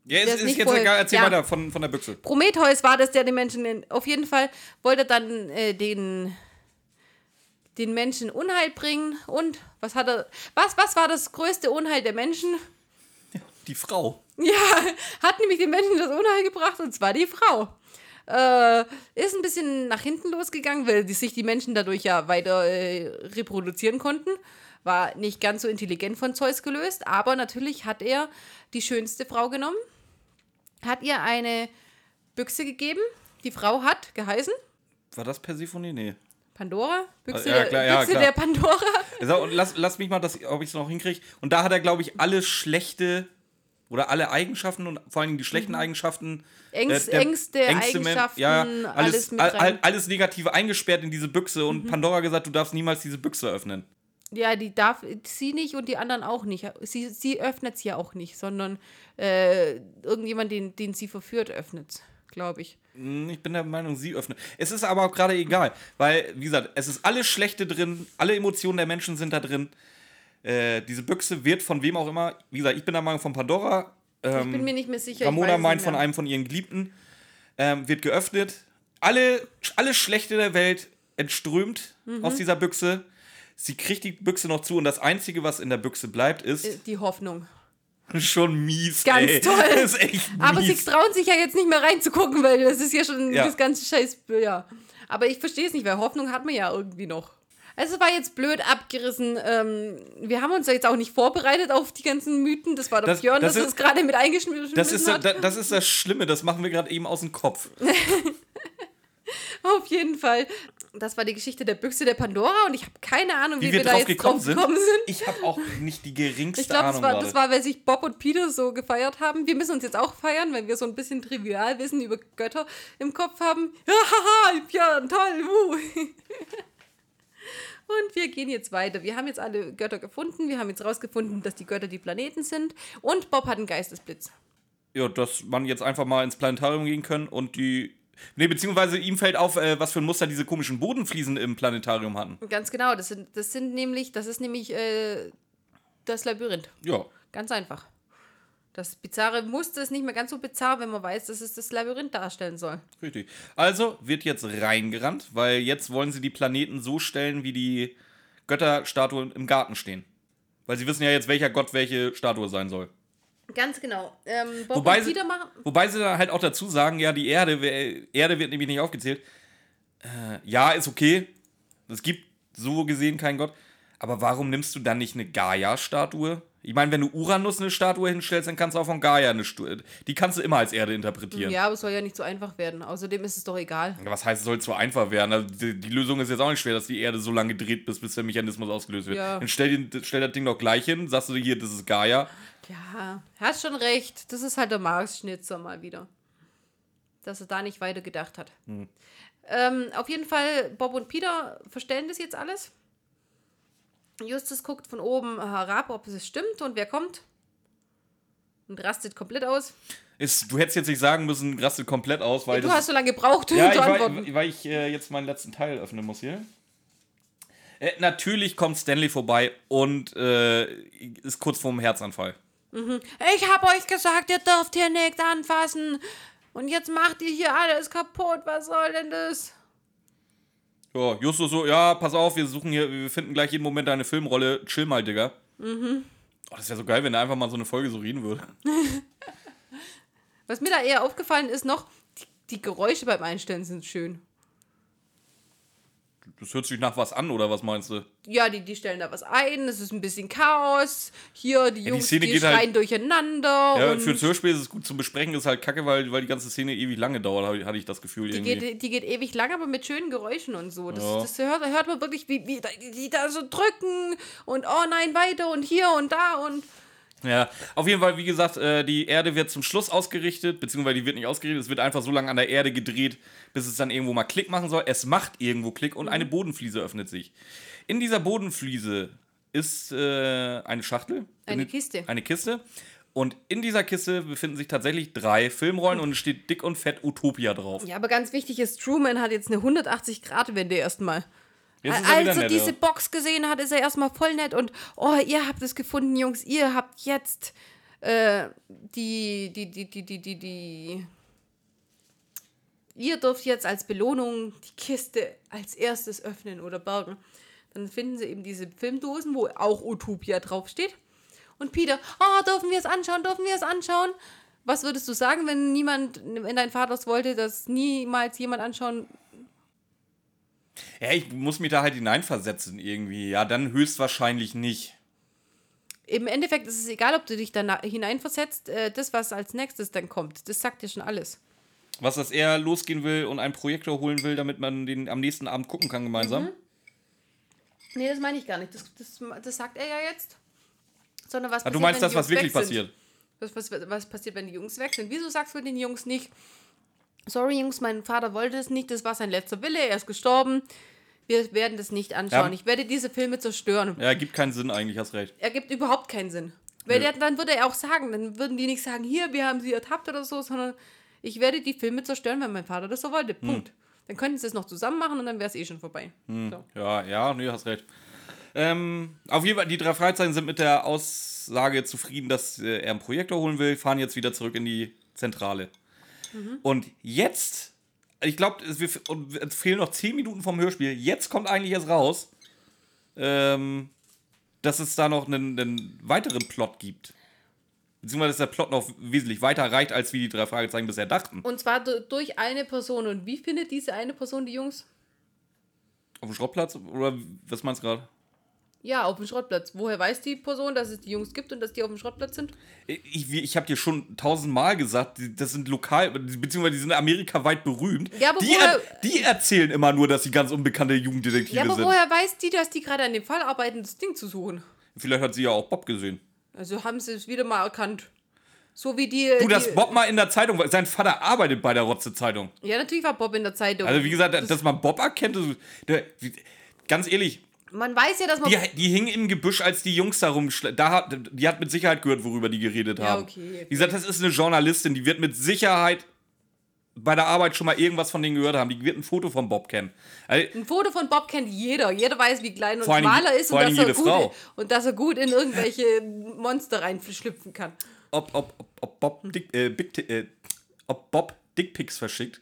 Ja, ist, ist ist nicht jetzt vorher- egal. Erzähl ja. weiter von, von der Büchse. Prometheus war das, der den Menschen. In, auf jeden Fall wollte dann äh, den, den Menschen Unheil bringen. Und was hat er. Was, was war das größte Unheil der Menschen? Die Frau. Ja, hat nämlich den Menschen das Unheil gebracht und zwar die Frau. Äh, ist ein bisschen nach hinten losgegangen, weil die, sich die Menschen dadurch ja weiter äh, reproduzieren konnten. War nicht ganz so intelligent von Zeus gelöst, aber natürlich hat er die schönste Frau genommen, hat ihr eine Büchse gegeben. Die Frau hat geheißen War das Persephone? Nee. Pandora. Büchse, Ja, klar, ja, Büchse der Pandora. So, und lass, lass mich mal, das, ob ich es noch hinkriege. Und da hat er, glaube ich, alle schlechte oder alle Eigenschaften und vor allen Dingen die schlechten Eigenschaften. Mhm. Ängst- der- Ängste, Men- Eigenschaften, ja, alles alles, mit all, rein. all, alles Negative eingesperrt in diese Büchse Mhm. und Pandora gesagt, du darfst niemals diese Büchse öffnen. Ja, die darf sie nicht und die anderen auch nicht. Sie, sie öffnet es ja auch nicht, sondern äh, irgendjemand, den, den sie verführt, öffnet es, glaube ich. Hm, Ich bin der Meinung, sie öffnet. Es ist aber auch gerade egal, weil, wie gesagt, es ist alles Schlechte drin, alle Emotionen der Menschen sind da drin. Äh, diese Büchse wird von wem auch immer, wie gesagt, ich bin der Meinung von Pandora. Ähm, ich bin mir nicht mehr sicher. ich Ramona meint von einem von ihren Geliebten, ähm, wird geöffnet. Alle, alles Schlechte der Welt entströmt Mhm. aus dieser Büchse. Sie kriegt die Büchse noch zu und das Einzige, was in der Büchse bleibt, ist Äh, Die Hoffnung. schon mies. Ganz ey. toll. Das [laughs] ist echt Aber sie mies. trauen sich ja jetzt nicht mehr reinzugucken, weil das ist ja schon Ja. das ganze Scheiß. Ja. Aber ich verstehe es nicht, weil Hoffnung hat man ja irgendwie noch. Also es war jetzt blöd abgerissen. Ähm, wir haben uns ja jetzt auch nicht vorbereitet auf die ganzen Mythen. Das war der Das- Björn, das das ist- uns gerade mit eingeschmissen Das ist, hat. da- das ist das Schlimme, das machen wir gerade eben aus dem Kopf. [laughs] Auf jeden Fall. Das war die Geschichte der Büchse der Pandora und ich habe keine Ahnung, wie, Wie wir da drauf jetzt gekommen drauf sind, gekommen sind. ich habe auch nicht die geringste Ich glaube, das Ahnung war, gerade. das war, weil sich Bob und Peter so gefeiert haben. Wir müssen uns jetzt auch feiern, wenn wir so ein bisschen Trivialwissen über Götter im Kopf haben. [laughs] Hahaha, Björn, toll, wuh. [laughs] Und wir gehen jetzt weiter. Wir haben jetzt alle Götter gefunden. Wir haben jetzt rausgefunden, dass die Götter die Planeten sind. Und Bob hat einen Geistesblitz. ja, dass man jetzt einfach mal ins Planetarium gehen können und die. Nee, beziehungsweise ihm fällt auf, äh, was für ein Muster diese komischen Bodenfliesen im Planetarium hatten. Ganz genau, das sind, das sind nämlich, das ist nämlich äh, das Labyrinth. Ja. Ganz einfach. Das bizarre Muster ist nicht mehr ganz so bizarr, wenn man weiß, dass es das Labyrinth darstellen soll. Richtig. Also wird jetzt reingerannt, weil jetzt wollen sie die Planeten so stellen, wie die Götterstatuen im Garten stehen. Weil sie wissen ja jetzt, welcher Gott welche Statue sein soll. Ganz genau. Ähm, Bob Wobei und sie- machen. Wobei sie dann halt auch dazu sagen, ja, die Erde, Erde wird nämlich nicht aufgezählt. Äh, ja, ist okay. Es gibt so gesehen keinen Gott. Aber warum nimmst du dann nicht eine Gaia-Statue? Ich meine, wenn du Uranus eine Statue hinstellst, dann kannst du auch von Gaia eine Statue. Die kannst du immer als Erde interpretieren. Ja, aber es soll ja nicht so einfach werden. Außerdem ist es doch egal. Was heißt, es soll zu einfach werden? Also die, die Lösung ist jetzt auch nicht schwer, dass die Erde so lange dreht, bis, bis der Mechanismus ausgelöst wird. Ja. Dann stell, stell das Ding doch gleich hin, sagst du hier, das ist Gaia. Ja, hast schon recht. Das ist halt der Marx-Schnitzer mal wieder. Dass er da nicht weiter gedacht hat. Ähm, auf jeden Fall, Bob und Peter verstellen das jetzt alles. Justus guckt von oben herab, ob es stimmt und wer kommt. Und rastet komplett aus. Ist, du hättest jetzt nicht sagen müssen, rastet komplett aus, weil du das hast so lange gebraucht, um Ja, zu ich, antworten. weil, weil ich äh, jetzt meinen letzten Teil öffnen muss hier. Äh, natürlich kommt Stanley vorbei und äh, ist kurz vorm Herzanfall. Ich hab euch gesagt, ihr dürft hier nichts anfassen. Und jetzt macht ihr hier alles kaputt. Was soll denn das? Ja, Justus so, ja, pass auf, wir suchen hier, wir finden gleich jeden Moment deine Filmrolle. Chill mal, Digga. Mhm. Oh, das wäre so geil, wenn er einfach mal so eine Folge so reden würde. [laughs] Was mir da eher aufgefallen ist noch, die, die Geräusche beim Einstellen sind schön. Das hört sich nach was an, oder was meinst du? Ja, die, die stellen da was ein, es ist ein bisschen Chaos. Hier, die die Jungs, Szene die, geht halt- schreien durcheinander. Ja, und fürs Hörspiel ist es gut zum Besprechen, ist halt kacke, weil, weil die ganze Szene ewig lange dauert, hatte ich das Gefühl die, irgendwie. geht, die geht ewig lang, aber mit schönen Geräuschen und so. Das, Ja. das hört, hört man wirklich, wie, wie die, die da so drücken und oh nein, weiter und hier und da und. Ja, auf jeden Fall, wie gesagt, äh, die Erde wird zum Schluss ausgerichtet, beziehungsweise die wird nicht ausgerichtet, es wird einfach so lange an der Erde gedreht, bis es dann irgendwo mal Klick machen soll. Es macht irgendwo Klick und eine Bodenfliese öffnet sich. In dieser Bodenfliese ist äh, eine Schachtel. Eine Kiste. Eine Kiste. Und in dieser Kiste befinden sich tatsächlich drei Filmrollen und es steht dick und fett Utopia drauf. Ja, aber ganz wichtig ist, Truman hat jetzt eine 180-Grad-Wende erstmal. Jetzt Als er netter. diese Box gesehen hat, ist er erstmal voll nett und oh, ihr habt es gefunden, Jungs, ihr habt jetzt äh, die, die, die, die, die, die, die. Ihr dürft jetzt als Belohnung die Kiste als erstes öffnen oder bergen. Dann finden sie eben diese Filmdosen, wo auch Utopia draufsteht. Und Peter, oh, dürfen wir es anschauen, dürfen wir es anschauen? Was würdest du sagen, wenn niemand, wenn dein Vater es wollte, dass niemals jemand anschauen Ja, ich muss mich da halt hineinversetzen irgendwie. Ja, dann höchstwahrscheinlich nicht. Im Endeffekt ist es egal, ob du dich da hineinversetzt. Äh, das, was als nächstes dann kommt, das sagt dir schon alles. Was, dass er losgehen will und einen Projektor holen will, damit man den am nächsten Abend gucken kann gemeinsam. Nee, das meine ich gar nicht. Das, das, das sagt er ja jetzt. Sondern was Ah, du passiert, meinst wenn das, die was wirklich passiert? Was, was, was passiert, wenn die Jungs weg sind? Wieso sagst du den Jungs nicht, sorry Jungs, mein Vater wollte es nicht, das war sein letzter Wille, er ist gestorben. Wir werden das nicht anschauen. Ja. Ich werde diese Filme zerstören. Ja, gibt keinen Sinn eigentlich, hast recht. Ergibt überhaupt keinen Sinn. Weil der, dann würde er auch sagen, dann würden die nicht sagen, hier, wir haben sie ertappt oder so, sondern ich werde die Filme zerstören, wenn mein Vater das so wollte. Hm. Punkt. Dann könnten sie es noch zusammen machen und dann wäre es eh schon vorbei. Hm. So. Ja, ja, nee, hast recht. Ähm, auf jeden Fall, die drei Fragezeichen sind mit der Aussage zufrieden, dass äh, er einen Projektor holen will, fahren jetzt wieder zurück in die Zentrale. Und jetzt, ich glaube, es, es fehlen noch 10 Minuten vom Hörspiel. Jetzt kommt eigentlich erst raus, ähm, dass es da noch einen, einen weiteren Plot gibt. Beziehungsweise, dass der Plot noch wesentlich weiter reicht, als wie die drei Fragezeichen bisher dachten. Und zwar du- durch eine Person. Und wie findet diese eine Person die Jungs? Auf dem Schrottplatz? Oder was meinst du gerade? Ja, auf dem Schrottplatz. Woher weiß die Person, dass es die Jungs gibt und dass die auf dem Schrottplatz sind? Ich, ich habe dir schon tausendmal gesagt, die- das sind lokal, beziehungsweise die sind amerikaweit berühmt. Ja, aber die, woher- er, die erzählen immer nur, dass sie ganz unbekannte Jugenddetektive Ja, aber sind. woher weiß die, dass die gerade an dem Fall arbeiten, das Ding zu suchen? Vielleicht hat sie ja auch Bob gesehen. Also haben sie es wieder mal erkannt. So wie die. Du, die, dass Bob mal in der Zeitung war. Sein Vater arbeitet bei der Rotze-Zeitung. Ja, natürlich war Bob in der Zeitung. Also, wie gesagt, dass man Bob erkennt, das, der, wie- ganz ehrlich, Man weiß ja, dass man. die, die hingen im Gebüsch, als die Jungs da rumschle- da hat, Die hat mit Sicherheit gehört, worüber die geredet Ja, haben. okay. Wie gesagt, das ist eine Journalistin, die wird mit Sicherheit bei der Arbeit schon mal irgendwas von denen gehört haben. Die wird ein Foto von Bob kennen. Also, Ein Foto von Bob kennt jeder. Jeder weiß, wie klein und schmal er ist und dass, er gut, Frau. und dass er gut in irgendwelche Monster reinschlüpfen kann. ob, ob, ob, ob Bob Dick, äh, Big, äh, ob Bob Dickpics verschickt.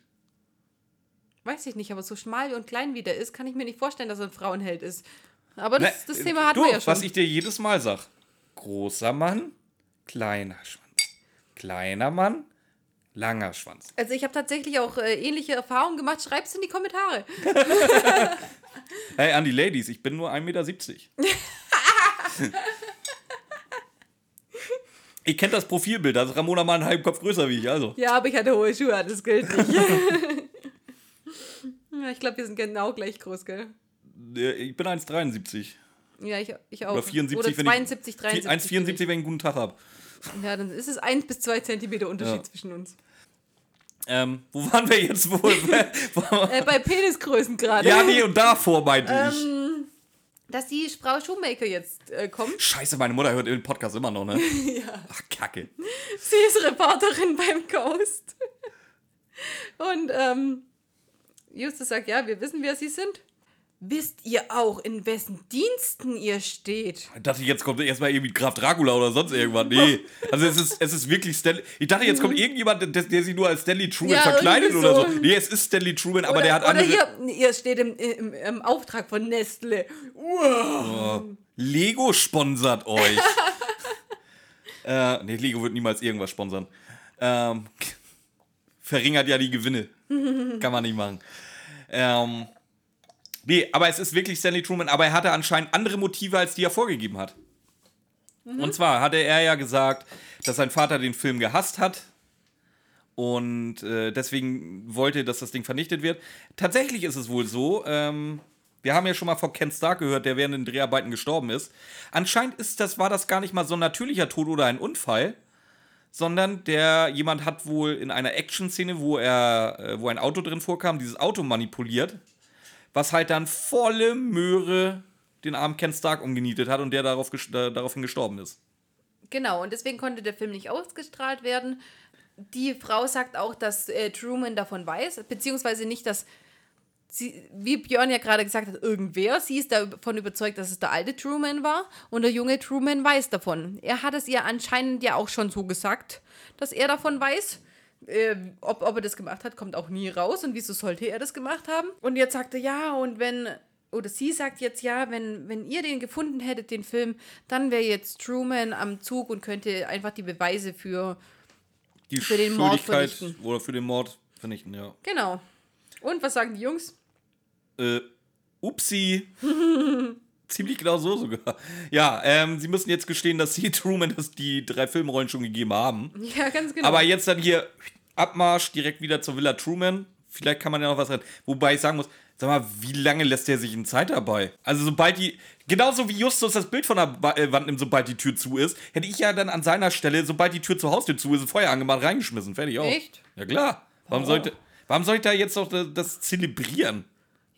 Weiß ich nicht, aber so schmal und klein wie der ist, kann ich mir nicht vorstellen, dass er ein Frauenheld ist. Aber das, Na, das Thema hatten du, wir ja schon. was ich dir jedes Mal sag. Großer Mann, kleiner Schwanz. Kleiner Mann, langer Schwanz. also ich habe tatsächlich auch äh, ähnliche Erfahrungen gemacht. Schreib's in die Kommentare. [laughs] Hey, an die Ladies, ich bin nur 1,70 Meter. Ihr [laughs] kennt das Profilbild, da ist Ramona mal einen halben Kopf größer wie ich, also. Ja, aber ich hatte hohe Schuhe, das gilt nicht. [laughs] ich glaube, wir sind genau gleich groß, gell? Ich bin 1,73. Ja, ich, ich auch. Oder 74, Oder wenn 72, ich. 73. 1,74, wenn ich einen guten Tag habe. Ja, dann ist es 1 bis 2 Zentimeter Unterschied Ja. zwischen uns. Ähm, wo waren wir jetzt wohl? [laughs] Wo- Äh, bei Penisgrößen gerade. ja, nee, und davor meinte ich. Ähm, dass die Frau Schumacher jetzt äh, kommt. Scheiße, meine Mutter hört den Podcast immer noch, ne? [laughs] ja. Ach, Kacke. Sie ist Reporterin beim Ghost. Und ähm, Justus sagt, ja, wir wissen, wer sie sind. Wisst ihr auch, in wessen Diensten ihr steht? Ich dachte, jetzt kommt erstmal irgendwie Graf Dracula oder sonst irgendwas. Nee. Also es ist, es ist wirklich Stanley. Ich dachte, jetzt kommt irgendjemand, der, der sich nur als Stanley Truman Ja, verkleidet irgendwie oder so. so. Nee, es ist Stanley Truman, aber oder, der hat oder andere. hier, ihr steht im, im, im Auftrag von Nestle. Wow. Lego sponsert euch. [laughs] äh, nee, Lego wird niemals irgendwas sponsern. Ähm, [laughs] verringert ja die Gewinne. [laughs] Kann man nicht machen. Ähm, nee, aber es ist wirklich Stanley Truman, aber er hatte anscheinend andere Motive, als die er vorgegeben hat. Und zwar hatte er ja gesagt, dass sein Vater den Film gehasst hat und äh, deswegen wollte, dass das Ding vernichtet wird. Tatsächlich ist es wohl so, ähm, wir haben ja schon mal von Ken Stark gehört, der während den Dreharbeiten gestorben ist. Anscheinend ist das, war das gar nicht mal so ein natürlicher Tod oder ein Unfall, sondern der jemand hat wohl in einer Action-Szene, wo er, äh, wo ein Auto drin vorkam, dieses Auto manipuliert, was halt dann volle Möhre den armen Ken Stark umgenietet hat und der darauf äh, daraufhin gestorben ist. Genau, und deswegen konnte der Film nicht ausgestrahlt werden. Die Frau sagt auch, dass äh, Truman davon weiß, beziehungsweise nicht, dass sie, wie Björn ja gerade gesagt hat, irgendwer, sie ist davon überzeugt, dass es der alte Truman war und der junge Truman weiß davon. Er hat es ihr anscheinend ja auch schon so gesagt, dass er davon weiß. Äh, ob, ob er das gemacht hat, kommt auch nie raus. Und wieso sollte er das gemacht haben? Und jetzt sagt er, ja, und wenn, oder sie sagt jetzt, ja, wenn, wenn ihr den gefunden hättet, den Film, dann wäre jetzt Truman am Zug und könnte einfach die Beweise für. Die Für den Mord vernichten. oder für den Mord vernichten, ja. Genau. Und was sagen die Jungs? Äh, upsi. [laughs] Ziemlich genau so sogar. Ja, ähm, sie müssen jetzt gestehen, dass sie [laughs] Truman das die drei Filmrollen schon gegeben haben. Ja, ganz genau. Aber jetzt dann hier Abmarsch direkt wieder zur Villa Truman. Vielleicht kann man ja noch was retten. Wobei ich sagen muss, sag mal, wie lange lässt der sich in Zeit dabei? Also sobald die, genauso wie Justus das Bild von der Ba- äh, Wand nimmt, sobald die Tür zu ist, hätte ich ja dann an seiner Stelle, sobald die Tür zur Haustür zu ist, ein Feuer angemacht, reingeschmissen. Fertig auch. Echt? Ja klar. Warum, sollte, warum soll ich da jetzt noch das, das zelebrieren?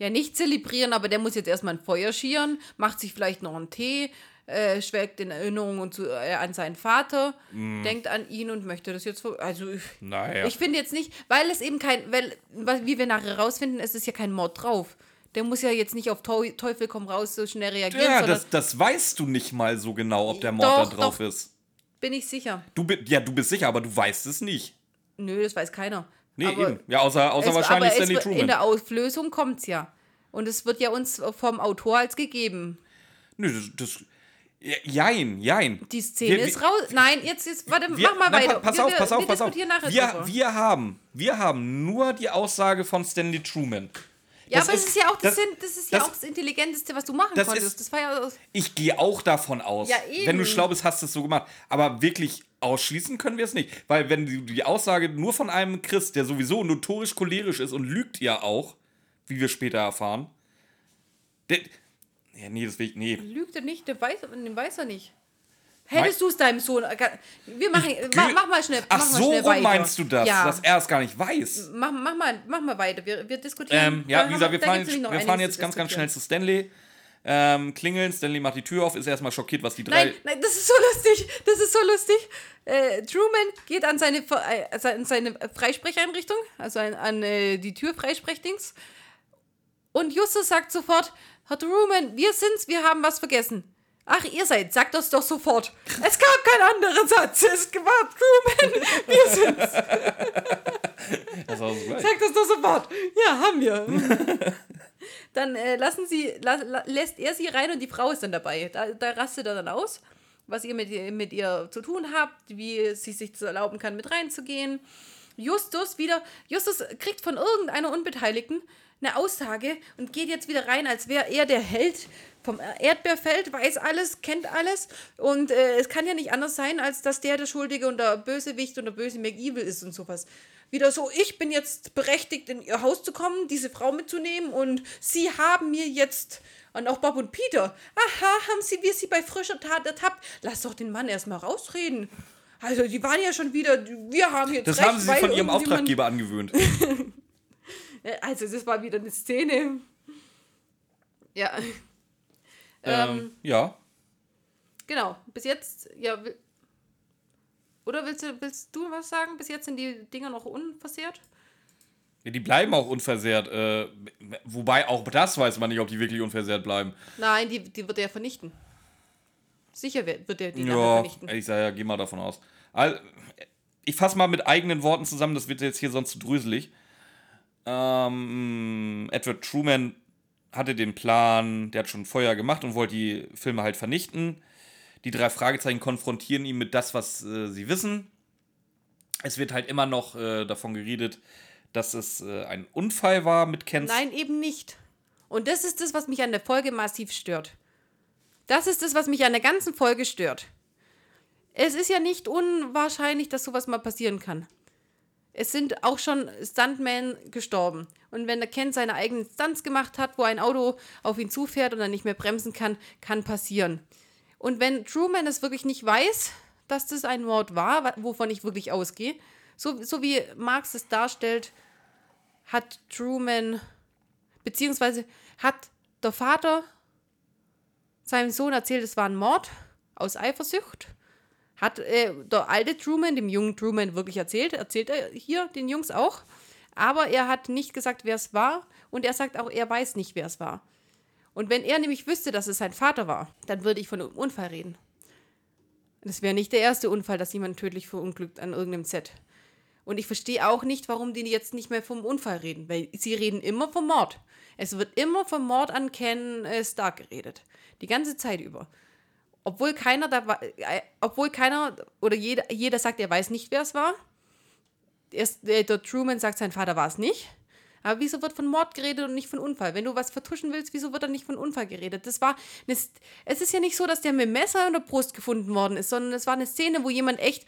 Ja, nicht zelebrieren, aber der muss jetzt erstmal ein Feuer schieren, macht sich vielleicht noch einen Tee, äh, schwelgt in Erinnerungen zu, äh, an seinen Vater, denkt an ihn und möchte das jetzt. Also, ich, Naja. ich finde jetzt nicht, weil es eben kein, weil, wie wir nachher rausfinden, es ist ja kein Mord drauf. Der muss ja jetzt nicht auf Teu- Teufel komm raus so schnell reagieren, ja, das, das weißt du nicht mal so genau, ob der Mord Doch, da drauf doch. ist. bin ich sicher. Du, bi- ja, du bist sicher, aber du weißt es nicht. Nö, das weiß keiner. Nee, Aber eben. Ja, außer, außer es- wahrscheinlich Stanley Truman. In der Auflösung kommt es ja. Und es wird ja uns vom Autor als gegeben. Nö, das, das. Jein, jein. Die Szene Wir- ist raus. Nein, jetzt, jetzt warte, Wir, mach mal na, weiter. pa- Pass wir, auf, pass auf, pass auf. Wir, wir, haben, wir haben nur die Aussage von Stanley Truman. ja, Das aber es ist ja auch das, das- das, ist ja das- auch das Intelligenteste, was du machen das konntest. ist- das war ja. Ich gehe auch davon aus. Ja, eben. Wenn du schlau bist, hast du es so gemacht. Aber wirklich ausschließen können wir es nicht. Weil wenn die, die Aussage nur von einem Christ, der sowieso notorisch cholerisch ist und lügt ja auch, wie wir später erfahren. Der, ja, nee, das will ich, nee. Lügt er nicht, der weiß, den weiß er nicht. Hättest du es deinem Sohn. Wir machen. Mach, mach mal schnell. Ach, mach mal so schnell rum weiter. meinst du das, Ja. dass er es gar nicht weiß. Mach, mach, mal, mach mal weiter. Wir, wir diskutieren. Ähm, ja, Da wie gesagt, wir fahren, noch wir fahren jetzt ganz, ganz schnell zu Stanley. Ähm, klingeln, Stanley macht die Tür auf, ist erstmal schockiert, was die drei. Nein, nein, das ist so lustig. Das ist so lustig. Äh, Truman geht an seine, äh, an seine Freisprecheinrichtung, also an, an äh, die Tür Freisprechdings. Und Justus sagt sofort, Herr Truman, wir sind's, wir haben was vergessen. Ach, ihr seid, sagt das doch sofort. Es gab keinen anderen Satz. Es war Truman, wir sind's. [laughs] Das war so gleich. Sag das doch sofort. Ja, haben wir. [laughs] dann äh, lassen sie, la, la, lässt er sie rein und die Frau ist dann dabei. Da, da rastet er dann aus, was ihr mit, ihr mit ihr zu tun habt, wie sie sich zu erlauben kann, mit reinzugehen. Justus wieder, Justus kriegt von irgendeiner Unbeteiligten eine Aussage und geht jetzt wieder rein, als wäre er der Held vom Erdbeerfeld, weiß alles, kennt alles. Und äh, es kann ja nicht anders sein, als dass der der Schuldige und der Bösewicht und der böse McEvil ist und sowas. Wieder so, ich bin jetzt berechtigt, in ihr Haus zu kommen, diese Frau mitzunehmen und sie haben mir jetzt, und auch Bob und Peter, aha, haben sie, wir sie bei frischer Tat ertappt. Lass doch den Mann erstmal rausreden. Also, die waren ja schon wieder, wir haben jetzt Das recht, haben sie weil von ihrem Auftraggeber angewöhnt. [laughs] Äh, Also, das war wieder eine Szene. Ja. [laughs] Ähm, ähm, ja. genau. Bis jetzt, ja. will- Oder willst du, willst du was sagen? Bis jetzt sind die Dinger noch unversehrt? Ja, Die bleiben auch unversehrt. Äh, wobei auch das weiß man nicht, ob die wirklich unversehrt bleiben. Nein, die, die wird er vernichten. Sicher wird wird er die Ja, vernichten. ich sage ja, geh mal davon aus. Also, ich fasse mal mit eigenen Worten zusammen, das wird jetzt hier sonst zu drüselig. Ähm, Edward Truman hatte den Plan, der hat schon Feuer gemacht und wollte die Filme halt vernichten. Die drei Fragezeichen konfrontieren ihn mit das, was äh, sie wissen. Es wird halt immer noch äh, davon geredet, dass es äh, ein Unfall war mit Kens. Nein, eben nicht. Und das ist das, was mich an der Folge massiv stört. Das ist das, was mich an der ganzen Folge stört. Es ist ja nicht unwahrscheinlich, dass sowas mal passieren kann. Es sind auch schon Stuntmen gestorben. Und wenn der Ken seine eigenen Stunts gemacht hat, wo ein Auto auf ihn zufährt und er nicht mehr bremsen kann, kann passieren. Und wenn Truman es wirklich nicht weiß, dass das ein Mord war, wa- wovon ich wirklich ausgehe, so, so wie Marx es darstellt, hat Truman, beziehungsweise hat der Vater seinem Sohn erzählt, es war ein Mord aus Eifersucht. Hat äh, der alte Truman dem jungen Truman wirklich erzählt, erzählt er hier den Jungs auch. Aber er hat nicht gesagt, wer es war. Und er sagt auch, er weiß nicht, wer es war. Und wenn er nämlich wüsste, dass es sein Vater war, dann würde ich von einem Unfall reden. Das wäre nicht der erste Unfall, dass jemand tödlich verunglückt an irgendeinem Set. Und ich verstehe auch nicht, warum die jetzt nicht mehr vom Unfall reden, weil sie reden immer vom Mord. Es wird immer vom Mord an Ken äh, Stark geredet. Die ganze Zeit über. Obwohl keiner da wa- äh, obwohl keiner oder jeder, jeder sagt, er weiß nicht, wer es war. Erst, äh, der Truman sagt, sein Vater war es nicht. Aber wieso wird von Mord geredet und nicht von Unfall? Wenn du was vertuschen willst, wieso wird dann nicht von Unfall geredet? Das war eine, es ist ja nicht so, dass der mit dem Messer in der Brust gefunden worden ist, sondern es war eine Szene, wo jemand echt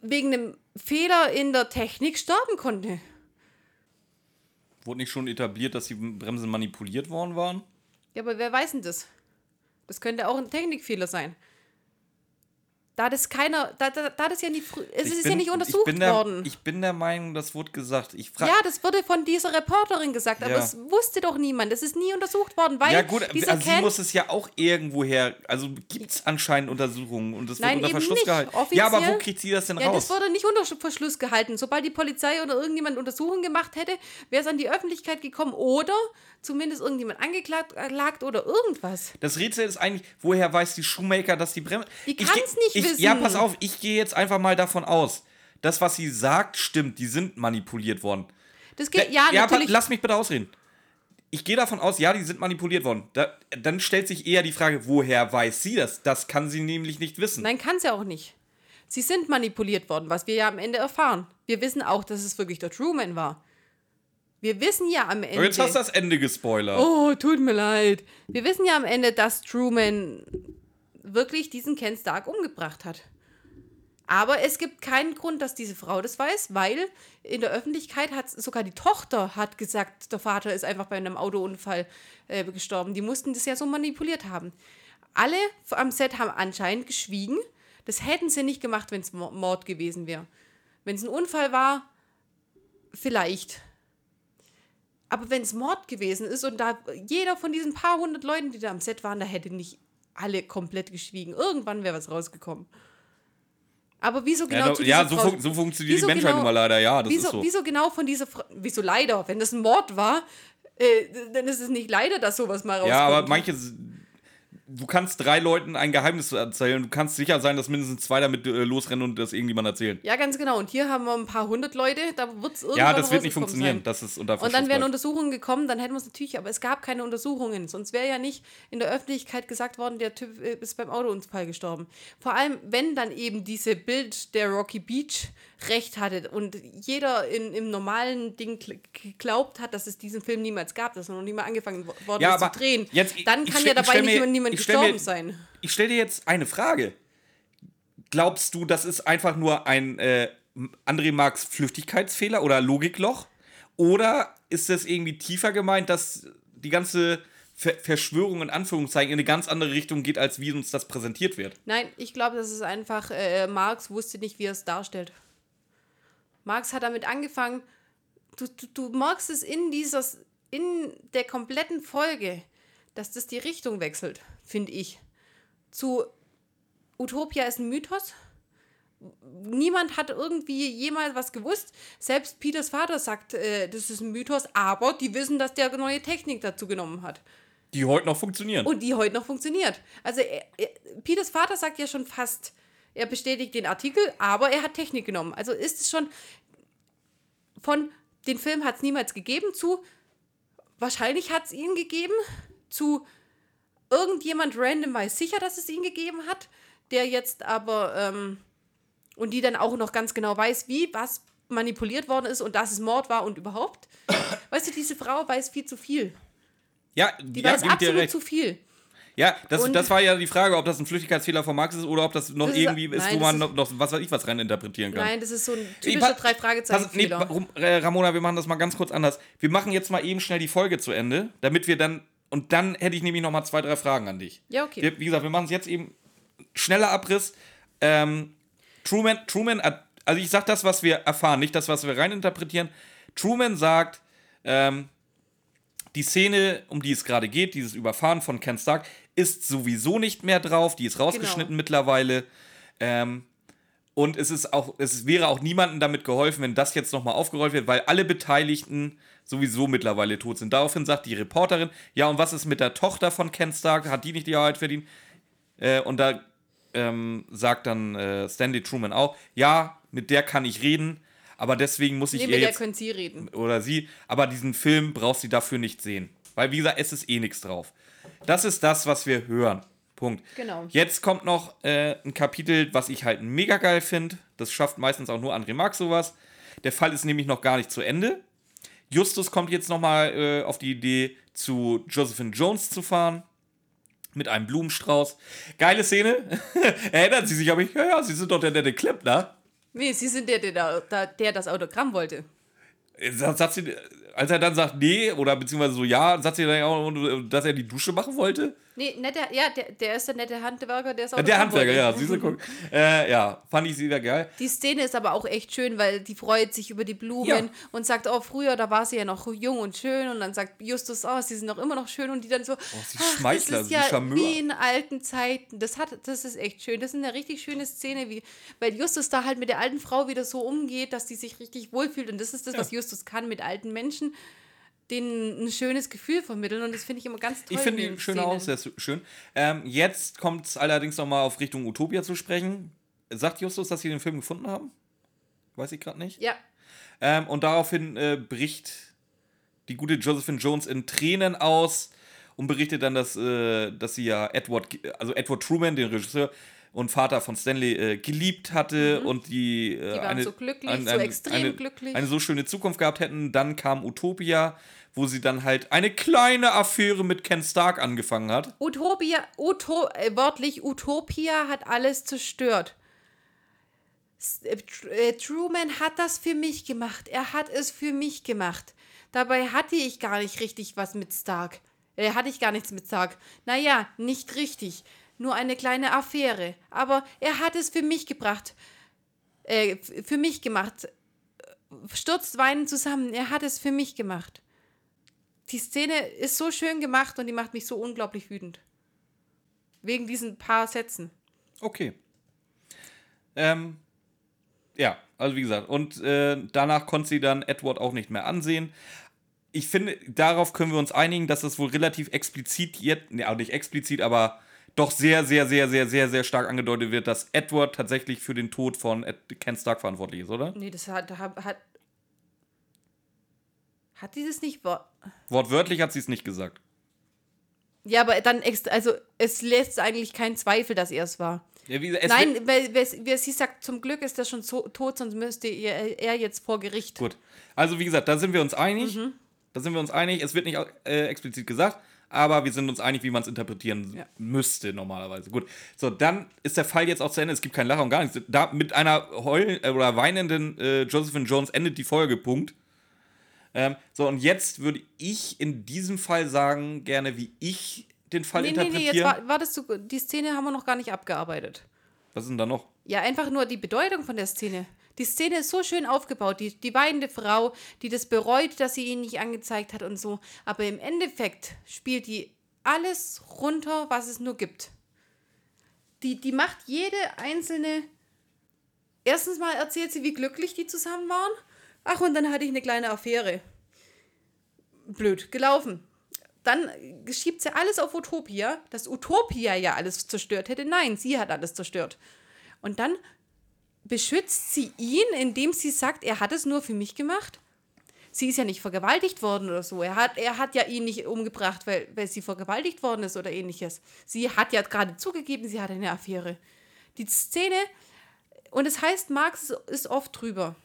wegen einem Fehler in der Technik sterben konnte. Wurde nicht schon etabliert, dass die Bremsen manipuliert worden waren? Ja, aber wer weiß denn das? Das könnte auch ein Technikfehler sein. Da das keiner, da, da, da das ja nicht, es Ich ist bin- ja nicht untersucht ich bin der, worden. Ich bin der Meinung, das wurde gesagt. Ich ja, das wurde von dieser Reporterin gesagt, aber Ja. es wusste doch niemand. Es ist nie untersucht worden, weil Ja gut, dieser also sie muss es ja auch irgendwo her, also gibt es anscheinend Untersuchungen und das wird Nein, unter eben Verschluss nicht. gehalten. Offiziell- Ja, aber wo kriegt sie das denn ja, raus? das wurde nicht unter Verschluss gehalten. Sobald die Polizei oder irgendjemand Untersuchungen gemacht hätte, wäre es an die Öffentlichkeit gekommen oder zumindest irgendjemand angeklagt äh, oder irgendwas. Das Rätsel ist eigentlich, woher weiß die Shoemaker, dass die Bremse. Die kann's geh- nicht ich, wissen. Ja, pass auf, ich gehe jetzt einfach mal davon aus, das, was sie sagt, stimmt. Die sind manipuliert worden. Das geht, ja, aber natürlich. lass mich bitte ausreden. Ich gehe davon aus, ja, die sind manipuliert worden. Da, dann stellt sich eher die Frage, woher weiß sie das? Das kann sie nämlich nicht wissen. Nein, kann ja auch nicht. Sie sind manipuliert worden, was wir ja am Ende erfahren. Wir wissen auch, dass es wirklich der Truman war. Wir wissen ja am Ende. Jetzt hast du das Ende gespoilert. Oh, tut mir leid. Wir wissen ja am Ende, dass Truman wirklich diesen Ken Stark umgebracht hat. Aber es gibt keinen Grund, dass diese Frau das weiß, weil in der Öffentlichkeit hat sogar die Tochter hat gesagt, der Vater ist einfach bei einem Autounfall äh, gestorben. Die mussten das ja so manipuliert haben. Alle am Set haben anscheinend geschwiegen. Das hätten sie nicht gemacht, wenn es Mord gewesen wäre. Wenn es ein Unfall war, vielleicht. Aber wenn es Mord gewesen ist und da jeder von diesen paar hundert Leuten, die da am Set waren, da hätte nicht alle komplett geschwiegen. Irgendwann wäre was rausgekommen. Aber wieso genau ja, ja so, fun so funktioniert wieso die Menschheit genau- nun mal leider, ja, das wieso, ist so. wieso genau von dieser Frau, wieso leider? Wenn das ein Mord war, äh, dann ist es nicht leider, dass sowas mal rauskommt. Ja, aber manche. Du kannst drei Leuten ein Geheimnis erzählen. Du kannst sicher sein, dass mindestens zwei damit äh, losrennen und das irgendjemand erzählen. Ja, ganz genau. Und hier haben wir ein paar hundert Leute, da wird es irgendwann Ja, das wird nicht funktionieren. Sein. Das ist unter Und dann wären bleibt. Untersuchungen gekommen, dann hätten wir es natürlich, aber es gab keine Untersuchungen. Sonst wäre ja nicht in der Öffentlichkeit gesagt worden, der Typ äh, ist beim Autounfall gestorben. Vor allem, wenn dann eben diese Bild der Rocky Beach recht hatte und jeder in, im normalen Ding gl- geglaubt hat, dass es diesen Film niemals gab, dass er noch nie mal angefangen wo- worden Ja, ist zu drehen, jetzt- dann kann ja dabei nicht mir- niemand stell mir- gestorben sein. Ich stelle dir jetzt eine Frage. Glaubst du, das ist einfach nur ein äh, André Marx Flüchtigkeitsfehler oder Logikloch? Oder ist das irgendwie tiefer gemeint, dass die ganze Ver Verschwörung in Anführungszeichen in eine ganz andere Richtung geht, als wie uns das präsentiert wird? Nein, ich glaube, das ist einfach, äh, Marx wusste nicht, wie er es darstellt. Marx hat damit angefangen, du, du, du merkst es in dieser, in der kompletten Folge, dass das die Richtung wechselt, finde ich. Zu Utopia ist ein Mythos. Niemand hat irgendwie jemals was gewusst. Selbst Peters Vater sagt, äh, das ist ein Mythos, aber die wissen, dass der neue Technik dazu genommen hat. Die heute noch funktionieren. Und die heute noch funktioniert. Also er, er, Peters Vater sagt ja schon fast, er bestätigt den Artikel, aber er hat Technik genommen. Also ist es schon von, den Film hat es niemals gegeben, zu, wahrscheinlich hat es ihn gegeben, zu irgendjemand random weiß sicher, dass es ihn gegeben hat, der jetzt aber, ähm, und die dann auch noch ganz genau weiß, wie was manipuliert worden ist und dass es Mord war und überhaupt. Weißt du, diese Frau weiß viel zu viel. ja, Die ja, weiß absolut zu viel. Ja, das, Und- das war ja die Frage, ob das ein Flüchtigkeitsfehler von Marx ist oder ob das noch Das ist- irgendwie ist, nein, wo das man ist- noch, noch was weiß ich was rein interpretieren kann. Nein, das ist so ein typischer drei Fragezeichen nee, äh, Ramona, wir machen das mal ganz kurz anders. Wir machen jetzt mal eben schnell die Folge zu Ende, damit wir dann und dann hätte ich nämlich noch mal zwei, drei Fragen an dich. Ja, okay. Wir, wie gesagt, wir machen es jetzt eben schneller Abriss. Ähm, Truman, Truman, also ich sag das, was wir erfahren, nicht das, was wir reininterpretieren. Truman sagt, ähm, die Szene, um die es gerade geht, dieses Überfahren von Ken Stark, ist sowieso nicht mehr drauf. Die ist rausgeschnitten Genau. mittlerweile. Ähm, und es ist auch, es wäre auch niemandem damit geholfen, wenn das jetzt nochmal aufgerollt wird, weil alle Beteiligten sowieso mittlerweile tot sind. Daraufhin sagt die Reporterin, ja, und was ist mit der Tochter von Ken Stark? Hat die nicht die Wahrheit verdient? Äh, und da ähm, sagt dann äh, Stanley Truman auch, ja, mit der kann ich reden, aber deswegen muss ich Nee, ihr jetzt können Sie reden. oder sie, aber diesen Film braucht sie dafür nicht sehen. Weil, wie gesagt, es ist eh nichts drauf. Das ist das, was wir hören. Punkt. Genau. Jetzt kommt noch äh, ein Kapitel, was ich halt mega geil finde. Das schafft meistens auch nur André Marx sowas. Der Fall ist nämlich noch gar nicht zu Ende. Justus kommt jetzt nochmal äh, auf die Idee, zu Josephine Jones zu fahren. Mit einem Blumenstrauß. Geile Szene. [laughs] Erinnern Sie sich, aber ich, ja, ja, Sie sind doch der nette Klempner. Nee, Sie sind der, der, der, das Autogramm wollte. Sagt sie, als er dann sagt, nee, oder beziehungsweise so ja, sagt sie dann auch, dass er die Dusche machen wollte. Nee, netter, ja, der, der ist der nette Handwerker, der ist auch Äh, Der Handwerker, ja, siehst du, guck. [laughs] Äh, ja, fand ich sehr geil. Die Szene ist aber auch echt schön, weil die freut sich über die Blumen Ja. und sagt, oh, früher, da war sie ja noch jung und schön. Und dann sagt Justus, oh, sie sind doch immer noch schön. Und die dann so, Oh, sie ach, das ist ja Charmeur. wie in alten Zeiten. Das, hat, das ist echt schön. Das ist eine richtig schöne Szene, wie, weil Justus da halt mit der alten Frau wieder so umgeht, dass die sich richtig wohlfühlt. Und das ist das, was Justus kann mit alten Menschen, denen ein schönes Gefühl vermitteln. Und das finde ich immer ganz toll. Ich finde in die schön Szenen. aus, sehr schön. Ähm, jetzt kommt es allerdings nochmal auf Richtung Utopia zu sprechen. Sagt Justus, dass sie den Film gefunden haben? Weiß ich gerade nicht. Ja, Ähm, und daraufhin äh, bricht die gute Josephine Jones in Tränen aus und berichtet dann, dass, äh, dass sie ja Edward, also Edward Truman, den Regisseur und Vater von Stanley, äh, geliebt hatte und die, äh, Mhm. waren eine, so glücklich, so extrem eine, glücklich. eine so schöne Zukunft gehabt hätten. Dann kam Utopia, wo sie dann halt eine kleine Affäre mit Ken Stark angefangen hat. Utopia, Uto, äh, wörtlich, Utopia hat alles zerstört. Äh, äh, Truman hat das für mich gemacht. Er hat es für mich gemacht. Dabei hatte ich gar nicht richtig was mit Stark. Äh, hatte ich gar nichts mit Stark. Naja, nicht richtig. Nur eine kleine Affäre. Aber er hat es für mich gebracht. Äh, für mich gemacht. Stürzt weinend zusammen. Er hat es für mich gemacht. Die Szene ist so schön gemacht und die macht mich so unglaublich wütend. Wegen diesen paar Sätzen. Okay. Ähm, ja, also wie gesagt, und äh, danach konnte sie dann Edward auch nicht mehr ansehen. Ich finde, darauf können wir uns einigen, dass es wohl relativ explizit jetzt, ne, auch nicht explizit, aber doch sehr, sehr, sehr, sehr, sehr, sehr stark angedeutet wird, dass Edward tatsächlich für den Tod von Ed Ken Stark verantwortlich ist, oder? Nee, das hat. Hat, hat, hat dieses nicht. Wortwörtlich hat sie es nicht gesagt. Ja, aber dann. Also, es lässt eigentlich keinen Zweifel, dass er es war. Ja, wie, es Nein, weil, weil, sie sagt, zum Glück ist er schon so, tot, sonst müsste er, er jetzt vor Gericht. Gut. Also wie gesagt, da sind wir uns einig. Mhm. Da sind wir uns einig. Es wird nicht äh, explizit gesagt, aber wir sind uns einig, wie man es interpretieren Ja. müsste normalerweise. Gut. So, dann ist der Fall jetzt auch zu Ende. Es gibt kein Lachen und gar nichts. Da mit einer heulen äh, oder weinenden äh, Josephine Jones endet die Folge. Punkt. Ähm, so, und jetzt würde ich in diesem Fall sagen, gerne wie ich den Fall Nee, nee, nee, interpretiere. jetzt war, wartest du. Die Szene haben wir noch gar nicht abgearbeitet. Was ist denn da noch? Ja, einfach nur die Bedeutung von der Szene. Die Szene ist so schön aufgebaut. Die, die weinende Frau, die das bereut, dass sie ihn nicht angezeigt hat und so. Aber im Endeffekt spielt die alles runter, was es nur gibt. Die, die macht jede einzelne. Erstens mal erzählt sie, wie glücklich die zusammen waren. Ach, und dann hatte ich eine kleine Affäre. Blöd gelaufen. Dann schiebt sie alles auf Utopia, dass Utopia ja alles zerstört hätte. Nein, sie hat alles zerstört. Und dann beschützt sie ihn, indem sie sagt, er hat es nur für mich gemacht. Sie ist ja nicht vergewaltigt worden oder so. Er hat, er hat ja ihn nicht umgebracht, weil, weil sie vergewaltigt worden ist oder ähnliches. Sie hat ja gerade zugegeben, sie hatte eine Affäre. Die Szene, und es heißt, Marx ist oft drüber.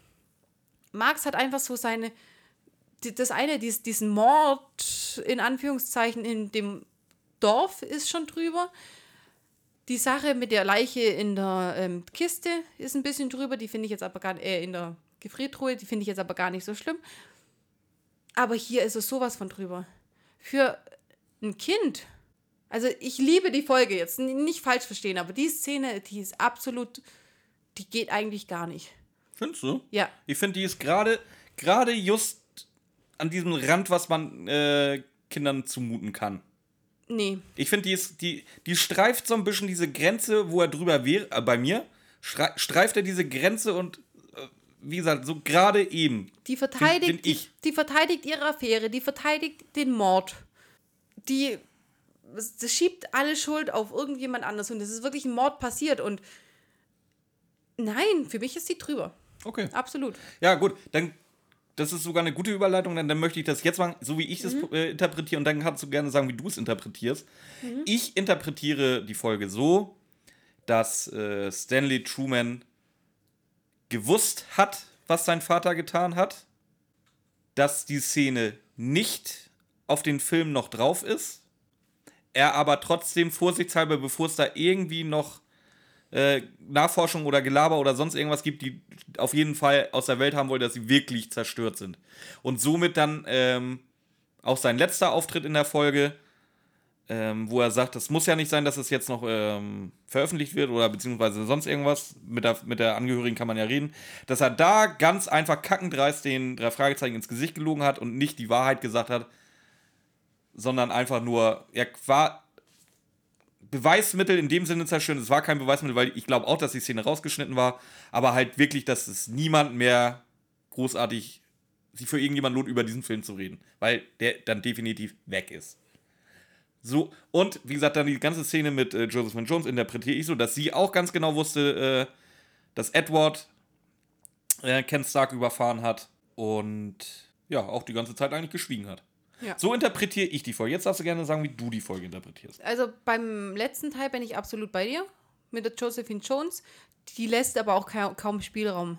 Marx hat einfach so seine, das eine, dies, diesen Mord in Anführungszeichen in dem Dorf ist schon drüber. Die Sache mit der Leiche in der ähm, Kiste ist ein bisschen drüber, die finde ich jetzt aber gar äh, in der Gefriertruhe, die finde ich jetzt aber gar nicht so schlimm. Aber hier ist es sowas von drüber. Für ein Kind. Also ich liebe die Folge jetzt, nicht falsch verstehen, aber die Szene, die ist absolut, die geht eigentlich gar nicht. Findest du? Ja. Ich finde, die ist gerade gerade just an diesem Rand, was man äh, Kindern zumuten kann. Nee. Ich finde, die, ist- die, die streift so ein bisschen diese Grenze, wo er drüber wäre, äh, bei mir, streift er diese Grenze und, äh, wie gesagt, so gerade eben. Die verteidigt, find ich. Die, die verteidigt ihre Affäre, die verteidigt den Mord. Die schiebt alle Schuld auf irgendjemand anders und es ist wirklich ein Mord passiert und nein, für mich ist sie drüber. Okay. Absolut. Ja, gut, dann, das ist sogar eine gute Überleitung, dann, dann möchte ich das jetzt machen, so wie ich das äh, interpretiere, und dann kannst du gerne sagen, wie du es interpretierst. Ich interpretiere die Folge so, dass äh, Stanley Truman gewusst hat, was sein Vater getan hat, dass die Szene nicht auf den Film noch drauf ist, er aber trotzdem vorsichtshalber, bevor es da irgendwie noch äh, Nachforschung oder Gelaber oder sonst irgendwas gibt, die auf jeden Fall aus der Welt haben wollen, dass sie wirklich zerstört sind. Und somit dann ähm, auch sein letzter Auftritt in der Folge ähm, wo er sagt, es muss ja nicht sein, dass es jetzt noch ähm, veröffentlicht wird oder beziehungsweise sonst irgendwas. Mit der, mit der Angehörigen kann man ja reden. Dass er da ganz einfach kackendreist den drei Fragezeichen ins Gesicht gelogen hat und nicht die Wahrheit gesagt hat, sondern einfach nur, er war Beweismittel in dem Sinne zerstört. Es war kein Beweismittel, weil ich glaube auch, dass die Szene rausgeschnitten war, aber halt wirklich, dass es niemand mehr großartig sich für irgendjemand lohnt, über diesen Film zu reden, weil der dann definitiv weg ist. So, und wie gesagt, dann die ganze Szene mit äh, Josephine Jones interpretiere ich so, dass sie auch ganz genau wusste, äh, dass Edward äh, Ken Stark überfahren hat und ja, auch die ganze Zeit eigentlich geschwiegen hat. Ja. So interpretiere ich die Folge. Jetzt darfst du gerne sagen, wie du die Folge interpretierst. Also beim letzten Teil bin ich absolut bei dir mit der Josephine Jones. Die lässt aber auch kaum, kaum Spielraum.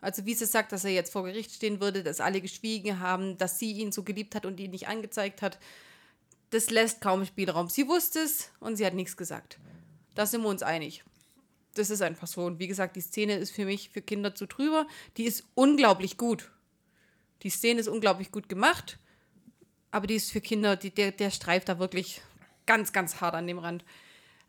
Also wie sie sagt, dass er jetzt vor Gericht stehen würde, dass alle geschwiegen haben, dass sie ihn so geliebt hat und ihn nicht angezeigt hat das lässt kaum Spielraum. Sie wusste es und sie hat nichts gesagt. Da sind wir uns einig. Das ist einfach so. Und wie gesagt, die Szene ist für mich für Kinder zu drüber. Die ist unglaublich gut. Die Szene ist unglaublich gut gemacht. Aber die ist für Kinder, die, der, der streift da wirklich ganz, ganz hart an dem Rand.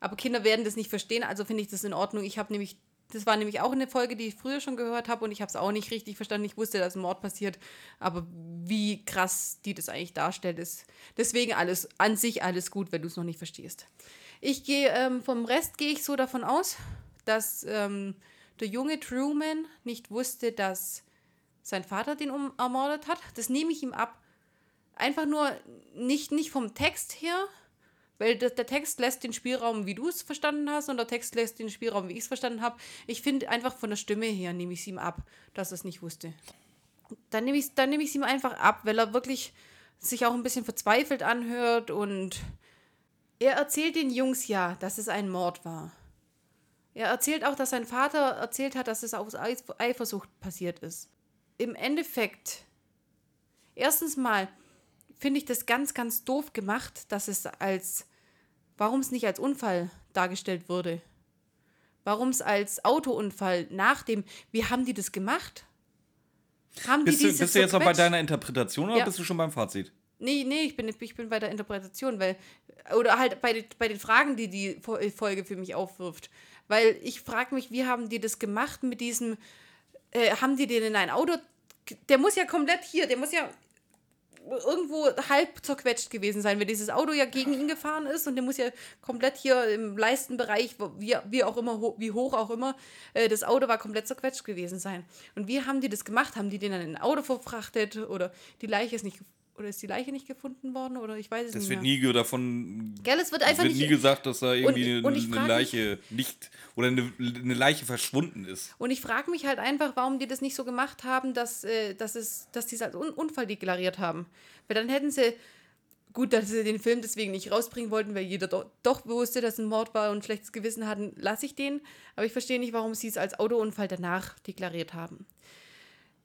Aber Kinder werden das nicht verstehen, also finde ich das in Ordnung. Ich habe nämlich das war nämlich auch eine Folge, die ich früher schon gehört habe und ich habe es auch nicht richtig verstanden. Ich wusste, dass ein Mord passiert, aber wie krass die das eigentlich darstellt, ist deswegen alles an sich alles gut, wenn du es noch nicht verstehst. Ich gehe ähm, vom Rest gehe ich so davon aus, dass ähm, der junge Truman nicht wusste, dass sein Vater den ermordet hat. Das nehme ich ihm ab. Einfach nur nicht, nicht vom Text her, weil der, der Text lässt den Spielraum, wie du es verstanden hast, und der Text lässt den Spielraum, wie ich es verstanden habe. Ich finde einfach von der Stimme her nehme ich es ihm ab, dass er es nicht wusste. Dann nehme ich es nehm ihm einfach ab, weil er wirklich sich auch ein bisschen verzweifelt anhört und er erzählt den Jungs ja, dass es ein Mord war. Er erzählt auch, dass sein Vater erzählt hat, dass es aus Eifersucht passiert ist. Im Endeffekt, erstens mal, finde ich das ganz, ganz doof gemacht, dass es als, warum es nicht als Unfall dargestellt wurde. Warum es als Autounfall nach dem, wie haben die das gemacht? Haben bist, die du, bist du jetzt noch bei deiner Interpretation oder ja. bist du schon beim Fazit? Nee, nee, ich bin, ich bin bei der Interpretation, weil, oder halt bei, bei den Fragen, die die Folge für mich aufwirft. Weil ich frage mich, wie haben die das gemacht mit diesem, äh, haben die den in ein Auto, der muss ja komplett hier, der muss ja irgendwo halb zerquetscht gewesen sein, wenn dieses Auto ja gegen ihn gefahren ist und der muss ja komplett hier im Leistenbereich, wie, wie auch immer, wie hoch auch immer, äh, das Auto war komplett zerquetscht gewesen sein. Und wie haben die das gemacht? Haben die den dann in ein Auto verfrachtet oder die Leiche ist nicht oder ist die Leiche nicht gefunden worden? Oder ich weiß es das nicht. Das wird nie davon. Gell, es wird einfach wird nicht. nie gesagt, dass da irgendwie und, und eine, Leiche mich, nicht. Oder eine, eine Leiche verschwunden ist. Und ich frage mich halt einfach, warum die das nicht so gemacht haben, dass, äh, dass, es, dass die es als Un Unfall deklariert haben. Weil dann hätten sie. Gut, dass sie den Film deswegen nicht rausbringen wollten, weil jeder doch, doch wusste, dass ein Mord war und ein schlechtes Gewissen hatten, lasse ich den. Aber ich verstehe nicht, warum sie es als Autounfall danach deklariert haben.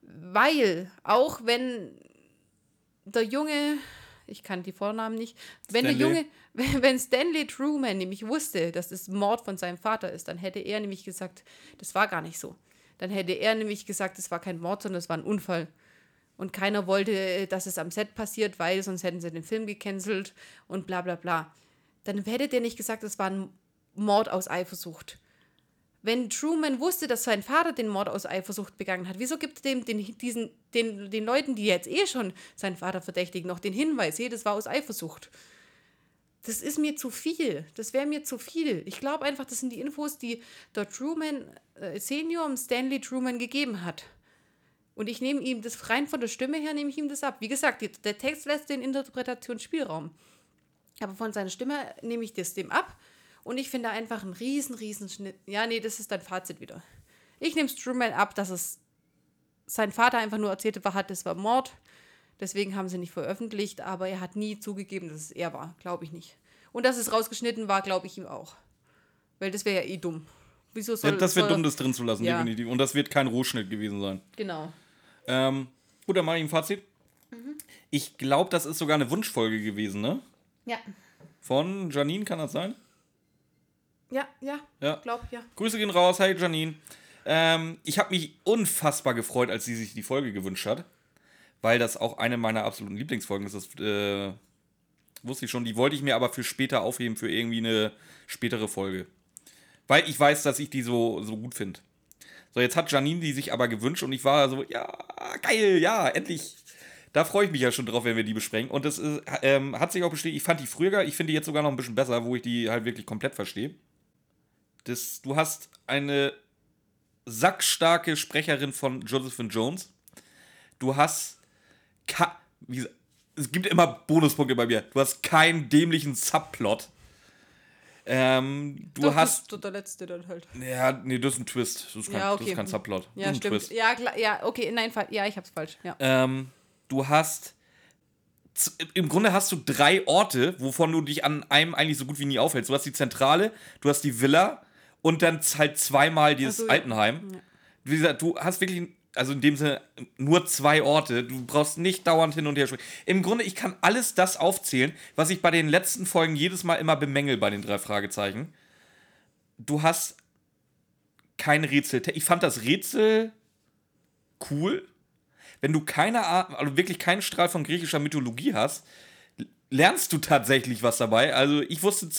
Weil, auch wenn der Junge, ich kann die Vornamen nicht, wenn Stanley. der Junge, [laughs] wenn Stanley Truman nämlich wusste, dass es Mord von seinem Vater ist, dann hätte er nämlich gesagt, das war gar nicht so. Dann hätte er nämlich gesagt, es war kein Mord, sondern es war ein Unfall. Und keiner wollte, dass es am Set passiert, weil sonst hätten sie den Film gecancelt und bla bla bla. Dann hätte der nicht gesagt, es war ein Mord aus Eifersucht wenn Truman wusste, dass sein Vater den Mord aus Eifersucht begangen hat, wieso gibt er dem den, diesen, den, den Leuten, die jetzt eh schon seinen Vater verdächtigen, noch den Hinweis, hey, das war aus Eifersucht? Das ist mir zu viel. Das wäre mir zu viel. Ich glaube einfach, das sind die Infos, die der Truman äh, Senior Stanley Truman gegeben hat. Und ich nehme ihm das rein von der Stimme her, nehme ich ihm das ab. Wie gesagt, die, der Text lässt den Interpretationsspielraum. Aber von seiner Stimme nehme ich das dem ab und ich finde einfach einen riesen, riesen Schnitt. Ja, nee, das ist dein Fazit wieder. Ich nehme Strummel ab, dass es sein Vater einfach nur erzählt hat, das war Mord. Deswegen haben sie nicht veröffentlicht, aber er hat nie zugegeben, dass es er war. Glaube ich nicht. Und dass es rausgeschnitten war, glaube ich ihm auch. Weil das wäre ja eh dumm. Wieso soll, ja, das wäre dumm, das drin zu lassen, ja. definitiv. Und das wird kein Rohschnitt gewesen sein. Genau. Ähm, gut, dann mache ich ein Fazit. Mhm. Ich glaube, das ist sogar eine Wunschfolge gewesen, ne? Ja. Von Janine, kann das sein? Ja, ja, ja. glaub, ja. Grüße gehen raus, hey Janine. Ähm, ich habe mich unfassbar gefreut, als sie sich die Folge gewünscht hat, weil das auch eine meiner absoluten Lieblingsfolgen ist. Das, äh, Wusste ich schon. Die wollte ich mir aber für später aufheben, für irgendwie eine spätere Folge. Weil ich weiß, dass ich die so, so gut finde. So, jetzt hat Janine die sich aber gewünscht und ich war so, ja, geil, ja, endlich. Da freue ich mich ja schon drauf, wenn wir die besprechen. Und das ist, ähm, hat sich auch bestätigt. Ich fand die früher. Ich finde die jetzt sogar noch ein bisschen besser, wo ich die halt wirklich komplett verstehe. Das, du hast eine sackstarke Sprecherin von Josephine Jones. Du hast. Ka wie, es gibt immer Bonuspunkte bei mir. Du hast keinen dämlichen Subplot. Ähm, du Doch, hast. Das, der letzte dann halt. Ja, nee, das ist ein Twist. Das ist kein, Ja, das okay. ist kein Subplot. das Ja, ist ein stimmt. Twist. Ja, klar, ja, okay, nein, fa- ja, ich hab's falsch. Ja. Ähm, du hast. Im Grunde hast du drei Orte, wovon du dich an einem eigentlich so gut wie nie aufhältst. Du hast die Zentrale, du hast die Villa und dann halt zweimal dieses so, ja. Altenheim. Wie gesagt, du hast wirklich, also in dem Sinne, nur zwei Orte. Du brauchst nicht dauernd hin und her springen. Im Grunde, ich kann alles das aufzählen, was ich bei den letzten Folgen jedes Mal immer bemängel bei den drei Fragezeichen. Du hast kein Rätsel. Ich fand das Rätsel cool. Wenn du keine Ahnung, also wirklich keinen Strahl von griechischer Mythologie hast, lernst du tatsächlich was dabei. Also ich wusste,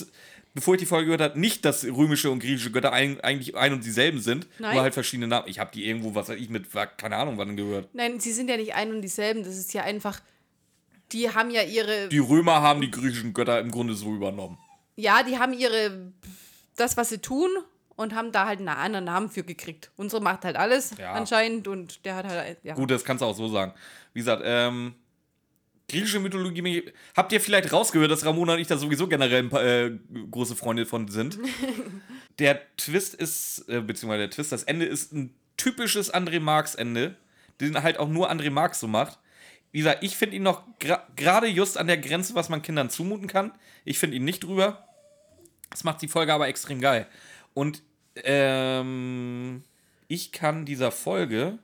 bevor ich die Folge gehört habe, nicht, dass römische und griechische Götter ein, eigentlich ein und dieselben sind. Nein. Nur halt verschiedene Namen. Ich habe die irgendwo, was weiß ich, mit, keine Ahnung, wann gehört. Nein, sie sind ja nicht ein und dieselben. Das ist ja einfach. Die haben ja ihre. Die Römer haben die griechischen Götter im Grunde so übernommen. Ja, die haben ihre. Das, was sie tun. Und haben da halt einen anderen Namen für gekriegt. Unsere macht halt alles Ja. anscheinend. Und der hat halt. Ja. Gut, das kannst du auch so sagen. Wie gesagt, ähm, griechische Mythologie, habt ihr vielleicht rausgehört, dass Ramona und ich da sowieso generell paar, äh, große Freunde von sind? [laughs] der Twist ist, äh, beziehungsweise der Twist, das Ende ist ein typisches André Marx Ende, den halt auch nur André Marx so macht. Wie gesagt, ich finde ihn noch gerade just an der Grenze, was man Kindern zumuten kann. Ich finde ihn nicht drüber. Das macht die Folge aber extrem geil. Und ähm, ich kann dieser Folge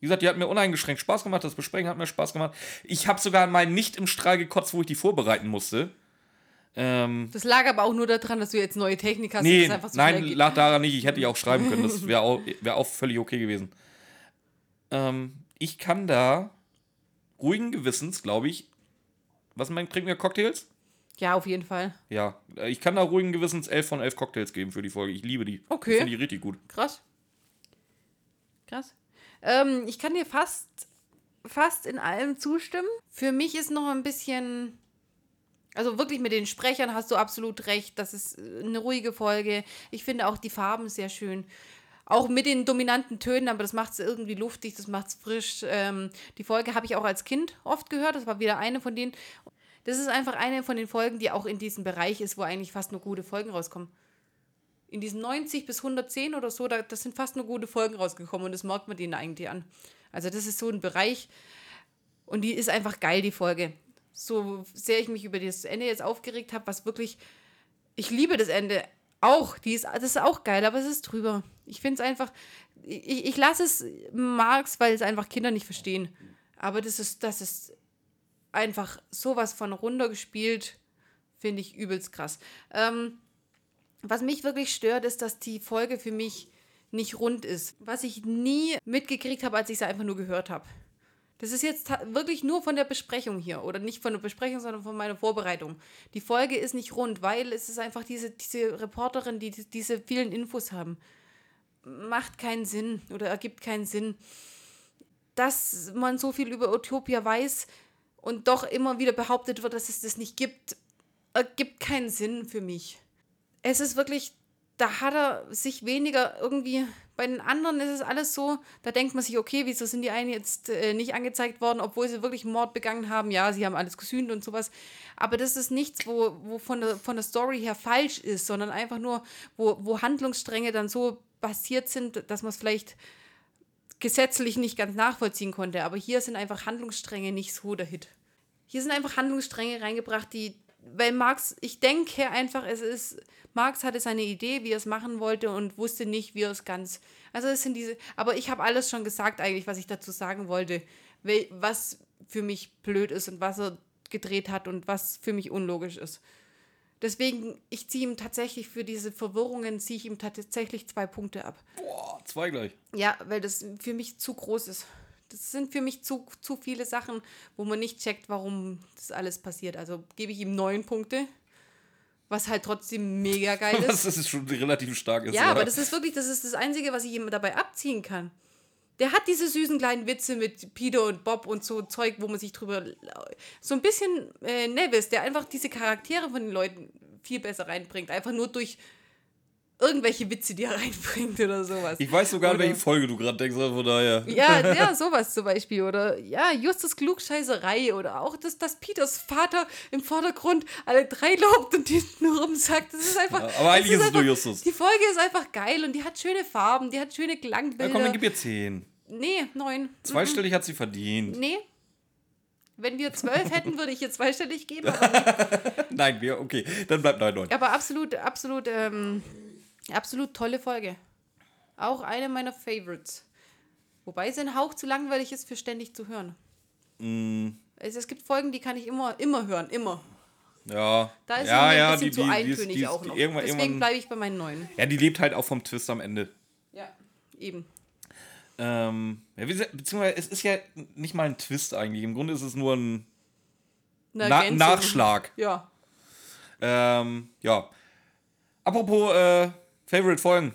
wie gesagt, die hat mir uneingeschränkt Spaß gemacht, das Besprechen hat mir Spaß gemacht. Ich habe sogar mal nicht im Strahl gekotzt, wo ich die vorbereiten musste. Ähm, Das lag aber auch nur daran, dass du jetzt neue Technik hast. nee, so nein, lag daran nicht. Ich hätte die auch schreiben können. Das [laughs] wäre auch, wär auch völlig okay gewesen. Ähm, ich kann da ruhigen Gewissens, glaube ich, was mein, trinken wir Cocktails? Ja, auf jeden Fall. Ja, äh, ich kann da ruhigen Gewissens 11 von 11 Cocktails geben für die Folge. Ich liebe die. Okay. Ich finde die richtig gut. Krass. Krass. Ähm, ich kann dir fast, fast in allem zustimmen. Für mich ist noch ein bisschen. Also wirklich mit den Sprechern hast du absolut recht. Das ist äh, eine ruhige Folge. Ich finde auch die Farben sehr schön. Auch mit den dominanten Tönen, aber das macht es irgendwie luftig, das macht es frisch. Ähm, die Folge habe ich auch als Kind oft gehört. Das war wieder eine von denen. Das ist einfach eine von den Folgen, die auch in diesem Bereich ist, wo eigentlich fast nur gute Folgen rauskommen in diesen 90 bis 110 oder so, da, das sind fast nur gute Folgen rausgekommen und das merkt man denen eigentlich an. Also das ist so ein Bereich und die ist einfach geil, die Folge. So sehr ich mich über das Ende jetzt aufgeregt habe, was wirklich, ich liebe das Ende auch, die ist, das ist auch geil, aber es ist drüber. Ich finde es einfach, ich, ich lasse es Marx, weil es einfach Kinder nicht verstehen. Aber das ist, das ist einfach sowas von runtergespielt, finde ich übelst krass. Ähm, was mich wirklich stört, ist, dass die Folge für mich nicht rund ist. Was ich nie mitgekriegt habe, als ich sie einfach nur gehört habe. Das ist jetzt wirklich nur von der Besprechung hier. Oder nicht von der Besprechung, sondern von meiner Vorbereitung. Die Folge ist nicht rund, weil es ist einfach diese, diese Reporterin, die- diese vielen Infos haben. Macht keinen Sinn oder ergibt keinen Sinn. Dass man so viel über Utopia weiß und doch immer wieder behauptet wird, dass es das nicht gibt, ergibt keinen Sinn für mich es ist wirklich, da hat er sich weniger irgendwie, bei den anderen ist es alles so, da denkt man sich, okay, wieso sind die einen jetzt äh, nicht angezeigt worden, obwohl sie wirklich Mord begangen haben, ja, sie haben alles gesühnt und sowas, aber das ist nichts, wo, wo von, der, von der Story her falsch ist, sondern einfach nur, wo, wo Handlungsstränge dann so basiert sind, dass man es vielleicht gesetzlich nicht ganz nachvollziehen konnte, aber hier sind einfach Handlungsstränge nicht so der Hit. Hier sind einfach Handlungsstränge reingebracht, die, weil Marx, ich denke einfach, es ist, Marx hatte seine Idee, wie er es machen wollte und wusste nicht, wie er es ganz, also es sind diese, aber ich habe alles schon gesagt eigentlich, was ich dazu sagen wollte, was für mich blöd ist und was er gedreht hat und was für mich unlogisch ist. Deswegen, ich ziehe ihm tatsächlich für diese Verwirrungen, ziehe ich ihm tatsächlich zwei Punkte ab. Boah, zwei gleich. Ja, weil das für mich zu groß ist. Das sind für mich zu, zu viele Sachen, wo man nicht checkt, warum das alles passiert. Also gebe ich ihm neun Punkte, was halt trotzdem mega geil [laughs] ist. Das ist schon relativ stark. Ist, Ja, aber das ist wirklich, das ist das Einzige, was ich ihm dabei abziehen kann. Der hat diese süßen kleinen Witze mit Peter und Bob und so Zeug, wo man sich drüber. So ein bisschen äh, Nevis, der einfach diese Charaktere von den Leuten viel besser reinbringt. Einfach nur durch irgendwelche Witze, die er [laughs] reinbringt oder sowas. Ich weiß sogar, an Oder- welche Folge du gerade denkst, von daher. Ja, [laughs] ja, sowas zum Beispiel. Oder ja, Justus Klugscheißerei. Oder auch, dass, dass Peters Vater im Vordergrund alle drei lobt und hintenrum sagt. Das ist einfach. Ja, aber eigentlich ist es nur Justus. Die Folge ist einfach geil und die hat schöne Farben, die hat schöne Ja, Klangbilder. komm, dann gib ihr 10. nee, neun. Zweistellig hat sie verdient. Nee. Wenn wir zwölf [laughs] hätten, würde ich ihr zweistellig geben. Nein, wir, okay, dann bleibt 9, 9. aber absolut, absolut, ähm, absolut tolle Folge. Auch eine meiner Favorites. Wobei es ein Hauch zu langweilig ist, für ständig zu hören. Mm. Also es gibt Folgen, die kann ich immer, immer hören, immer. Ja. Da ist ja, ja, ein bisschen die, zu die, eintönig die auch noch. Irgendwann, Deswegen bleibe ich bei meinen neuen. ja, die lebt halt auch vom Twist am Ende. Ja, eben. Ähm, ja, beziehungsweise es ist ja nicht mal ein Twist eigentlich. Im Grunde ist es nur ein Na. Nachschlag. Ja. Ähm, ja. Apropos äh, Favorite Folgen.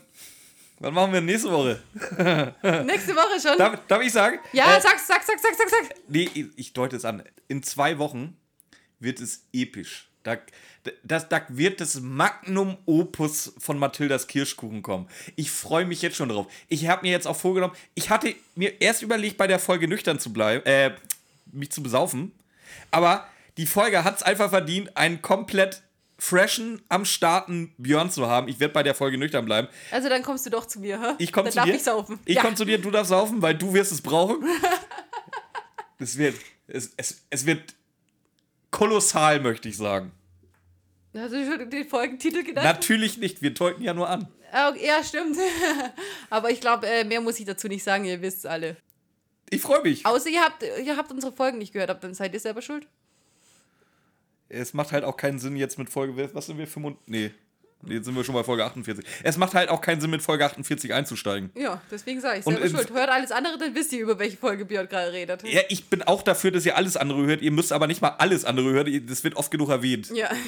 Was machen wir nächste Woche? [laughs] Nächste Woche schon. Darf, darf ich sagen? ja, Äh, sag, sag, sag, sag, sag, sag. Nee, ich deute es an. In zwei Wochen wird es episch. Da, das, da wird das Magnum Opus von Mathildas Kirschkuchen kommen. Ich freue mich jetzt schon drauf. Ich habe mir jetzt auch vorgenommen, ich hatte mir erst überlegt, bei der Folge nüchtern zu bleiben, äh, mich zu besaufen. Aber die Folge hat es einfach verdient, einen komplett freshen, am Starten Björn zu haben. Ich werde bei der Folge nüchtern bleiben. Also dann kommst du doch zu mir, hä? Ich komme zu darf dir. ich saufen. Ich ja. komme zu dir, du darfst saufen, weil du wirst es brauchen. [laughs] es wird, es, es, es wird kolossal, möchte ich sagen. Hast du schon den Folgentitel gedacht? Natürlich nicht, wir deuten ja nur an. Ah, okay, Ja, stimmt. [laughs] Aber ich glaube, äh, mehr muss ich dazu nicht sagen, ihr wisst alle. Ich freue mich. Außer ihr habt, ihr habt unsere Folgen nicht gehört, habt, dann seid ihr selber schuld. Es macht halt auch keinen Sinn jetzt mit Folge, was sind wir, 45? Nee, nee, jetzt sind wir schon bei Folge 48. Es macht halt auch keinen Sinn mit Folge 48 einzusteigen. Ja, deswegen sage ich selber schuld. Hört alles andere, dann wisst ihr, über welche Folge Björn gerade redet. Ja, ich bin auch dafür, dass ihr alles andere hört. Ihr müsst aber nicht mal alles andere hören. Das wird oft genug erwähnt. Ja. [laughs]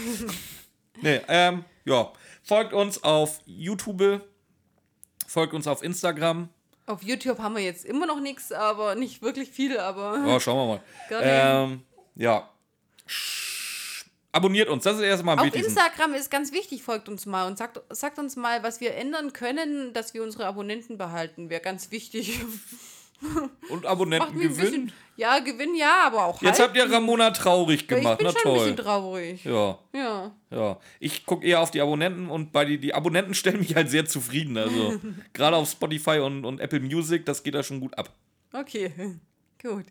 Nee, ähm, ja. Folgt uns auf YouTube. Folgt uns auf Instagram. Auf YouTube haben wir jetzt immer noch nichts, aber nicht wirklich viel, aber Oh, schauen wir mal. [laughs] Ähm, ja. Abonniert uns, das ist erstmal am auf. Instagram ist ganz wichtig, folgt uns mal und sagt, sagt uns mal, was wir ändern können, dass wir unsere Abonnenten behalten. Wäre ganz wichtig. [laughs] Und Abonnenten ein gewinnen. ja, Gewinn ja, aber auch Jetzt halt. habt ihr Ramona traurig Ja, gemacht. Ich bin Na schon ein toll. bisschen traurig. Ja, Ja. ja. Ich gucke eher auf die Abonnenten und bei die, die Abonnenten [laughs] stellen mich halt sehr zufrieden. Also [laughs] gerade auf Spotify und, und Apple Music, das geht da schon gut ab. Okay, gut.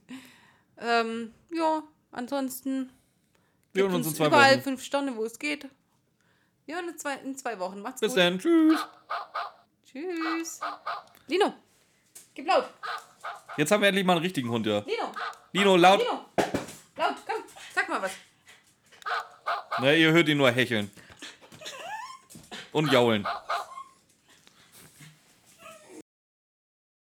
Ähm, ja, ansonsten. Wir hören uns in zwei überall Wochen. fünf Stunden, wo es geht. Ja, in zwei, in zwei Wochen. Macht's Bis gut. dann. Tschüss. Tschüss. Lino, gib laut. Jetzt haben wir endlich mal einen richtigen Hund, ja. Lino, Lino, laut. Lino. Laut, komm, sag mal was. Na, ihr hört ihn nur hecheln. Und jaulen.